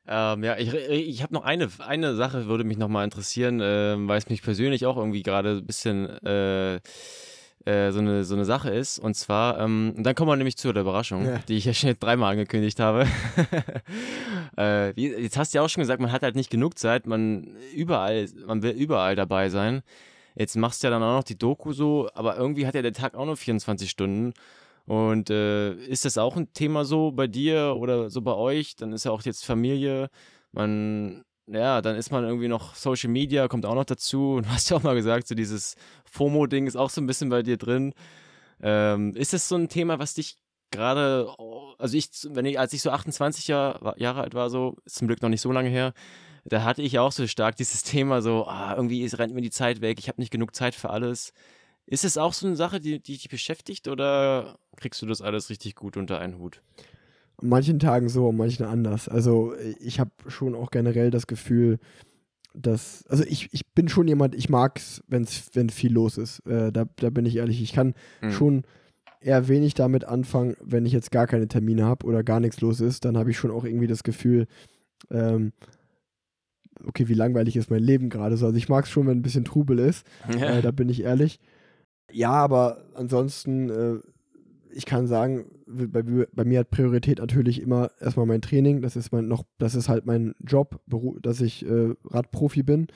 Ähm, ja, ich, ich habe noch eine, eine Sache, würde mich nochmal interessieren, äh, weil es mich persönlich auch irgendwie gerade ein bisschen äh, äh, so, eine, so eine Sache ist. Und zwar, ähm, dann kommen wir nämlich zu der Überraschung, ja. die ich ja schon dreimal angekündigt habe. äh, wie, jetzt hast du ja auch schon gesagt, man hat halt nicht genug Zeit, man überall, man will überall dabei sein. Jetzt machst du ja dann auch noch die Doku so, aber irgendwie hat ja der Tag auch nur 24 Stunden. Und äh, ist das auch ein Thema so bei dir oder so bei euch? Dann ist ja auch jetzt Familie. Man, ja, dann ist man irgendwie noch Social Media, kommt auch noch dazu. Und du hast ja auch mal gesagt, so dieses FOMO-Ding ist auch so ein bisschen bei dir drin. Ähm, ist das so ein Thema, was dich gerade, also ich, wenn ich, als ich so 28 Jahr, Jahre alt war, so, ist zum Glück noch nicht so lange her, da hatte ich auch so stark dieses Thema so, ah, irgendwie rennt mir die Zeit weg, ich habe nicht genug Zeit für alles. Ist es auch so eine Sache, die, die dich beschäftigt oder kriegst du das alles richtig gut unter einen Hut? An manchen Tagen so, an manchen anders. Also ich habe schon auch generell das Gefühl, dass, also ich, ich bin schon jemand, ich mag es, wenn viel los ist. Äh, da, da bin ich ehrlich, ich kann mhm. schon eher wenig damit anfangen, wenn ich jetzt gar keine Termine habe oder gar nichts los ist, dann habe ich schon auch irgendwie das Gefühl, ähm, okay, wie langweilig ist mein Leben gerade so. Also ich mag es schon, wenn ein bisschen Trubel ist, ja. äh, da bin ich ehrlich. Ja, aber ansonsten, äh, ich kann sagen, bei, bei, mir hat Priorität natürlich immer erstmal mein Training. Das ist mein noch, das ist halt mein Job, dass ich äh, Radprofi bin.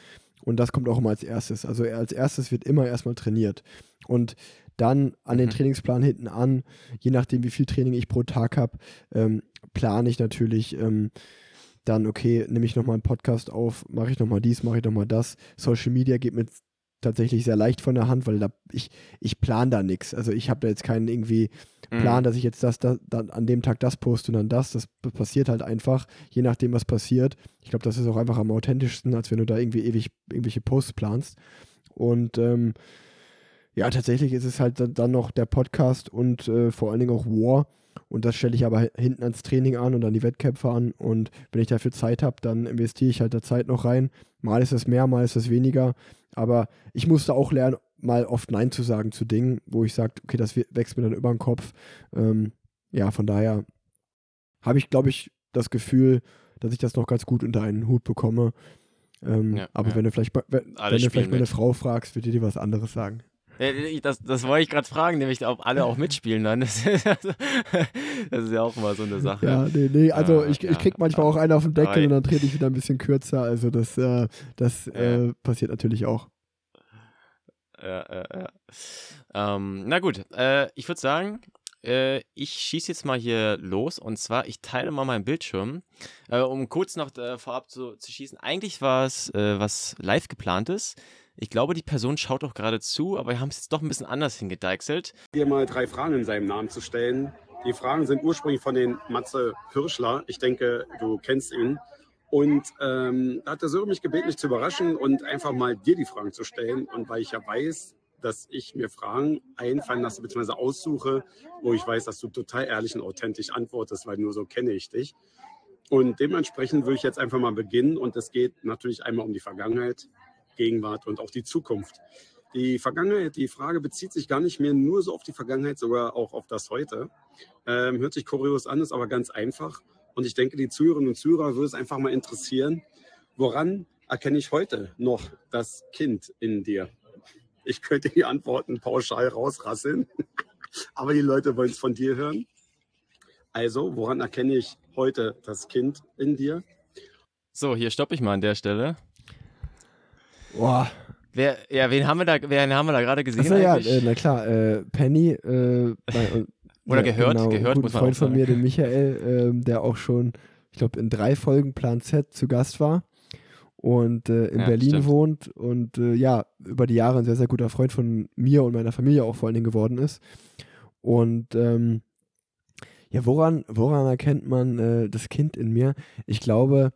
Und das kommt auch immer als erstes. Also als erstes wird immer erstmal trainiert. Und dann an den mhm. Trainingsplan hinten an, je nachdem, wie viel Training ich pro Tag habe, ähm, plane ich natürlich ähm, dann, okay, nehme ich nochmal einen Podcast auf, mache ich nochmal dies, mache ich nochmal das. Social Media geht mit tatsächlich sehr leicht von der Hand, weil da, ich, ich plane da nichts. Also ich habe da jetzt keinen irgendwie mhm. Plan, mhm. dass ich jetzt das, das, das, an dem Tag das poste und dann das. Das passiert halt einfach, je nachdem, was passiert. Ich glaube, das ist auch einfach am authentischsten, als wenn du da irgendwie ewig irgendwelche Posts planst. Und ähm, ja, tatsächlich ist es halt dann noch der Podcast und äh, vor allen Dingen auch War. Und das stelle ich aber hinten ans Training an und an die Wettkämpfe an. Und wenn ich dafür Zeit habe, dann investiere ich halt da Zeit noch rein. Mal ist es mehr, mal ist es weniger. Aber ich musste auch lernen, mal oft Nein zu sagen zu Dingen, wo ich sage, okay, das wächst mir dann über den Kopf. Ähm, ja, von daher habe ich, glaube ich, das Gefühl, dass ich das noch ganz gut unter einen Hut bekomme. Ähm, ja, aber ja. wenn du vielleicht, wenn, wenn du vielleicht meine Frau fragst, wird die dir was anderes sagen. Das, das wollte ich gerade fragen, nämlich ob alle auch mitspielen dann. Das ist, das ist, ja auch immer so eine Sache. Ja, nee, nee, also ja, ich, ich krieg manchmal auch einen auf den Deckel und dann trete ich wieder ein bisschen kürzer. Also das, äh, das äh, passiert natürlich auch. Ja, ja, ja. Ähm, na gut, äh, ich würde sagen, äh, ich schieße jetzt mal hier los und zwar, ich teile mal meinen Bildschirm, äh, um kurz noch äh, vorab zu, zu schießen. Eigentlich war es was live geplantes. Ich glaube, die Person schaut auch gerade zu, aber wir haben es jetzt doch ein bisschen anders hingedeichselt. Hier mal drei Fragen in seinem Namen zu stellen. Die Fragen sind ursprünglich von den Matze Hirschler. Ich denke, du kennst ihn. Und ähm, da hat der Sören mich gebeten, mich zu überraschen und einfach mal dir die Fragen zu stellen. Und weil ich ja weiß, dass ich mir Fragen einfallen lasse bzw. aussuche, wo ich weiß, dass du total ehrlich und authentisch antwortest, weil nur so kenne ich dich. Und dementsprechend würde ich jetzt einfach mal beginnen. Und es geht natürlich einmal um die Vergangenheit, Gegenwart und auch die Zukunft. Die Vergangenheit, die Frage bezieht sich gar nicht mehr nur so auf die Vergangenheit, sogar auch auf das Heute. Ähm, hört sich kurios an, ist aber ganz einfach. Und ich denke, die Zuhörerinnen und Zuhörer würde es einfach mal interessieren, woran erkenne ich heute noch das Kind in dir? Ich könnte die Antworten pauschal rausrasseln, aber die Leute wollen es von dir hören. Also, woran erkenne ich heute das Kind in dir? So, hier stoppe ich mal an der Stelle. Boah. Wer, ja, wen haben wir da, wen haben wir da gerade gesehen? Achso, ja, äh, na klar, äh, Penny, äh, bei, Oder ja, gehört, genau, gehört, muss man Freund von mir, den Michael, äh, der auch schon, ich glaube, in drei Folgen Plan Z zu Gast war und äh, in ja, Berlin stimmt. wohnt und äh, ja, über die Jahre ein sehr, sehr guter Freund von mir und meiner Familie auch vor allen Dingen geworden ist. Und ähm, ja, woran, woran erkennt man äh, das Kind in mir? Ich glaube,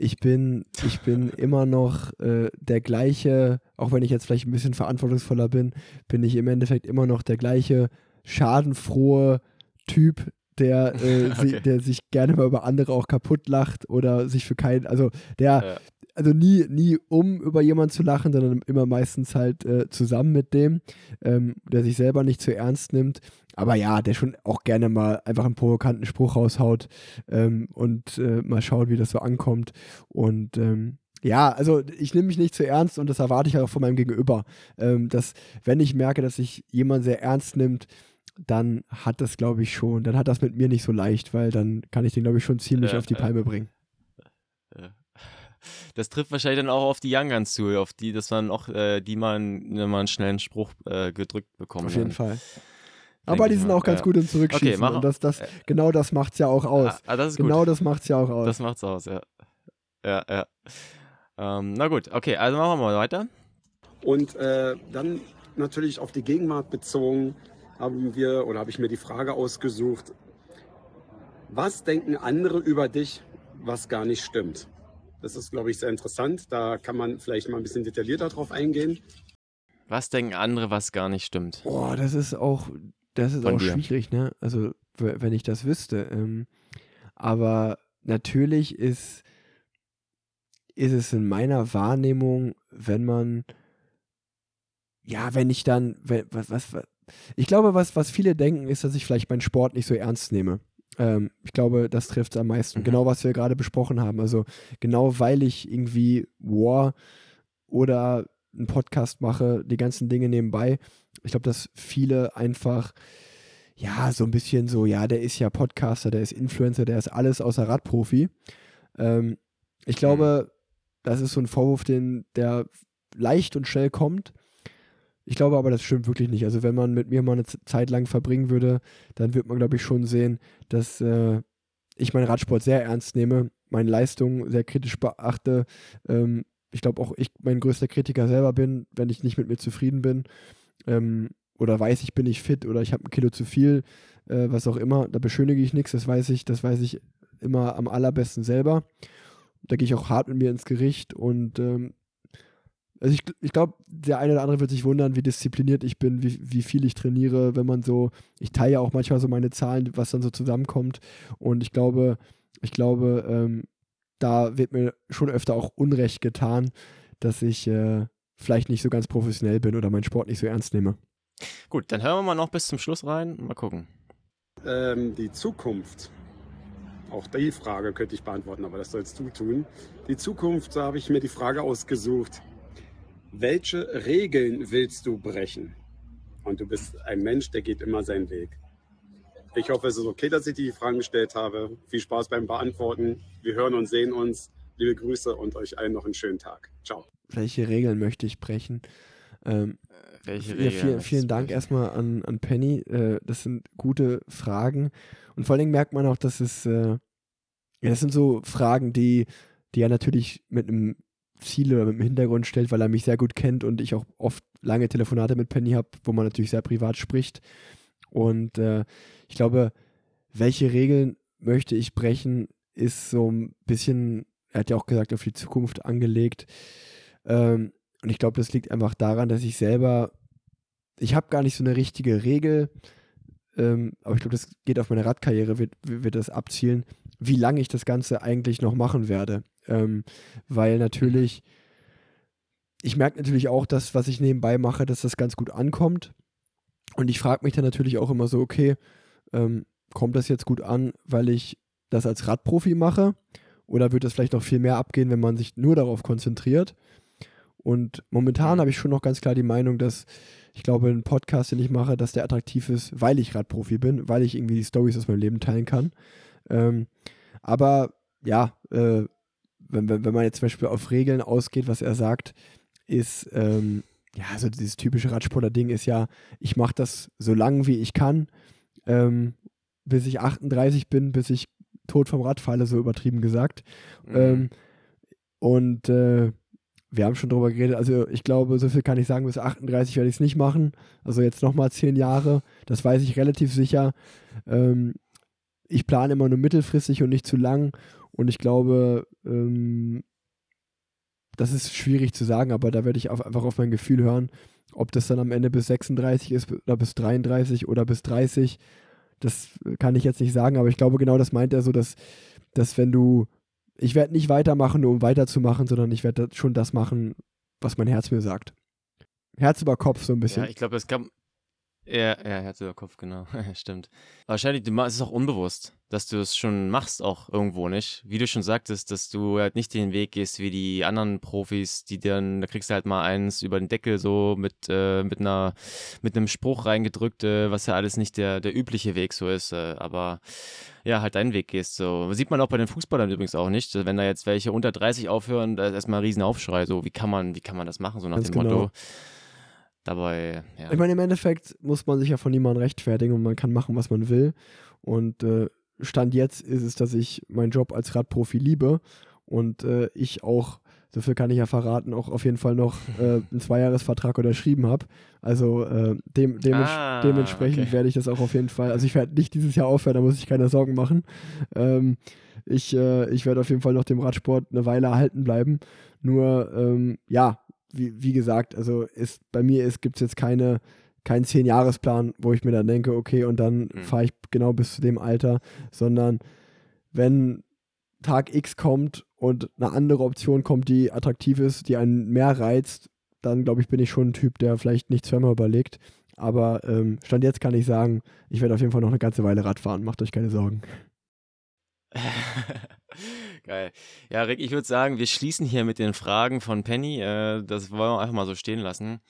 ich bin, ich bin immer noch äh, der gleiche, auch wenn ich jetzt vielleicht ein bisschen verantwortungsvoller bin, bin ich im Endeffekt immer noch der gleiche schadenfrohe Typ, der, äh, okay. si der sich gerne mal über andere auch kaputt lacht oder sich für keinen, also der, ja. Also nie, nie um über jemanden zu lachen, sondern immer meistens halt äh, zusammen mit dem, ähm, der sich selber nicht zu ernst nimmt aber ja, der schon auch gerne mal einfach einen provokanten Spruch raushaut ähm, und äh, mal schaut, wie das so ankommt. Und ähm, ja, also ich nehme mich nicht zu ernst und das erwarte ich auch von meinem Gegenüber. Ähm, dass, wenn ich merke, dass sich jemand sehr ernst nimmt, dann hat das, glaube ich, schon, dann hat das mit mir nicht so leicht, weil dann kann ich den, glaube ich, schon ziemlich äh, auf die Palme bringen. Das trifft wahrscheinlich dann auch auf die Young Guns zu, auf die, dass man auch, äh, die man, mal einen schnellen Spruch äh, gedrückt bekommen. Auf jeden dann. Fall. Aber die sind auch ganz ja. gut im Zurückschießen. Okay, mach, und das, das, genau das macht es ja auch aus. Ah, das genau gut. das macht es ja auch aus. Das macht es aus, ja. Ja, ja. Ähm, na gut, okay, also machen wir mal weiter. Und äh, dann natürlich auf die Gegenwart bezogen haben wir oder habe ich mir die Frage ausgesucht, was denken andere über dich, was gar nicht stimmt? Das ist, glaube ich, sehr interessant. Da kann man vielleicht mal ein bisschen detaillierter drauf eingehen. Was denken andere, was gar nicht stimmt? Boah, das ist auch, das ist auch dir. schwierig, ne? Also, wenn ich das wüsste. Ähm, aber natürlich ist, ist es in meiner Wahrnehmung, wenn man, ja, wenn ich dann, wenn, was, was, was, ich glaube, was, was viele denken, ist, dass ich vielleicht meinen Sport nicht so ernst nehme. Ähm, ich glaube, das trifft es am meisten. Mhm. Genau, was wir gerade besprochen haben. Also, genau weil ich irgendwie War oder einen Podcast mache, die ganzen Dinge nebenbei. Ich glaube, dass viele einfach, ja, so ein bisschen so, ja, der ist ja Podcaster, der ist Influencer, der ist alles außer Radprofi. Ähm, ich glaube, mhm. das ist so ein Vorwurf, den, der leicht und schnell kommt. Ich glaube aber, das stimmt wirklich nicht. Also wenn man mit mir mal eine Zeit lang verbringen würde, dann wird man, glaube ich, schon sehen, dass äh, ich meinen Radsport sehr ernst nehme, meine Leistungen sehr kritisch beachte, ähm, ich glaube auch ich mein größter Kritiker selber bin, wenn ich nicht mit mir zufrieden bin ähm, oder weiß, ich bin nicht fit oder ich habe ein Kilo zu viel, äh, was auch immer, da beschönige ich nichts, das weiß ich, das weiß ich immer am allerbesten selber. Da gehe ich auch hart mit mir ins Gericht und ähm, also ich, ich glaube, der eine oder andere wird sich wundern, wie diszipliniert ich bin, wie, wie viel ich trainiere, wenn man so, ich teile ja auch manchmal so meine Zahlen, was dann so zusammenkommt. Und ich glaube, ich glaube, ähm, da wird mir schon öfter auch Unrecht getan, dass ich äh, vielleicht nicht so ganz professionell bin oder meinen Sport nicht so ernst nehme. Gut, dann hören wir mal noch bis zum Schluss rein. Mal gucken. Ähm, die Zukunft. Auch die Frage könnte ich beantworten, aber das sollst du tun. Die Zukunft, da habe ich mir die Frage ausgesucht. Welche Regeln willst du brechen? Und du bist ein Mensch, der geht immer seinen Weg. Ich hoffe, es ist okay, dass ich die Fragen gestellt habe. Viel Spaß beim Beantworten. Wir hören und sehen uns. Liebe Grüße und euch allen noch einen schönen Tag. Ciao. Welche Regeln möchte ich brechen? Ähm, Welche Regeln? Ja, vielen, vielen Dank erstmal an, an Penny. Äh, das sind gute Fragen. Und vor allen Dingen merkt man auch, dass es, äh, ja, das sind so Fragen, die, die er natürlich mit einem Ziel oder mit einem Hintergrund stellt, weil er mich sehr gut kennt und ich auch oft lange Telefonate mit Penny habe, wo man natürlich sehr privat spricht. Und äh, ich glaube, welche Regeln möchte ich brechen, ist so ein bisschen, er hat ja auch gesagt, auf die Zukunft angelegt. Ähm, und ich glaube, das liegt einfach daran, dass ich selber, ich habe gar nicht so eine richtige Regel, ähm, aber ich glaube, das geht auf meine Radkarriere, wird, wird das abzielen, wie lange ich das Ganze eigentlich noch machen werde. Ähm, weil natürlich, ich merke natürlich auch, dass, was ich nebenbei mache, dass das ganz gut ankommt. Und ich frage mich dann natürlich auch immer so, okay, ähm, kommt das jetzt gut an, weil ich das als Radprofi mache? Oder wird das vielleicht noch viel mehr abgehen, wenn man sich nur darauf konzentriert? Und momentan habe ich schon noch ganz klar die Meinung, dass ich glaube, ein Podcast, den ich mache, dass der attraktiv ist, weil ich Radprofi bin, weil ich irgendwie die Stories aus meinem Leben teilen kann. Ähm, aber ja, äh, wenn, wenn, man jetzt zum Beispiel auf Regeln ausgeht, was er sagt, ist, ähm, ja, so dieses typische Radsportler-Ding ist ja, ich mache das so lange wie ich kann, ähm, bis ich 38 bin, bis ich tot vom Rad falle, so übertrieben gesagt. Mhm. Ähm, und äh, wir haben schon drüber geredet, also ich glaube, so viel kann ich sagen, bis 38 werde ich es nicht machen. Also jetzt nochmal zehn Jahre, das weiß ich relativ sicher. Ähm, ich plane immer nur mittelfristig und nicht zu lang. Und ich glaube, ähm, das ist schwierig zu sagen, aber da werde ich auf, einfach auf mein Gefühl hören, ob das dann am Ende bis 36 ist oder bis 33 oder bis 30. Das kann ich jetzt nicht sagen, aber ich glaube, genau das meint er so, dass, dass wenn du, ich werde nicht weitermachen, nur um weiterzumachen, sondern ich werde schon das machen, was mein Herz mir sagt. Herz über Kopf so ein bisschen. Ja, ich glaube, das kann, ja, ja, Herz über Kopf, genau. Stimmt. Wahrscheinlich du, es ist auch unbewusst, dass du es schon machst, auch irgendwo nicht. Wie du schon sagtest, dass du halt nicht den Weg gehst wie die anderen Profis, die dann, da kriegst du halt mal eins über den Deckel so mit, äh, mit einer, mit einem Spruch reingedrückt, äh, was ja alles nicht der, der übliche Weg so ist. Äh, aber ja, halt deinen Weg gehst. So. Sieht man auch bei den Fußballern übrigens auch nicht. Wenn da jetzt welche unter 30 aufhören, da ist erstmal ein Riesenaufschrei. So, wie kann man, wie kann man das machen, so nach Ganz dem genau. Motto. Dabei, ja. Ich meine, im Endeffekt muss man sich ja von niemandem rechtfertigen und man kann machen, was man will. Und äh, Stand jetzt ist es, dass ich meinen Job als Radprofi liebe und äh, ich auch, so viel kann ich ja verraten, auch auf jeden Fall noch äh, einen Zweijahresvertrag unterschrieben habe. Also äh, dem, dem ah, dementsprechend okay. werde ich das auch auf jeden Fall, also ich werde nicht dieses Jahr aufhören, da muss ich keine Sorgen machen. Ähm, ich, äh, ich werde auf jeden Fall noch dem Radsport eine Weile erhalten bleiben. Nur, ähm, ja, wie, wie gesagt, also ist, bei mir gibt es jetzt keine, keinen Zehn-Jahres-Plan, wo ich mir dann denke, okay, und dann mhm. fahre ich genau bis zu dem Alter, sondern wenn Tag X kommt und eine andere Option kommt, die attraktiv ist, die einen mehr reizt, dann glaube ich, bin ich schon ein Typ, der vielleicht nicht zweimal überlegt. Aber ähm, Stand jetzt kann ich sagen, ich werde auf jeden Fall noch eine ganze Weile Rad fahren, macht euch keine Sorgen. Geil. Ja, Rick, ich würde sagen, wir schließen hier mit den Fragen von Penny. Äh, das wollen wir einfach mal so stehen lassen.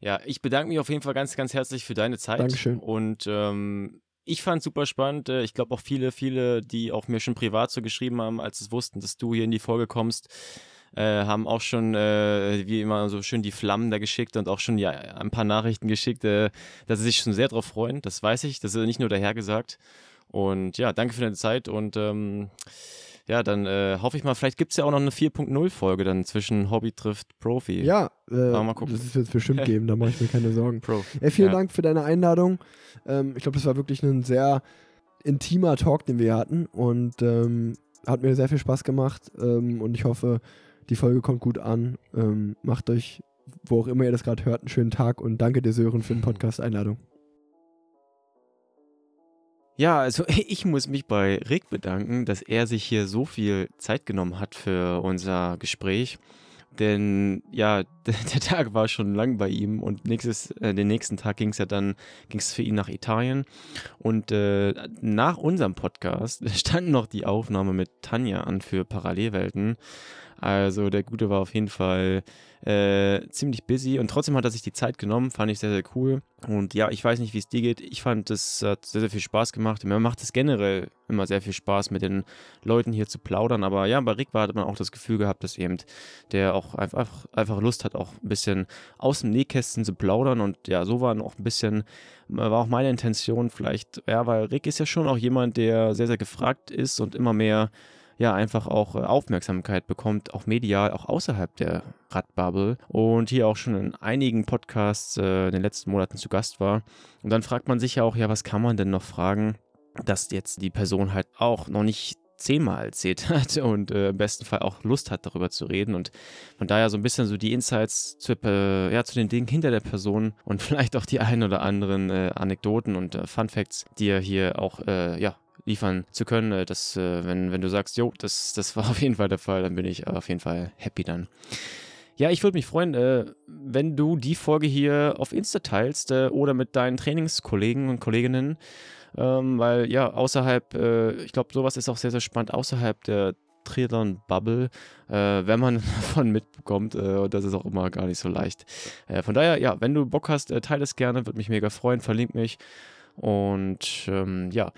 Ja, ich bedanke mich auf jeden Fall ganz, ganz herzlich für deine Zeit. Dankeschön. Und ähm, ich fand es super spannend. Äh, ich glaube auch viele, viele, die auch mir schon privat so geschrieben haben, als es wussten, dass du hier in die Folge kommst, äh, haben auch schon, äh, wie immer, so schön die Flammen da geschickt und auch schon ja, ein paar Nachrichten geschickt, äh, dass sie sich schon sehr darauf freuen. Das weiß ich. Das ist nicht nur dahergesagt. Und ja, danke für deine Zeit und ähm, ja, dann äh, hoffe ich mal, vielleicht gibt es ja auch noch eine 4.0-Folge dann zwischen Hobby trifft Profi. Ja, äh, mal gucken. das wird es bestimmt geben, da mache ich mir keine Sorgen. Pro. Ja, vielen Ja. Dank für deine Einladung. Ähm, ich glaube, das war wirklich ein sehr intimer Talk, den wir hatten und ähm, hat mir sehr viel Spaß gemacht ähm, und ich hoffe, die Folge kommt gut an. Ähm, macht euch, wo auch immer ihr das gerade hört, einen schönen Tag und danke dir, Sören, für den Podcast-Einladung. Ja, also ich muss mich bei Rick bedanken, dass er sich hier so viel Zeit genommen hat für unser Gespräch. Denn ja, der Tag war schon lang bei ihm und nächstes, äh, den nächsten Tag ging es ja dann, ging es für ihn nach Italien. Und äh, nach unserem Podcast stand noch die Aufnahme mit Tanja an für Parallelwelten. Also der Gute war auf jeden Fall äh, ziemlich busy und trotzdem hat er sich die Zeit genommen, fand ich sehr, sehr cool. Und ja, ich weiß nicht, wie es dir geht. Ich fand, es hat sehr, sehr viel Spaß gemacht. Mir macht es generell immer sehr viel Spaß, mit den Leuten hier zu plaudern. Aber ja, bei Rick war, hat man auch das Gefühl gehabt, dass eben der auch einfach, einfach Lust hat, auch ein bisschen aus dem Nähkästchen zu plaudern. Und ja, so war auch ein bisschen, war auch meine Intention vielleicht, ja, weil Rick ist ja schon auch jemand, der sehr, sehr gefragt ist und immer mehr ja einfach auch äh, Aufmerksamkeit bekommt, auch medial, auch außerhalb der Radbubble und hier auch schon in einigen Podcasts äh, in den letzten Monaten zu Gast war. Und dann fragt man sich ja auch, ja, was kann man denn noch fragen, dass jetzt die Person halt auch noch nicht zehnmal erzählt hat und äh, im besten Fall auch Lust hat, darüber zu reden. Und von daher so ein bisschen so die Insights zu, äh, ja, zu den Dingen hinter der Person und vielleicht auch die ein oder anderen äh, Anekdoten und äh, Fun Facts, die er hier auch äh, ja, liefern zu können. Äh, Das, äh, wenn, wenn du sagst, jo, das, das war auf jeden Fall der Fall, dann bin ich auf jeden Fall happy dann. Ja, ich würde mich freuen, äh, wenn du die Folge hier auf Insta teilst äh, oder mit deinen Trainingskollegen und Kolleginnen, ähm, weil ja, außerhalb, äh, ich glaube, sowas ist auch sehr, sehr spannend, außerhalb der Triathlon-Bubble, äh, wenn man davon mitbekommt, das ist auch immer gar nicht so leicht. Von daher, ja, wenn du Bock hast, teile es gerne, würde mich mega freuen, verlink mich und ähm, ja,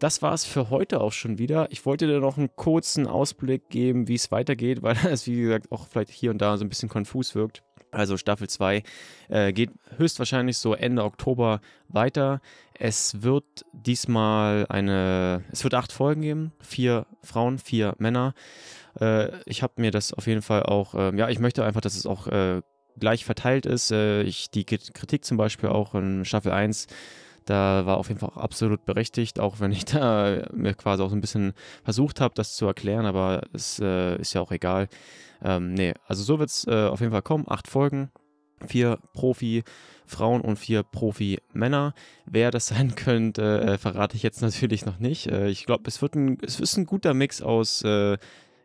das war es für heute auch schon wieder. Ich wollte dir noch einen kurzen Ausblick geben, wie es weitergeht, weil es, wie gesagt, auch vielleicht hier und da so ein bisschen konfus wirkt. Also Staffel 2 äh, geht höchstwahrscheinlich so Ende Oktober weiter. Es wird diesmal eine, es wird acht Folgen geben, vier Frauen, vier Männer. Äh, ich habe mir das auf jeden Fall auch, äh, ja, ich möchte einfach, dass es auch äh, gleich verteilt ist. Äh, ich, die Kritik zum Beispiel auch in Staffel 1 da war auf jeden Fall auch absolut berechtigt, auch wenn ich da mir quasi auch so ein bisschen versucht habe, das zu erklären, aber es äh, ist ja auch egal. Ähm, nee, also so wird es äh, auf jeden Fall kommen. Acht Folgen, vier Profi-Frauen und vier Profi-Männer. Wer das sein könnte, äh, verrate ich jetzt natürlich noch nicht. Äh, ich glaube, es wird ein, es ist ein guter Mix aus äh,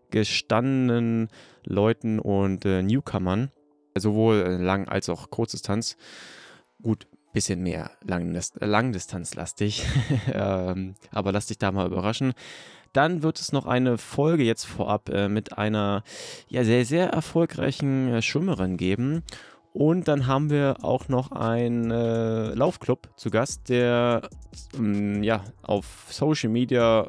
gestandenen Leuten und äh, Newcomern, sowohl äh, Lang- als auch Kurzdistanz. Gut, bisschen mehr Langdist langdistanzlastig. ähm, aber lass dich da mal überraschen. Dann wird es noch eine Folge jetzt vorab äh, mit einer ja, sehr, sehr erfolgreichen äh, Schwimmerin geben. Und dann haben wir auch noch einen äh, Laufclub zu Gast, der ähm, ja, auf Social Media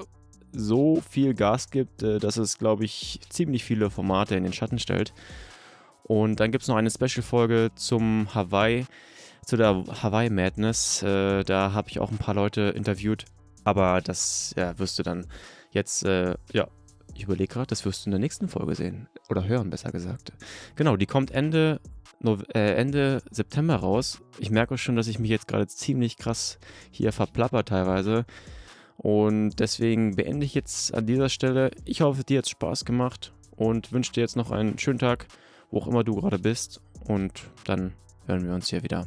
so viel Gas gibt, äh, dass es, glaube ich, ziemlich viele Formate in den Schatten stellt. Und dann gibt es noch eine Special-Folge zum Hawaii zu der Hawaii Madness. Äh, da habe ich auch ein paar Leute interviewt. Aber das ja, wirst du dann jetzt, äh, ja, ich überlege gerade, das wirst du in der nächsten Folge sehen. Oder hören, besser gesagt. Genau, die kommt Ende, no äh, Ende September raus. Ich merke schon, dass ich mich jetzt gerade ziemlich krass hier verplapper teilweise. Und deswegen beende ich jetzt an dieser Stelle. Ich hoffe, dir hat Spaß gemacht und wünsche dir jetzt noch einen schönen Tag, wo auch immer du gerade bist. Und dann hören wir uns hier wieder.